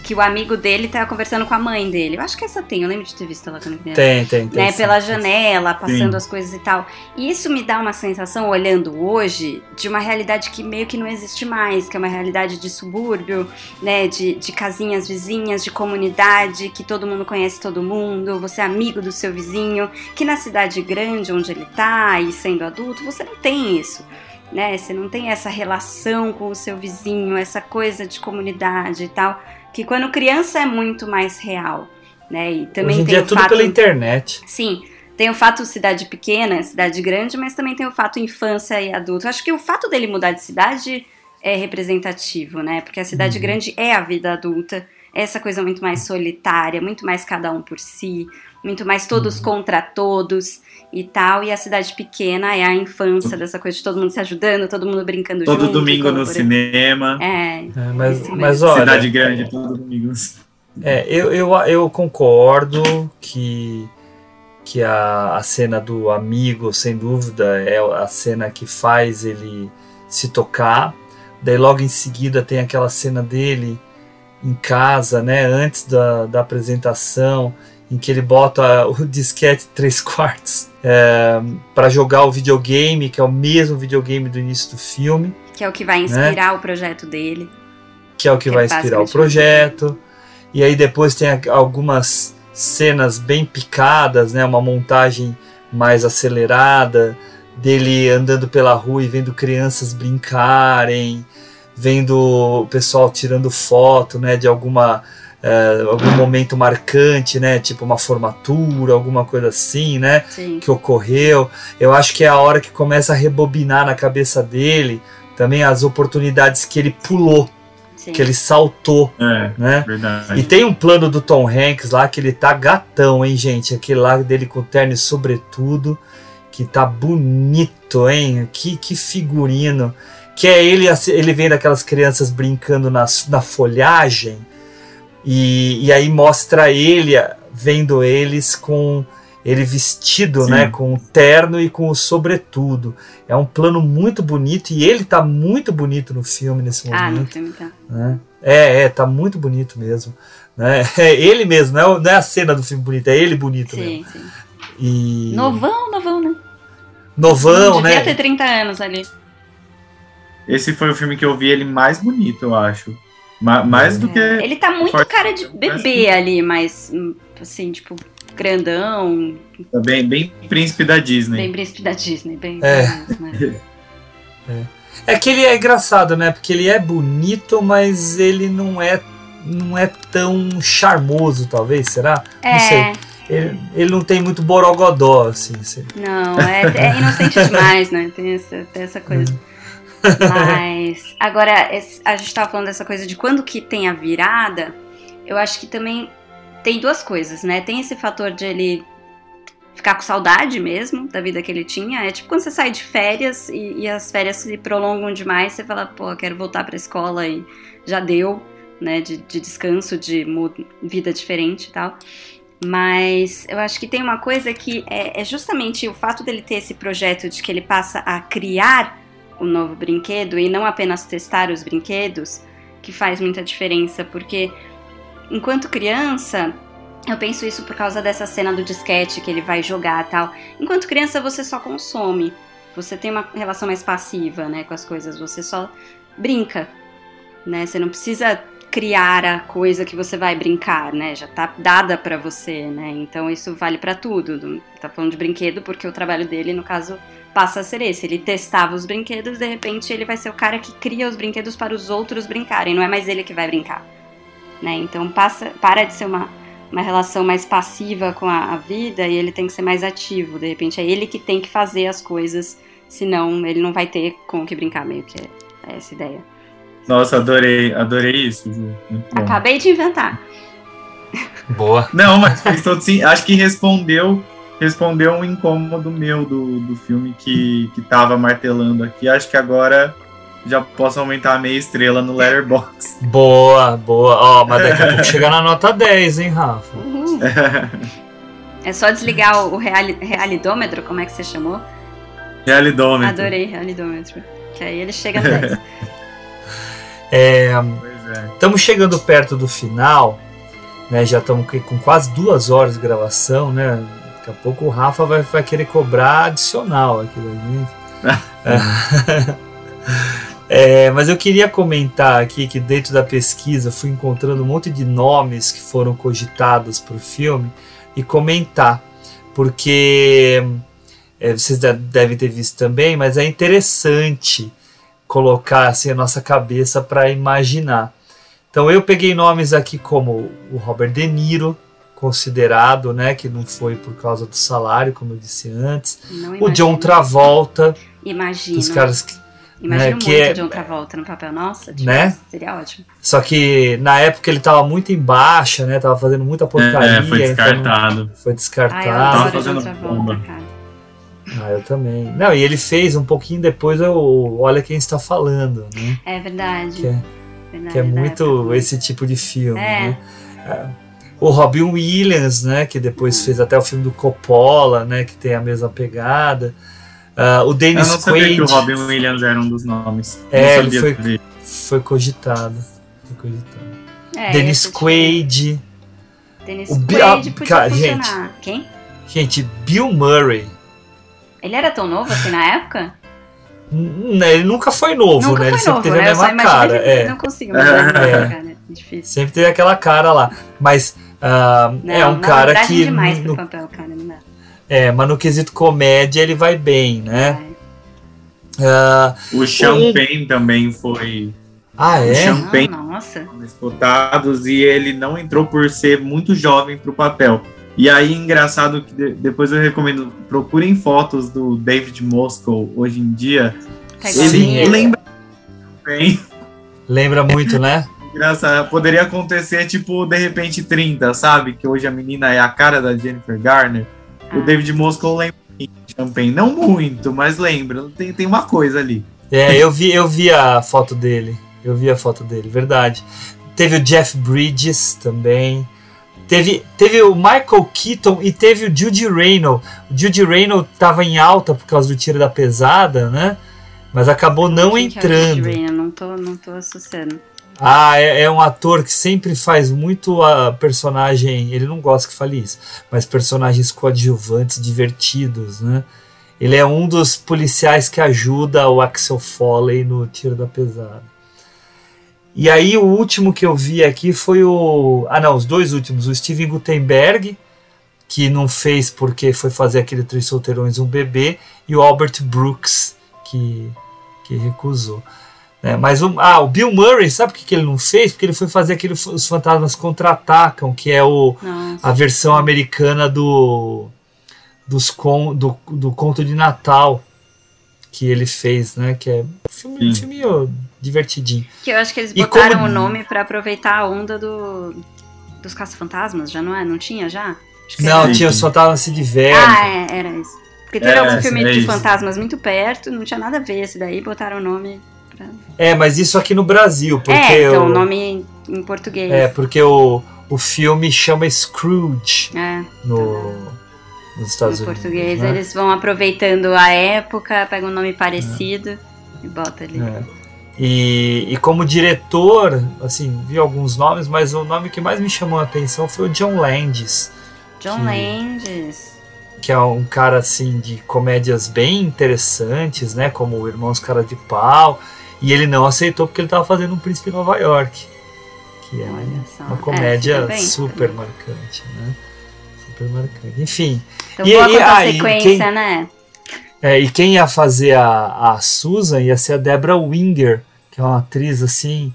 que o amigo dele tá conversando com a mãe dele. Eu acho que essa tem, eu lembro de ter visto ela quando criança. Tem, tem, tem. né, sim. pela janela, passando Sim. as coisas e tal. E isso me dá uma sensação, olhando hoje, de uma realidade que meio que não existe mais, que é uma realidade de subúrbio, né, de, de casinhas vizinhas, de comunidade, que todo mundo conhece todo mundo, você é amigo do seu vizinho, que na cidade grande onde ele tá e sendo adulto, você não tem isso. Né, você não tem essa relação com o seu vizinho, essa coisa de comunidade e tal, que quando criança é muito mais real, né? E também Hoje em tem dia é tudo fato pela internet. Sim, tem o fato cidade pequena, cidade grande, mas também tem o fato infância e adulto. Acho que o fato dele mudar de cidade é representativo, né? Porque a cidade Uhum. grande é a vida adulta, é essa coisa muito mais solitária, muito mais cada um por si, muito mais Uhum. todos contra todos e tal. E a cidade pequena é a infância dessa coisa de todo mundo se ajudando, todo mundo brincando Todo junto. domingo no cinema. É, É, mas, Isso mas olha, Cidade grande, todo domingo. É, eu, eu, eu concordo que que a, a cena do amigo, sem dúvida, é a cena que faz ele se tocar. Daí logo em seguida tem aquela cena dele em casa, né, antes da, da apresentação, em que ele bota o disquete 3 quartos é, para jogar o videogame, que é o mesmo videogame do início do filme. Que é o que vai inspirar né? o projeto dele. Que é o que, que vai inspirar o projeto. E aí depois tem algumas cenas bem picadas, né, uma montagem mais acelerada dele andando pela rua e vendo crianças brincarem, vendo o pessoal tirando foto, né, de alguma uh, algum momento marcante, né, tipo uma formatura, alguma coisa assim, né, Sim. que ocorreu. Eu acho que é a hora que começa a rebobinar na cabeça dele também as oportunidades que ele pulou. Sim. Que ele saltou, É, né? verdade. E tem um plano do Tom Hanks lá que ele tá gatão, hein, gente? Aquele lá dele com terno e sobretudo, que tá bonito, hein? Que, que figurino. Que é ele, ele vem daquelas crianças brincando na, na folhagem, e, e aí mostra ele vendo eles com ele vestido, Sim. né, com o terno e com o sobretudo. É um plano muito bonito e ele tá muito bonito no filme nesse Ah, no momento. filme tá. né? É, é, tá muito bonito mesmo. Né? É ele mesmo, não é, não é a cena do filme bonito, é ele bonito mesmo. Sim, sim. E Novão, novão, né? novão, Devia né? ter 30 anos ali. Esse foi o filme que eu vi ele mais bonito, eu acho. Ma- mais do que. Ele tá muito Forte- cara de bebê ali, mas assim, tipo, grandão, Bem, bem príncipe da Disney. bem príncipe da Disney, bem. É. né? É que ele é engraçado, né? Porque ele é bonito, mas ele não é não é tão charmoso, talvez, será? Não É. sei. Ele, ele não tem muito borogodó, assim. assim. Não, é, é inocente demais, né? Tem essa, tem essa coisa. Mas, agora, a gente tava falando dessa coisa de quando que tem a virada, eu acho que também tem duas coisas, né? Tem esse fator de ele ficar com saudade mesmo da vida que ele tinha. É tipo quando você sai de férias e, e as férias se prolongam demais, você fala, pô, quero voltar pra escola e já deu, né? De, de descanso, de vida diferente e tal. Mas eu acho que tem uma coisa que é, é justamente o fato dele ter esse projeto de que ele passa a criar o novo brinquedo e não apenas testar os brinquedos, que faz muita diferença, porque enquanto criança, eu penso isso por causa dessa cena do disquete que ele vai jogar tal. Enquanto criança você só consome, você tem uma relação mais passiva, né, com as coisas, você só brinca, né? Você não precisa criar a coisa que você vai brincar, né? Já tá dada pra você, né? Então isso vale pra tudo. Tá falando de brinquedo porque o trabalho dele, no caso, passa a ser esse. Ele testava os brinquedos, de repente ele vai ser o cara que cria os brinquedos para os outros brincarem, não é mais ele que vai brincar, né? Então passa, para de ser uma uma relação mais passiva com a, a vida e ele tem que ser mais ativo. De repente é ele que tem que fazer as coisas, senão ele não vai ter com o que brincar, meio que é, é essa ideia. Nossa, adorei, adorei isso, Ju. Acabei de inventar. Boa. Não, mas fez todo sim. Acho que respondeu respondeu um incômodo meu do, do filme que, que tava martelando aqui. Acho que agora já posso aumentar a meia estrela no Letterboxd. Boa, boa. Ó, mas daqui a pouco chega na nota 10, hein, Rafa? É só desligar o reali realidômetro, como é que você chamou? Realidômetro. Adorei realidômetro. Que aí ele chega no 10. É, Pois é. Estamos chegando perto do final, né? Já estamos com quase duas horas de gravação, né? Daqui a pouco o Rafa vai, vai querer cobrar adicional aqui da gente. É, mas eu queria comentar aqui que dentro da pesquisa fui encontrando um monte de nomes que foram cogitados para o filme e comentar, porque é, vocês de- devem ter visto também, mas é interessante colocar assim a nossa cabeça para imaginar. Então eu peguei nomes aqui como o Robert De Niro, considerado, né, que não foi por causa do salário, como eu disse antes. Não O John. Travolta, Imagino. os caras que Imagino né, que muito é- John Travolta no papel. Nossa, tipo, Né? seria ótimo. Só que na época ele tava muito em baixa, né? Tava fazendo muita porcaria. É, foi então descartado. foi Ai, eu descartado. John fazendo bomba. cara. Ah, eu também. Não, e ele fez um pouquinho depois o Olha Quem Está Falando, né? É verdade. Que é, verdade que é muito época. esse tipo de filme, É. né? É. O Robin Williams, né? Que depois fez até o filme do Coppola, né? Que tem a mesma pegada. Ah, o Eu Dennis não sabia Quaid. que o Robin Williams era um dos nomes. É, ele foi, dele. foi cogitado. Foi cogitado. É, Dennis Quaid. Dennis o Quaid ah, podia cara, funcionar. Quem? Gente, Bill Murray. Ele era tão novo assim na época? N- Ele nunca foi novo, Nunca né? Ele foi sempre novo, teve né? a Eu mesma cara. ele- É. Não consigo imaginar ele É. cara, é difícil. Sempre teve aquela cara lá. Mas ah, Não, é um cara que. demais no- pro papel, cara, não dá. é, mas no quesito comédia ele vai bem, né? Ah, O Champagne também foi. Ah, O é? Champagne Ah, nossa. disputados e ele não entrou por ser muito jovem pro papel. E aí, engraçado que de- depois eu recomendo, procurem fotos do David Moscow hoje em dia. Tá ele igualzinho. lembra bem. Lembra muito, né? Engraçado. Poderia acontecer, tipo, de repente 30, sabe? Que hoje a menina é a cara da Jennifer Garner. O David Moscow lembra de Champagne. Não muito, mas lembra. Tem, tem uma coisa ali. É, eu vi, eu vi a foto dele. Eu vi a foto dele, verdade. Teve o Jeff Bridges também. Teve, teve o Michael Keaton e teve o Judy Reynolds. O Judy Reynolds tava em alta por causa do tiro da pesada, né? Mas acabou não Quem que é o entrando. Rayner? Não tô, não tô associando. Ah, é, é um ator que sempre faz muito a personagem. Ele não gosta que fale isso, mas personagens coadjuvantes, divertidos, né? Ele é um dos policiais que ajuda o Axel Foley no tiro da pesada. E aí o último que eu vi aqui foi o. Ah, não, os dois últimos. O Steven Gutenberg, que não fez porque foi fazer aquele Três Solteirões um Bebê, e o Albert Brooks, que, que recusou. Né? mas o, ah, o Bill Murray, sabe por que, que ele não fez? Porque ele foi fazer aquele Os Fantasmas Contra-Atacam, que é o, Nossa. a versão americana do, dos con, do, do conto de Natal que ele fez, né? Que é um filme, Sim. filme ó, divertidinho. Que eu acho que eles E botaram como- o nome pra aproveitar a onda do, dos caça-fantasmas, já não é? Não tinha já? Acho que Não, era. tinha os fantasmas se divertem. Ah, é, era isso. Porque teve É, algum filme é de isso. fantasmas muito perto, não tinha nada a ver esse daí, botaram o nome pra... É, mas isso aqui no Brasil, porque é, então o, nome em português. é porque o, o filme chama Scrooge É, no, nos Estados em Unidos. português. né? Eles vão aproveitando a época, pegam um nome parecido e bota ali. É. E, e como diretor, assim, vi alguns nomes, mas o nome que mais me chamou a atenção foi o John Landis, John que- Landis. que é um cara assim de comédias bem interessantes, né, como Irmãos Cara de Pau, e ele não aceitou porque ele estava fazendo um Príncipe em Nova York, que é uma É, comédia super bem, super marcante, né? Super marcante. Enfim. Então, e, boa e- ah, e consequência, quem- né? É, e quem ia fazer a, a Susan ia ser a Deborah Winger, que é uma atriz assim.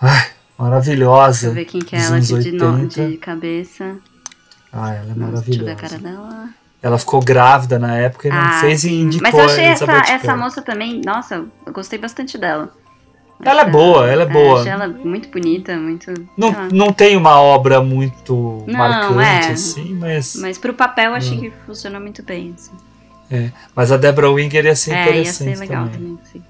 ai, maravilhosa. Deixa eu ver quem que é ela de, de, no- 80. de cabeça. Ah, ela é Deixa eu ver maravilhosa. a cara dela. Ela ficou grávida na época e não Ah, fez e indicou Mas eu achei essa, essa moça também, nossa, eu gostei bastante dela. Ela é boa, ela é boa. achei ela muito bonita, muito. Não, não tem uma obra muito Não, marcante, é. assim, mas. Mas pro papel eu achei Hum. que funcionou muito bem. Assim. é. Mas a Deborah Winger ia ser É, ia interessante ser legal também. também. sim.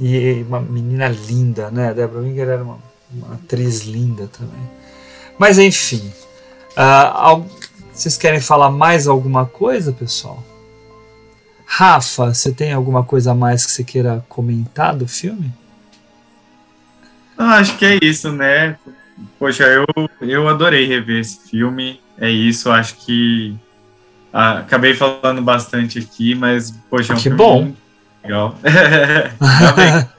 E uma menina linda, né? A Deborah Winger era uma, uma atriz linda também. Mas enfim. al- vocês querem falar mais alguma coisa, pessoal? Rafa, você tem alguma coisa a mais que você queira comentar do filme? Não, acho que é isso, né? Poxa, eu, eu adorei rever esse filme. É isso, acho que. ah, acabei falando bastante aqui, mas, poxa, é um Que filme bom. legal.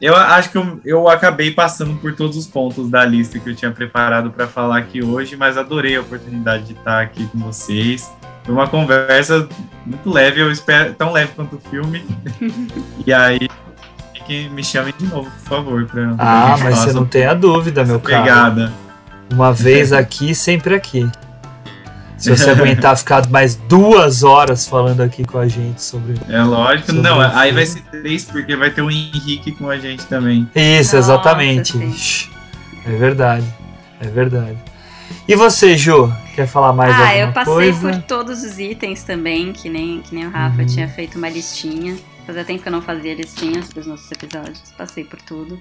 Eu acho que eu, eu acabei passando por todos os pontos da lista que eu tinha preparado para falar aqui hoje, mas adorei a oportunidade de estar aqui com vocês. Foi uma conversa muito leve, eu espero tão leve quanto o filme. e aí, que me chamem de novo, por favor. Pra, pra Ah, mas você não tem a dúvida, meu cara. pegada. Uma vez aqui, sempre aqui. Se você aguentar ficar mais duas horas falando aqui com a gente sobre. É lógico, sobre não, aí vai ser três, porque vai ter o Henrique com a gente também. Isso, Nossa, exatamente. sim. É verdade. É verdade. E você, Ju? Quer falar mais ah, alguma eu passei coisa? por todos os itens também, que nem, que nem o Rafa Uhum. tinha feito uma listinha. Fazia tempo que eu não fazia listinhas para os nossos episódios. Passei por tudo.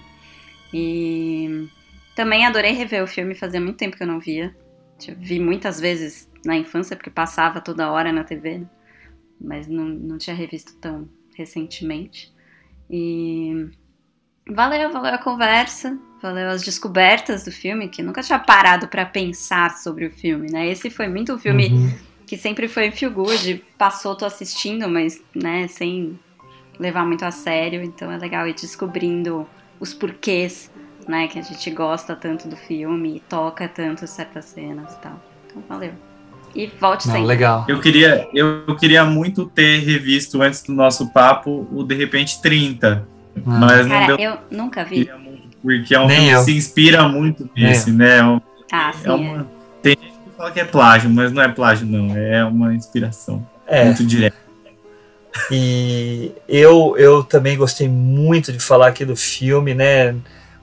E Também adorei rever o filme, fazia muito tempo que eu não via. Vi muitas vezes na infância, porque passava toda hora na TV, né? mas não, não tinha revisto tão recentemente. E valeu, valeu a conversa, valeu as descobertas do filme, que nunca tinha parado para pensar sobre o filme, né? Esse foi muito um filme Uhum. que sempre foi feel good, passou, tô assistindo, mas, né, sem levar muito a sério, então é legal ir descobrindo os porquês, né, que a gente gosta tanto do filme e toca tanto certas cenas e tal. Então, valeu. E volte Não, sempre. legal. Eu queria, eu queria muito ter revisto antes do nosso papo o De Repente 30. Mas não Cara, deu eu nunca vi. porque é um Nem filme eu. que se inspira muito nesse, né? É um- Ah, sim. é uma- Tem gente que fala que é plágio, mas não é plágio, não. É uma inspiração É. muito direta. E eu, eu também gostei muito de falar aqui do filme, né?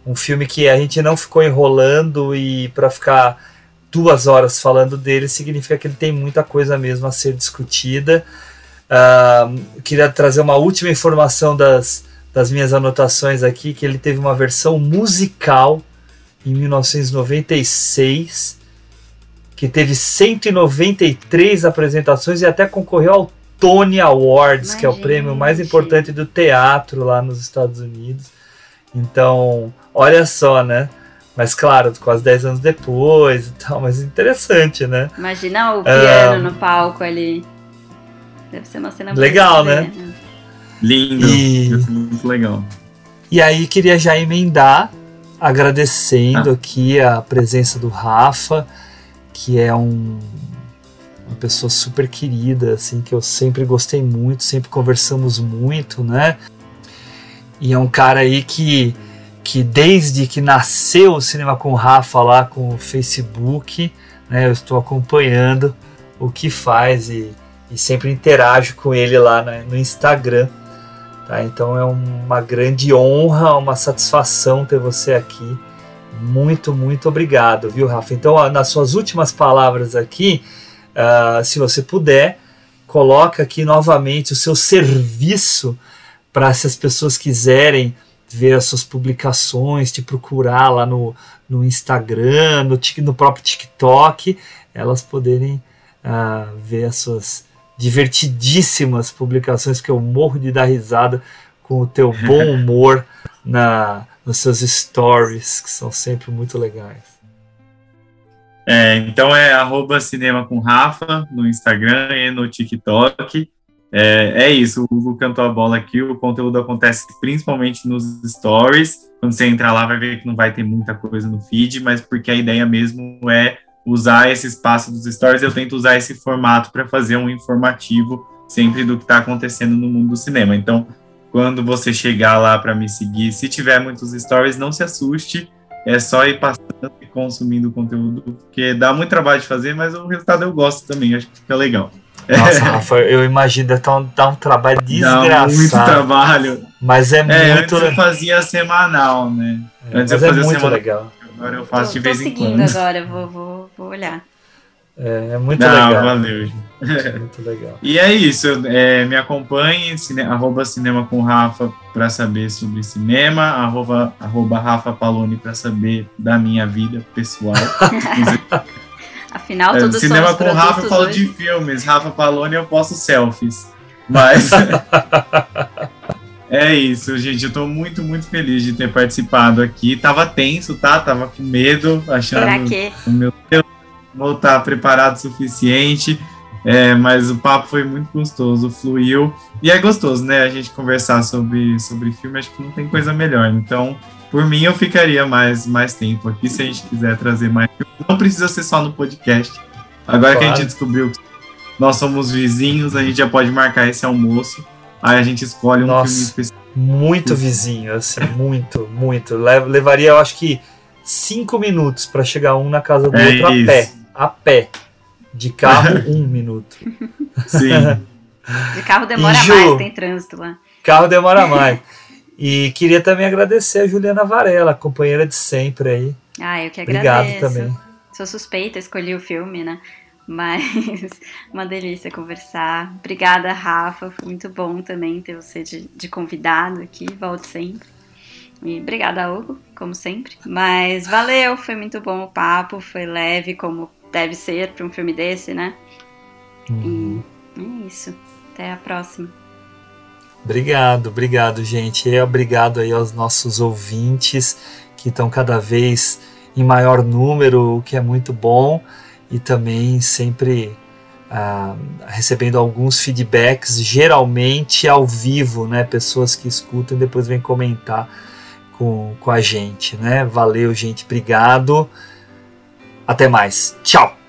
Um filme que a gente não ficou enrolando e para ficar duas horas falando dele significa que ele tem muita coisa mesmo a ser discutida. Ah, queria trazer uma última informação das, das minhas anotações aqui, que ele teve uma versão musical em 1996, que teve 193 apresentações e até concorreu ao Tony Awards, que é o prêmio mais importante do teatro lá nos Estados Unidos. Então, olha só, né? Mas claro, quase 10 anos depois e tal, mas interessante, né? Imagina o piano Ah. no palco ali. Deve ser uma cena Legal, né? ver, Lindo. E- é muito legal. E aí queria já emendar, agradecendo aqui a presença do Rafa, que é um, uma pessoa super querida, assim, que eu sempre gostei muito, sempre conversamos muito, né? E é um cara aí que, que desde que nasceu o Cinema com o Rafa lá com o Facebook, né, eu estou acompanhando o que faz e, e sempre interajo com ele lá né, no Instagram. Tá? Então é uma grande honra, uma satisfação ter você aqui. Muito, muito obrigado, viu, Rafa? Então, nas suas últimas palavras aqui, ah, se você puder, coloca aqui novamente o seu serviço para se as pessoas quiserem ver as suas publicações, te procurar lá no, no Instagram, no, no próprio TikTok, elas poderem ah, ver as suas divertidíssimas publicações, que eu morro de dar risada com o teu bom humor na, nos seus stories, que são sempre muito legais. É, então é arroba cinema com Rafa no Instagram e no TikTok. É, é isso, o Hugo cantou a bola aqui, o conteúdo acontece principalmente nos stories. Quando você entrar lá, vai ver que não vai ter muita coisa no feed, mas porque a ideia mesmo é usar esse espaço dos stories, eu tento usar esse formato para fazer um informativo sempre do que está acontecendo no mundo do cinema. Então, quando você chegar lá para me seguir, se tiver muitos stories, não se assuste, é só ir passando e consumindo o conteúdo, porque dá muito trabalho de fazer, mas o resultado eu gosto também, acho que fica legal. Nossa, Rafa, eu imagino, dar um, dar um trabalho desgraçado. Dá muito trabalho. Mas é, É, muito, antes eu fazia semanal, né? É, antes mas eu é fazia muito semanal. legal. Agora eu faço Tô, de vez em seguindo quando. agora, vou, vou, vou olhar. é, é muito Não, legal. valeu. Muito legal. E é isso, é, me acompanhe, cine, arroba cinema com Rafa para saber sobre cinema, arroba, arroba Rafa Paloni para saber da minha vida pessoal. Afinal, É, tudo cinema são os com Rafa eu falo hoje. de filmes, Rafa Paloni eu posto selfies. Mas é isso, gente. Eu tô muito, muito feliz de ter participado aqui. Tava tenso, tá? Tava com medo, achando. Meu Deus, vou estar preparado o suficiente. É, mas o papo foi muito gostoso, fluiu. E é gostoso, né? A gente conversar sobre, sobre filme, acho que não tem coisa melhor. Então, por mim, eu ficaria mais, mais tempo aqui se a gente quiser trazer mais filme. Não precisa ser só no podcast. Agora que a Claro. gente descobriu que nós somos vizinhos, a gente já pode marcar esse almoço. Aí a gente escolhe um Nossa. filme específico. Muito vizinho, assim, muito, muito. Le- Levaria, eu acho que cinco minutos para chegar um na casa do É outro a isso. pé. A pé. De carro, um minuto. Sim. De carro demora Ju, mais, tem trânsito lá. Carro demora mais. E queria também agradecer a Juliana Varela, companheira de sempre aí. Ah, eu que Obrigado agradeço. também. Sou suspeita, escolhi o filme, né? Mas uma delícia conversar. Obrigada, Rafa. Foi muito bom também ter você de, de convidado aqui. Volte sempre. E obrigada, Hugo, como sempre. Mas valeu, foi muito bom o papo, foi leve, como deve ser para um filme desse, né? Uhum. E é isso. Até a próxima. Obrigado, obrigado, gente. E obrigado aí aos nossos ouvintes que estão cada vez em maior número, o que é muito bom, e também sempre ah, recebendo alguns feedbacks, geralmente ao vivo, né? Pessoas que escutam e depois vêm comentar com, com a gente, né? Valeu, gente, obrigado. Até mais. Tchau!